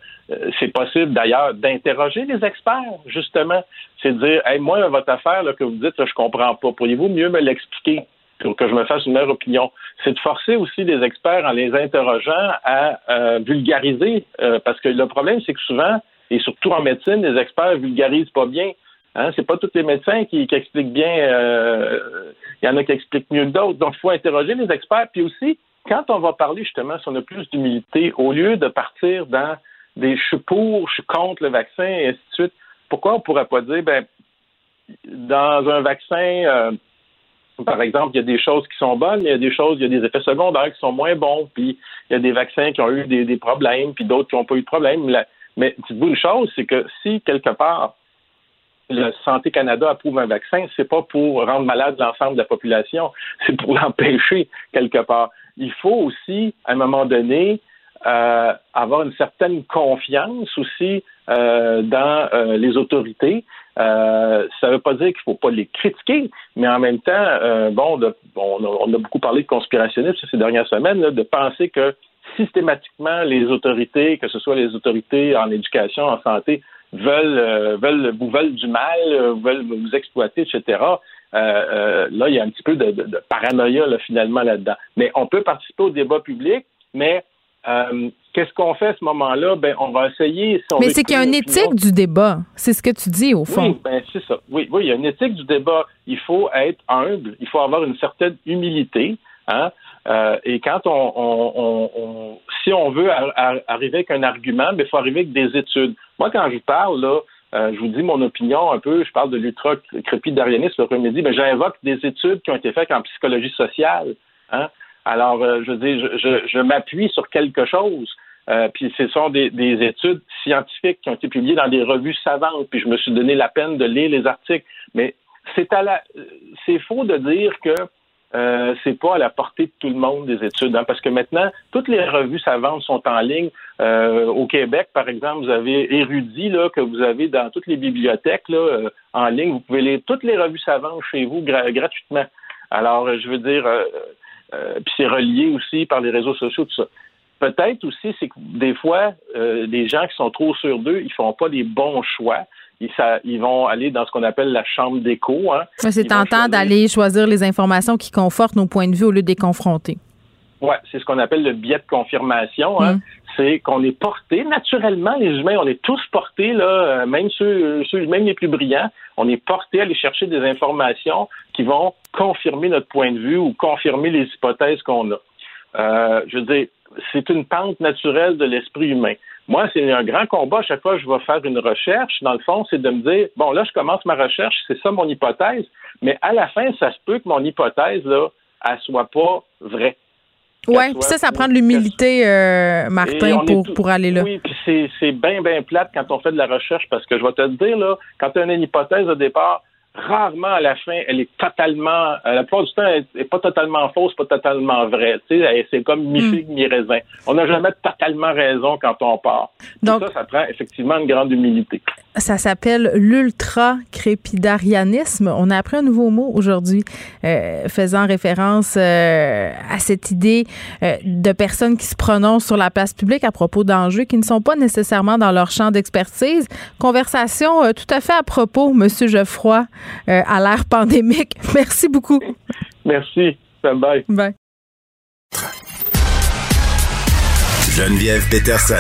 c'est possible d'ailleurs d'interroger les experts, justement. C'est de dire, hey, moi, votre affaire là, que vous dites, là, je comprends pas. Pourriez-vous mieux me l'expliquer? Que je me fasse une meilleure opinion. C'est de forcer aussi les experts en les interrogeant à euh, vulgariser, euh, parce que le problème, c'est que souvent, et surtout en médecine, les experts vulgarisent pas bien. Hein, c'est pas tous les médecins qui, expliquent bien. Euh, il y en a qui expliquent mieux que d'autres. Donc, il faut interroger les experts. Puis aussi, quand on va parler justement, si on a plus d'humilité, au lieu de partir dans des je suis pour, je suis contre le vaccin, et ainsi de suite, pourquoi on pourrait pas dire, ben, dans un vaccin, par exemple, il y a des choses qui sont bonnes, il y a des choses, il y a des effets secondaires qui sont moins bons, puis il y a des vaccins qui ont eu des, problèmes, puis d'autres qui n'ont pas eu de problème. Mais dites-vous une chose, c'est que si quelque part le Santé Canada approuve un vaccin, c'est pas pour rendre malade l'ensemble de la population, [LAUGHS] c'est pour l'empêcher quelque part. Il faut aussi, à un moment donné, euh, avoir une certaine confiance aussi euh, dans euh, les autorités. ça ne veut pas dire qu'il ne faut pas les critiquer, mais en même temps, bon, on, a, beaucoup parlé de conspirationnisme ces dernières semaines, de penser que systématiquement les autorités, que ce soit les autorités en éducation, en santé, veulent, veulent vous veulent du mal, veulent vous exploiter, etc. là, il y a un petit peu de, de paranoïa là, finalement là-dedans. Mais on peut participer au débat public, mais euh, qu'est-ce qu'on fait à ce moment-là? Ben, on va essayer. Mais c'est qu'il y a une éthique du débat. C'est ce que tu dis, au fond. Oui, ben, c'est ça. Oui, oui, il y a une éthique du débat. Il faut être humble. Il faut avoir une certaine humilité. Hein? Euh, et quand on, si on veut arriver avec un argument, ben, il faut arriver avec des études. Moi, quand je parle, là, euh, je vous dis mon opinion un peu, je parle de l'ultra-crépidarianisme l'après-midi, mais j'invoque des études qui ont été faites en psychologie sociale. Hein? Alors, euh, je dis, je, je, m'appuie sur quelque chose. Euh, puis ce sont des, études scientifiques qui ont été publiées dans des revues savantes. Puis je me suis donné la peine de lire les articles. Mais c'est à la, c'est faux de dire que euh, c'est pas à la portée de tout le monde des études, hein, parce que maintenant toutes les revues savantes sont en ligne. Euh, au Québec, par exemple, vous avez Érudit là que vous avez dans toutes les bibliothèques là en ligne. Vous pouvez lire toutes les revues savantes chez vous gratuitement. Alors, je veux dire, euh, puis c'est relié aussi par les réseaux sociaux, tout ça. Peut-être aussi, c'est que des fois, euh, les gens qui sont trop sûrs d'eux, ils font pas les bons choix. Ils, ça, ils vont aller dans ce qu'on appelle la chambre d'écho. Hein. C'est tentant d'aller choisir les informations qui confortent nos points de vue au lieu de les confronter. Oui, c'est ce qu'on appelle le biais de confirmation. Hein. Mm. C'est qu'on est porté, naturellement, les humains, on est tous portés, là, euh, même ceux, ceux, même les plus brillants, on est porté à aller chercher des informations qui vont confirmer notre point de vue ou confirmer les hypothèses qu'on a. Euh, je veux dire, c'est une pente naturelle de l'esprit humain. Moi, c'est un grand combat. À chaque fois que je vais faire une recherche, dans le fond, c'est de me dire, bon, là, je commence ma recherche, c'est ça mon hypothèse, mais à la fin, ça se peut que mon hypothèse, là, elle soit pas vraie. Oui, puis ça, ça prend de l'humilité, euh, Martin, pour, pour aller là. Oui, puis c'est bien, bien plate quand on fait de la recherche, parce que je vais te le dire, là, quand tu as une hypothèse au départ, rarement à la fin, elle est totalement, euh, la plupart du temps, elle n'est pas totalement fausse, pas totalement vraie. C'est comme mi-figue, hmm. mi-raisin. On n'a jamais totalement raison quand on part. Donc, ça, ça prend effectivement une grande humilité. Ça s'appelle l'ultra-crépidarianisme. On a appris un nouveau mot aujourd'hui euh, faisant référence euh, à cette idée de personnes qui se prononcent sur la place publique à propos d'enjeux qui ne sont pas nécessairement dans leur champ d'expertise. Conversation tout à fait à propos, Monsieur Geoffroy. Euh, à l'ère pandémique. [LAUGHS] Merci beaucoup. Merci. Bye. Bye. Geneviève Peterson,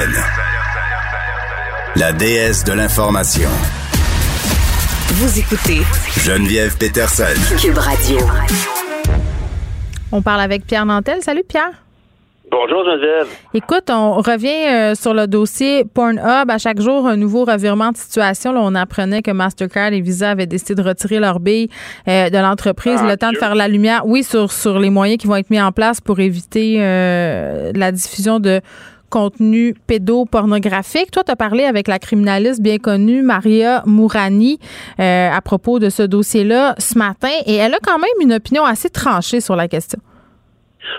la déesse de l'information. Vous écoutez Geneviève Peterson, Cube Radio. On parle avec Pierre Nantel. Salut Pierre. Bonjour Geneviève. Écoute, on revient euh, sur le dossier Pornhub. À chaque jour, un nouveau revirement de situation. Là, on apprenait que Mastercard et Visa avaient décidé de retirer leur bille euh, de l'entreprise. Ah, le temps de faire la lumière, oui, sur, sur les moyens qui vont être mis en place pour éviter euh, la diffusion de contenu pédopornographique. Toi, tu as parlé avec la criminaliste bien connue Maria Mourani à propos de ce dossier-là ce matin et elle a quand même une opinion assez tranchée sur la question.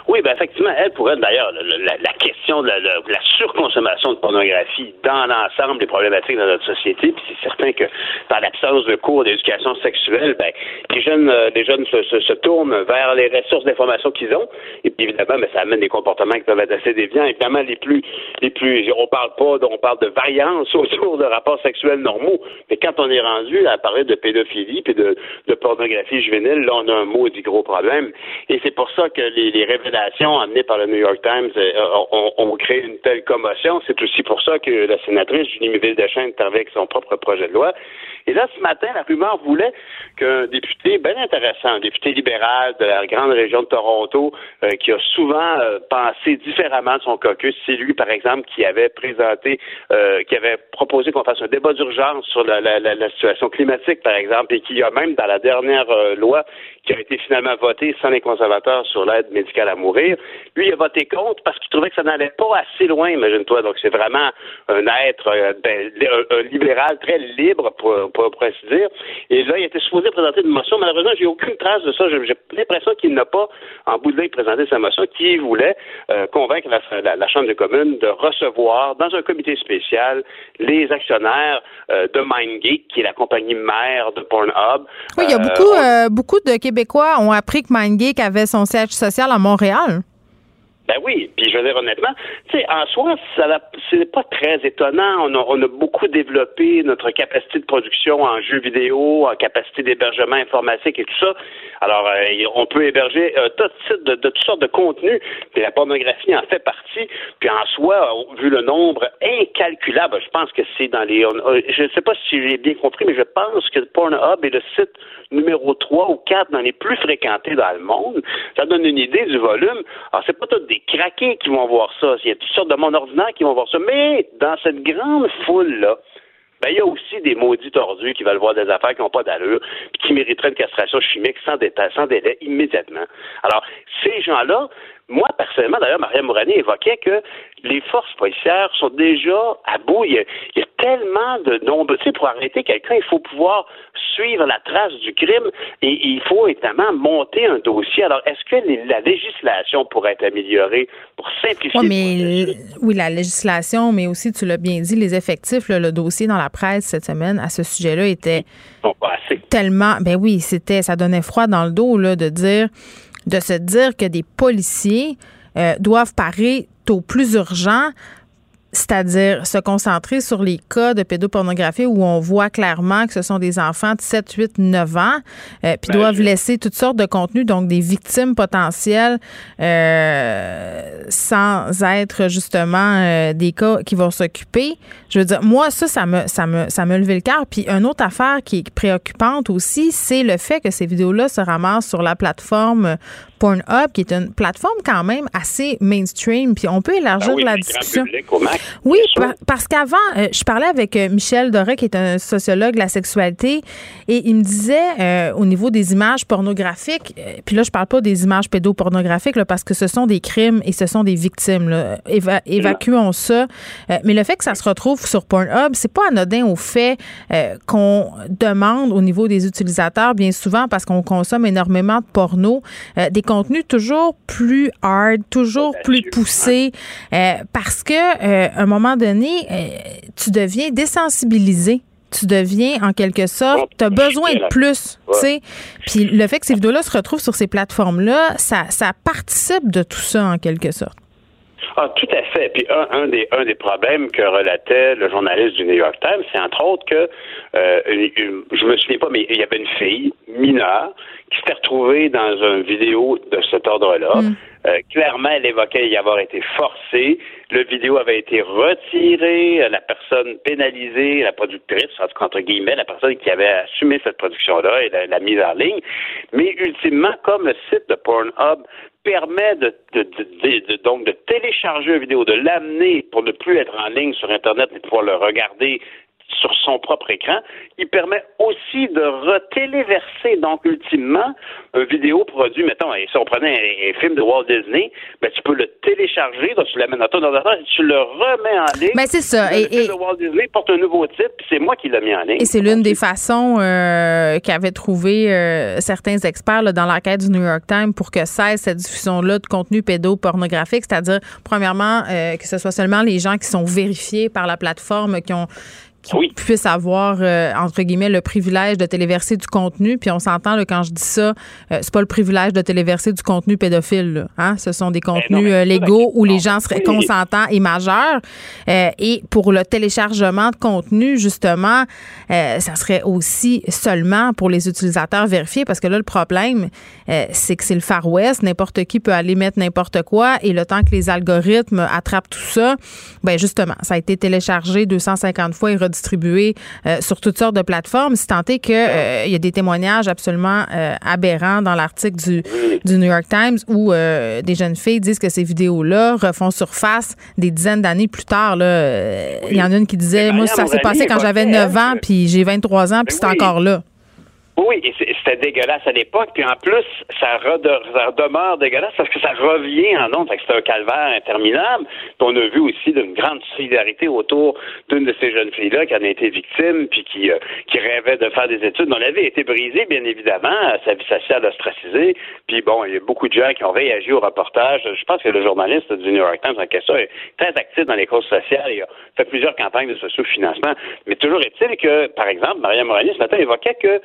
Oui, ben effectivement, elle pourrait d'ailleurs la, question de la, surconsommation de pornographie dans l'ensemble des problématiques de notre société. Puis c'est certain que dans l'absence de cours d'éducation sexuelle, ben les jeunes, euh, les jeunes se, tournent vers les ressources d'information qu'ils ont. Et puis évidemment, ben, ça amène des comportements qui peuvent être assez déviants. Évidemment, les plus, les plus, on parle pas, on parle de variance [LAUGHS] autour de rapports sexuels normaux. Mais quand on est rendu à parler de pédophilie puis de, pornographie juvénile, là on a un du gros problème. Et c'est pour ça que les, les révélations amenées par le New York Times euh, ont, créé une telle commotion. C'est aussi pour ça que la sénatrice Julie Ville-Deschênes est avec son propre projet de loi. Et là, ce matin, la rumeur voulait qu'un député bien intéressant, un député libéral de la grande région de Toronto, euh, qui a souvent euh, pensé différemment de son caucus, c'est lui, par exemple, qui avait présenté, qui avait proposé qu'on fasse un débat d'urgence sur la, la, situation climatique, par exemple, et qui a même, dans la dernière loi qui a été finalement votée sans les conservateurs sur l'aide médicale à mourir, lui, il a voté contre parce qu'il trouvait que ça n'allait pas assez loin, imagine-toi. Donc, c'est vraiment un être, euh, ben, un, libéral très libre, pour, pour, ainsi dire. Et là, il était supposé présenter une motion. Malheureusement, j'ai aucune trace de ça. J'ai l'impression qu'il n'a pas, en bout de ligne, présenté sa motion, qui voulait euh, convaincre la, Chambre des communes de recevoir, dans un comité spécial, les actionnaires euh, de MindGeek, qui est la compagnie mère de Pornhub. Oui, il y a beaucoup, beaucoup de Québécois ont appris que MindGeek avait son siège social à Montréal. Ben oui, puis je veux dire honnêtement, tu sais, en soi, ça c'est pas très étonnant. On a, on beaucoup développé notre capacité de production en jeux vidéo, en capacité d'hébergement informatique et tout ça. Alors, euh, on peut héberger euh, tout type de, de, toutes sortes de contenus, puis la pornographie en fait partie. Puis en soi, vu le nombre incalculable, je pense que c'est dans les... je ne sais pas si j'ai bien compris, mais je pense que Pornhub est le site numéro 3 ou 4 dans les plus fréquentés dans le monde. Ça donne une idée du volume. Alors, c'est pas tout des craqués qui vont voir ça. Il y a toutes sortes de monde ordinaire qui vont voir ça. Mais dans cette grande foule-là, ben, il y a aussi des maudits tordus qui veulent voir des affaires qui n'ont pas d'allure, qui mériteraient une castration chimique sans délai immédiatement. Alors, ces gens-là, moi, personnellement, d'ailleurs, Maria Mourani évoquait que les forces policières sont déjà à bout. Il y a, tellement de nombre. Tu sais, pour arrêter quelqu'un, il faut pouvoir suivre la trace du crime et il faut évidemment monter un dossier. Alors, est-ce que la législation pourrait être améliorée pour simplifier Oui, mais oui, la législation, mais aussi, tu l'as bien dit, les effectifs, le dossier dans la presse cette semaine à ce sujet-là était tellement. Ben oui, c'était, ça donnait froid dans le dos là, de dire de se dire que des policiers euh, doivent parer au plus urgent c'est-à-dire se concentrer sur les cas de pédopornographie où on voit clairement que ce sont des enfants de 7, 8, 9 ans, euh, puis ben, doivent laisser toutes sortes de contenus, donc des victimes potentielles, euh, sans être justement euh, des cas qui vont s'occuper. Je veux dire, moi, ça, ça me, ça me, ça me levé le cœur. Puis une autre affaire qui est préoccupante aussi, c'est le fait que ces vidéos-là se ramassent sur la plateforme Pornhub, qui est une plateforme quand même assez mainstream, puis on peut élargir ben la discussion. oui, parce qu'avant, euh, je parlais avec euh, Michel Doré, qui est un sociologue de la sexualité, et il me disait euh, au niveau des images pornographiques, puis là, je parle pas des images pédopornographiques, là, parce que ce sont des crimes et ce sont des victimes. Là. évacuons ça. mais le fait que ça se retrouve sur Pornhub, c'est pas anodin au fait qu'on demande au niveau des utilisateurs, bien souvent, parce qu'on consomme énormément de porno, des contenu toujours plus hard, toujours plus poussé, euh, parce que euh, à un moment donné, euh, tu deviens désensibilisé tu deviens en quelque sorte, tu as besoin de plus, tu sais. Puis le fait que ces vidéos-là se retrouvent sur ces plateformes-là, ça, ça participe de tout ça en quelque sorte. Ah, tout à fait. Puis un, des, un des problèmes que relatait le journaliste du New York Times, c'est entre autres que, euh, je me souviens pas, mais il y avait une fille mineure qui s'était retrouvée dans une vidéo de cet ordre-là. Mm. Euh, clairement, elle évoquait y avoir été forcée. Le vidéo avait été retiré. La personne pénalisée, la productrice, entre guillemets, la personne qui avait assumé cette production-là et la, la mise en ligne. Mais ultimement, comme le site de Pornhub permet de, donc de télécharger une vidéo, de l'amener pour ne plus être en ligne sur Internet et pouvoir le regarder sur son propre écran. Il permet aussi de retéléverser, donc ultimement, une vidéo produit, mettons, si on prenait un, film de Walt Disney, ben, tu peux le télécharger, donc tu l'amènes dans ton ordinateur, tu le remets en ligne. Ben, c'est ça. Et, le film de Walt Disney porte un nouveau titre, puis c'est moi qui l'ai mis en ligne. Et c'est l'une des façons euh, qu'avaient trouvé euh, certains experts là, dans l'enquête du New York Times pour que cesse cette diffusion-là de contenu pédopornographique, c'est-à-dire, premièrement, euh, que ce soit seulement les gens qui sont vérifiés par la plateforme, qui ont qui puissent avoir euh, entre guillemets le privilège de téléverser du contenu. Puis on s'entend quand je dis ça euh, c'est pas le privilège de téléverser du contenu pédophile hein. Ce sont des ben contenus euh, légaux où les gens seraient consentants et majeurs. Et pour le téléchargement de contenu justement ça serait aussi seulement pour les utilisateurs vérifiés parce que là le problème c'est que c'est le Far West. N'importe qui peut aller mettre n'importe quoi et le temps que les algorithmes attrapent tout ça ben justement ça a été téléchargé 250 fois et distribué euh, sur toutes sortes de plateformes, si tant est qu'il euh, y a des témoignages absolument euh, aberrants dans l'article du, du, New York Times où des jeunes filles disent que ces vidéos-là refont surface des dizaines d'années plus tard. Il y en a une qui disait, moi, ça s'est passé quand j'avais 9 ans, puis j'ai 23 ans, puis c'est encore là. Oui, et c'était dégueulasse à l'époque. Puis en plus, ça, demeure dégueulasse parce que ça revient en ondes. C'est un calvaire interminable. Puis on a vu aussi une grande solidarité autour d'une de ces jeunes filles-là qui en a été victime, puis qui, euh, qui rêvait de faire des études. vie a été brisée, bien évidemment. Sa vie sociale ostracisée. Puis bon, il y a beaucoup de gens qui ont réagi au reportage. Je pense que le journaliste du New York Times en question est très actif dans les causes sociales. Il a fait plusieurs campagnes de socio-financement. Mais toujours est-il que, par exemple, Maria Morales ce matin évoquait que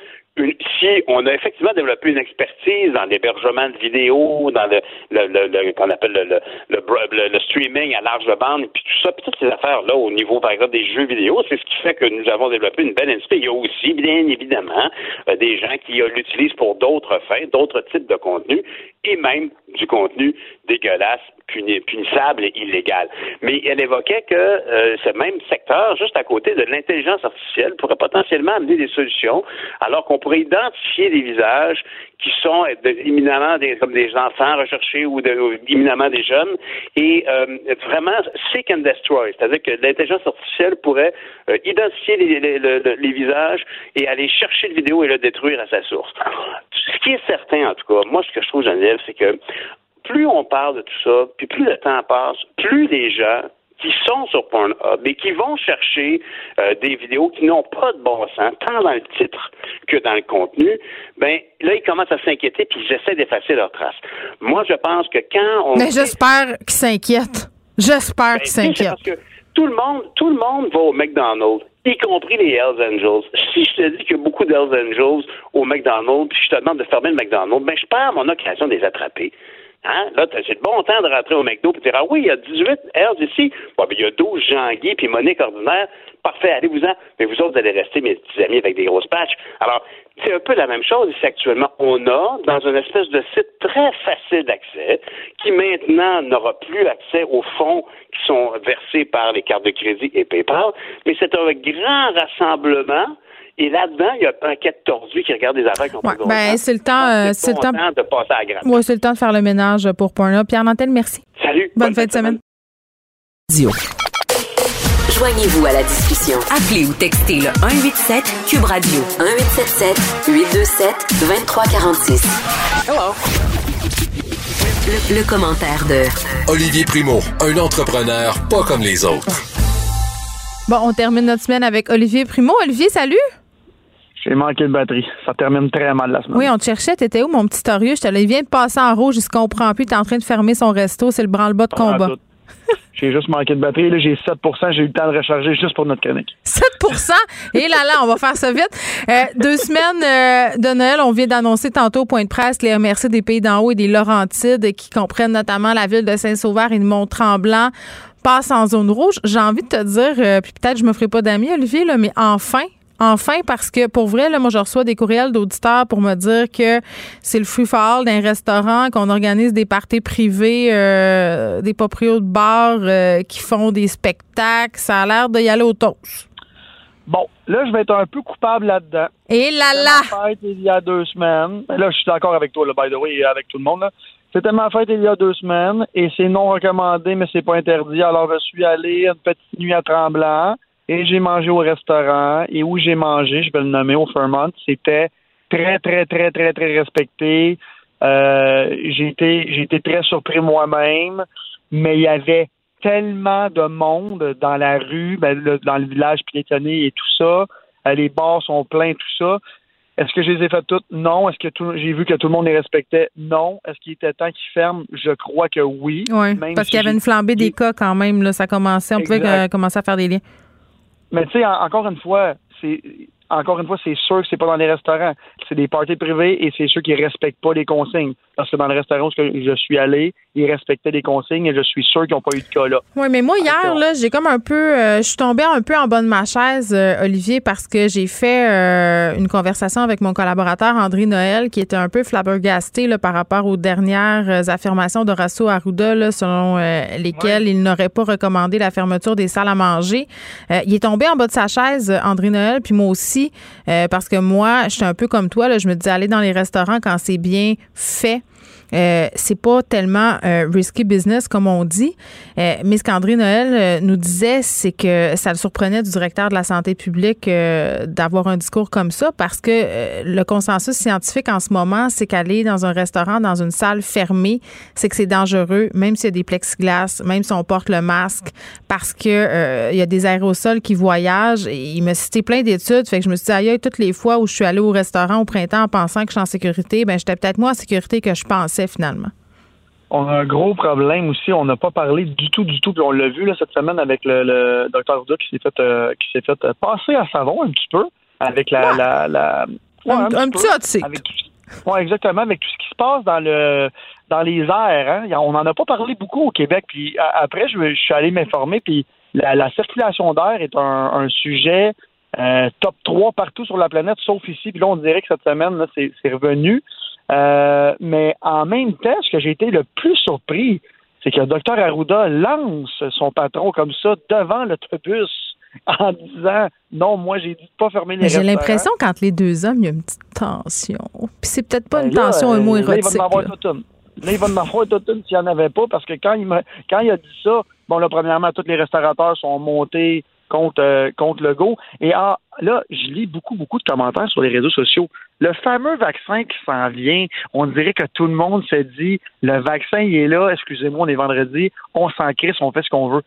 si on a effectivement développé une expertise dans l'hébergement de vidéos, dans le, le, qu'on appelle le, le, streaming à large bande, puis tout ça, puis toutes ces affaires-là au niveau, par exemple, des jeux vidéo, c'est ce qui fait que nous avons développé une belle industrie. Il y a aussi, bien évidemment, euh, des gens qui l'utilisent pour d'autres fins, d'autres types de contenus, et même du contenu dégueulasse, punissable et illégal. Mais elle évoquait que euh, ce même secteur, juste à côté de l'intelligence artificielle, pourrait potentiellement amener des solutions, alors qu'on pourrait identifier des visages qui sont éminemment des, comme des enfants recherchés ou, éminemment des jeunes, et euh, vraiment seek and destroy, c'est-à-dire que l'intelligence artificielle pourrait euh, identifier les, visages et aller chercher le vidéo et le détruire à sa source. Ce qui est certain, en tout cas, moi, ce que je trouve, Geneviève, c'est que plus on parle de tout ça, puis plus le temps passe, plus les gens qui sont sur Pornhub et qui vont chercher euh, des vidéos qui n'ont pas de bon sens, tant dans le titre que dans le contenu, ben là, ils commencent à s'inquiéter puis ils essaient d'effacer leurs traces. Moi, je pense que quand on... Mais j'espère qu'ils s'inquiètent. J'espère ben, qu'ils s'inquiètent. Parce que tout le monde, tout le monde va au McDonald's y compris les Hells Angels. Si je te dis qu'il y a beaucoup d'Hells Angels au McDonald's, puis je te demande de fermer le McDonald's, ben je perds mon occasion de les attraper. Hein? Là, c'est le bon temps de rentrer au McDo et dire Ah oui, il y a 18 Hells ici. ben, il y a 12 Jean-Guy puis Monique Ordinaire. Parfait, allez-vous-en. Mais vous autres, vous allez rester mes petits amis avec des grosses patchs. Alors, c'est un peu la même chose ici actuellement. On a, dans une espèce de site très facile d'accès, qui maintenant n'aura plus accès aux fonds qui sont versés par les cartes de crédit et PayPal, mais c'est un grand rassemblement et là-dedans, il y a un quête tordu qui regarde des affaires qu'on ouais, ben, c'est le temps, euh, c'est le temps de passer à la Oui, c'est le temps de faire le ménage pour Pornhub. Pierre Nantel, merci. Salut. Bonne, fin de semaine. Joignez-vous à la discussion. Appelez ou textez le 187 Cube Radio 1877 827 2346. Hello. Le, le commentaire de Olivier Primo, un entrepreneur pas comme les autres. Bon, on termine notre semaine avec Olivier Primo. Olivier, salut. J'ai manqué de batterie. Ça termine très mal la semaine. Oui, on te cherchait. T'étais où, mon petit torieux? Je te il vient de passer en rouge. Il se comprend plus. T'es en train de fermer son resto. C'est le branle-bas de combat. J'ai juste manqué de batterie. Là, j'ai 7% J'ai eu le temps de recharger juste pour notre chronique. [LAUGHS] 7% Et là, là, on va faire ça vite. Euh, deux semaines euh, de Noël, on vient d'annoncer tantôt au point de presse les remerciés des Pays d'en haut et des Laurentides qui comprennent notamment la ville de Saint-Sauveur et de Mont-Tremblant passe en zone rouge. J'ai envie de te dire, euh, puis peut-être je me ferai pas d'amis, Olivier, là, mais enfin, Enfin, parce que pour vrai, là, moi, je reçois des courriels d'auditeurs pour me dire que c'est le free fall d'un restaurant, qu'on organise des parties privées, euh, des propriétaires de bars euh, qui font des spectacles. Ça a l'air d'y aller au toast. Bon, là, je vais être un peu coupable là-dedans. Et là là! Fête il y a deux semaines. Là, je suis d'accord avec toi, là, by the way, avec tout le monde. C'était ma fête il y a deux semaines et c'est non recommandé, mais c'est pas interdit. Alors, je suis allé une petite nuit à Tremblant et j'ai mangé au restaurant et où j'ai mangé, je vais le nommer au Fairmont, c'était très, très, très, très, très respecté. Euh, j'ai été, j'ai été très surpris moi-même, mais il y avait tellement de monde dans la rue, ben, dans le village piétonné et tout ça. Euh, les bars sont pleins, tout ça. Est-ce que je les ai fait toutes? Non. Est-ce que j'ai vu que tout le monde les respectait? Non. Est-ce qu'il était temps qu'ils ferment? Je crois que oui. Oui, parce qu'il y avait une flambée des cas quand même. Là, ça commençait, on pouvait euh, commencer à faire des liens. Mais tu sais, encore une fois, c'est encore une fois, c'est sûr que c'est pas dans les restaurants. C'est des parties privées et c'est ceux qui respectent pas les consignes. Parce que dans le restaurant où je suis allé, ils respectaient les consignes et je suis sûr qu'ils n'ont pas eu de cas là. Oui, mais moi, hier, là, j'ai comme un peu. Euh, je suis tombée un peu en bas de ma chaise, euh, Olivier, parce que j'ai fait euh, une conversation avec mon collaborateur André Noël, qui était un peu flabbergasté là, par rapport aux dernières affirmations d'Horacio Arruda, là, selon lesquelles il n'aurait pas recommandé la fermeture des salles à manger. il est tombé en bas de sa chaise, André Noël, puis moi aussi, parce que moi, je suis un peu comme toi, je me dis aller dans les restaurants quand c'est bien fait euh, c'est pas tellement euh, risky business comme on dit. Euh, mais ce qu'André Noël euh, nous disait, c'est que ça le surprenait du directeur de la santé publique d'avoir un discours comme ça parce que le consensus scientifique en ce moment, c'est qu'aller dans un restaurant, dans une salle fermée, c'est que c'est dangereux, même s'il y a des plexiglas, même si on porte le masque, parce que il y a des aérosols qui voyagent. Et il m'a cité plein d'études, fait que je me suis dit, aïe, toutes les fois où je suis allée au restaurant au printemps en pensant que je suis en sécurité, ben j'étais peut-être moins en sécurité que je finalement? On a un gros problème aussi. On n'a pas parlé du tout, du tout. Puis on l'a vu là, cette semaine avec le, docteur Ouda qui s'est fait, euh, qui s'est fait euh, passer à savon un petit peu avec la. la, un, petit Oui, exactement. Avec tout ce qui se passe dans le dans les airs. Hein. On n'en a pas parlé beaucoup au Québec. Puis après, je, suis allé m'informer. Puis la, circulation d'air est un, sujet euh, top 3 partout sur la planète, sauf ici. Puis là, on dirait que cette semaine, c'est revenu. Euh, mais en même temps, ce que j'ai été le plus surpris, c'est que le docteur Arruda lance son patron comme ça devant l'autobus [LAUGHS] en disant non, moi j'ai dit de pas fermer les J'ai l'impression qu'entre les deux hommes, il y a une petite tension. Puis c'est peut-être pas ben une tension un mot érotique. Là, il va m'avoir toute une. Là, il va m'avoir toute une s'il n'y en avait pas, parce que quand il, quand il a dit ça, bon, là, premièrement, tous les restaurateurs sont montés contre, euh, contre Legault. Et ah, là, je lis beaucoup, beaucoup de commentaires sur les réseaux sociaux. Le fameux vaccin qui s'en vient, on dirait que tout le monde se dit le vaccin, il est là, excusez-moi, on est vendredi, on s'en crisse, on fait ce qu'on veut.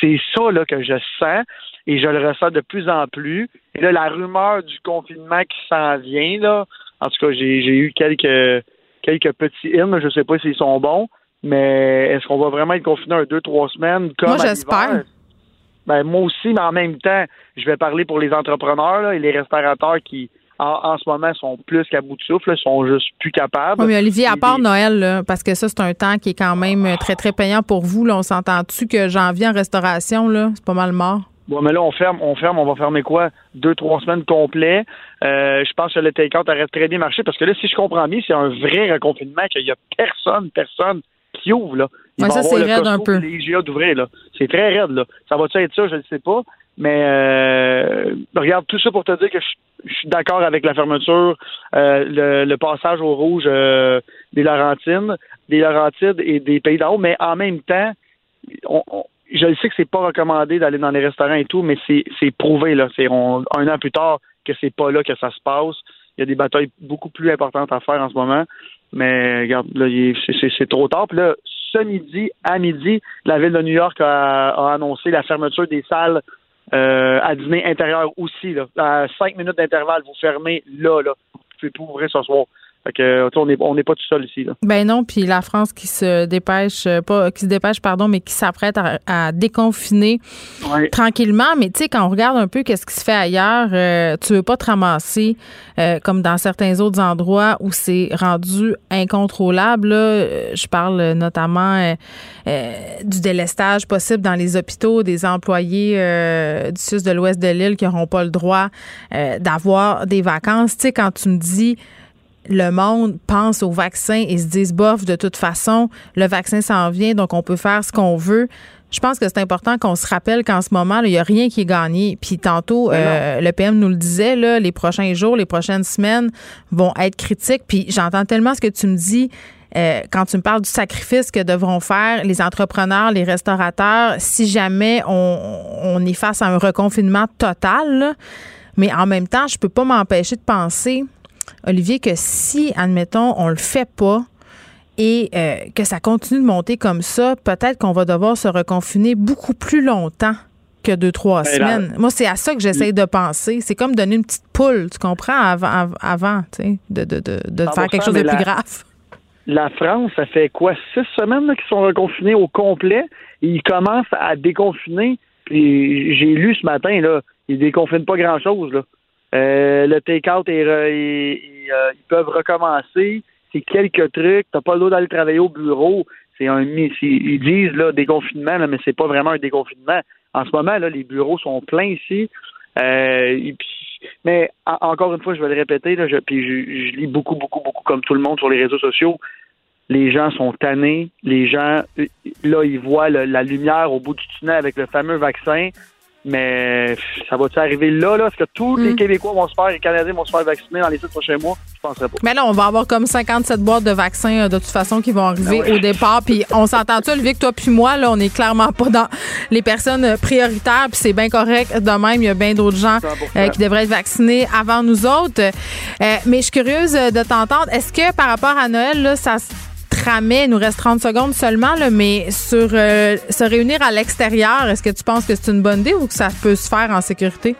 C'est ça là, que je sens et je le ressens de plus en plus. Et là, la rumeur du confinement qui s'en vient, là, en tout cas, j'ai eu quelques, quelques petits hymnes, je ne sais pas s'ils sont bons, mais est-ce qu'on va vraiment être confiné un deux, trois semaines comme Moi, j'espère. Ben, moi aussi, mais en même temps, je vais parler pour les entrepreneurs et les restaurateurs qui, en, ce moment, sont plus qu'à bout de souffle, sont juste plus capables. Oui, mais Olivier, à part Noël, parce que ça, c'est un temps qui est quand même très, très payant pour vous. Là, on s'entend-tu que janvier en restauration, là, c'est pas mal mort? Bon, mais là, on ferme, on ferme, on va fermer quoi? Deux, trois semaines complets. Euh, je pense que le take-out aurait très bien marché parce que là, si je comprends bien, c'est un vrai reconfinement qu'il y a personne, personne qui ouvre, là. ça, c'est raide un peu. Les d'ouvrir, là. C'est très raide, là. Ça va-tu être ça? Je ne sais pas. Mais euh, regarde, tout ça pour te dire que je, suis d'accord avec la fermeture, euh, le, passage au rouge euh, des Laurentines, des Laurentides et des Pays d'en mais en même temps, on, je sais que c'est pas recommandé d'aller dans les restaurants et tout, mais c'est, prouvé, là. C'est un an plus tard que c'est pas là que ça se passe. Il y a des batailles beaucoup plus importantes à faire en ce moment. Mais regarde, là, c'est trop tard. Puis là, ce midi, à midi, la ville de New York a, annoncé la fermeture des salles euh, à dîner intérieur aussi. Là. À cinq minutes d'intervalle, vous fermez là, là. Vous pouvez ouvrir ce soir. Fait on n'est pas tout seul ici. Là. Ben non, puis la France qui se dépêche, euh, pas qui se dépêche, pardon, mais qui s'apprête à, déconfiner tranquillement. Mais tu sais, quand on regarde un peu qu'est-ce qui se fait ailleurs, euh, tu veux pas te ramasser euh, comme dans certains autres endroits où c'est rendu incontrôlable. Je parle notamment du délestage possible dans les hôpitaux, des employés du sud de l'ouest de l'île qui n'auront pas le droit d'avoir des vacances. Tu sais, quand tu me dis le monde pense au vaccin et se disent, bof, de toute façon, le vaccin s'en vient, donc on peut faire ce qu'on veut. Je pense que c'est important qu'on se rappelle qu'en ce moment, il n'y a rien qui est gagné. Puis tantôt, euh, le PM nous le disait, là, les prochains jours, les prochaines semaines vont être critiques. Puis j'entends tellement ce que tu me dis. euh, quand tu me parles du sacrifice que devront faire les entrepreneurs, les restaurateurs, si jamais on, on est face à un reconfinement total, mais en même temps, je peux pas m'empêcher de penser, Olivier, que si, admettons, on le fait pas, et euh, que ça continue de monter comme ça, peut-être qu'on va devoir se reconfiner beaucoup plus longtemps que deux, trois ben, semaines. Moi, c'est à ça que j'essaye de penser. C'est comme donner une petite poule, tu comprends, avant, avant tu sais, de, de, de, de faire quelque chose de plus grave. La France, ça fait quoi, six semaines qu'ils sont reconfinés au complet? Et ils commencent à déconfiner. Puis j'ai lu ce matin, là, ils déconfinent pas grand-chose. Là. Euh, le take-out, euh, ils peuvent recommencer. C'est quelques trucs. T'as pas le droit d'aller travailler au bureau. C'est un, ils disent là déconfinement, là, mais c'est pas vraiment un déconfinement. En ce moment, là, les bureaux sont pleins ici. Euh, mais encore une fois, je vais le répéter, là, je, puis je, lis beaucoup, beaucoup, beaucoup comme tout le monde sur les réseaux sociaux. Les gens sont tannés. Les gens, là, ils voient la lumière au bout du tunnel avec le fameux vaccin. Mais ça va-tu arriver là, là? Est-ce que tous les mm. Québécois vont se faire, les Canadiens vont se faire vacciner dans les six prochains mois? Je penserais pas. Mais là, on va avoir comme 57 boîtes de vaccins euh, de toute façon qui vont arriver ben au départ. Puis on s'entend-tu, Olivier, que toi puis moi, là, on est clairement pas dans les personnes euh, prioritaires. Puis c'est bien correct de même. Il y a bien d'autres gens euh, qui devraient être vaccinés avant nous autres. mais je suis curieuse de t'entendre. Est-ce que par rapport à Noël, là, ça il nous reste 30 secondes seulement, mais sur euh, se réunir à l'extérieur, est-ce que tu penses que c'est une bonne idée ou que ça peut se faire en sécurité?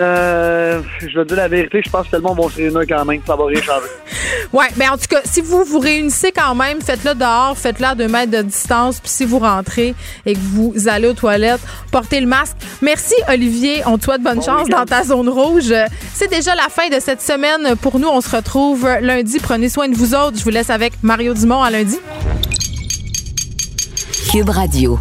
Euh, je vais dire la vérité, je pense que tellement vont se réunir quand même, ça va rien changer. [LAUGHS] ouais, mais en tout cas, si vous vous réunissez quand même, faites-le dehors, faites-le à deux mètres de distance, puis si vous rentrez et que vous allez aux toilettes, portez le masque. Merci Olivier, on te souhaite bonne chance dans ta zone rouge. C'est déjà la fin de cette semaine pour nous. On se retrouve lundi. Prenez soin de vous autres. Je vous laisse avec Mario Dumont à lundi. Cube Radio.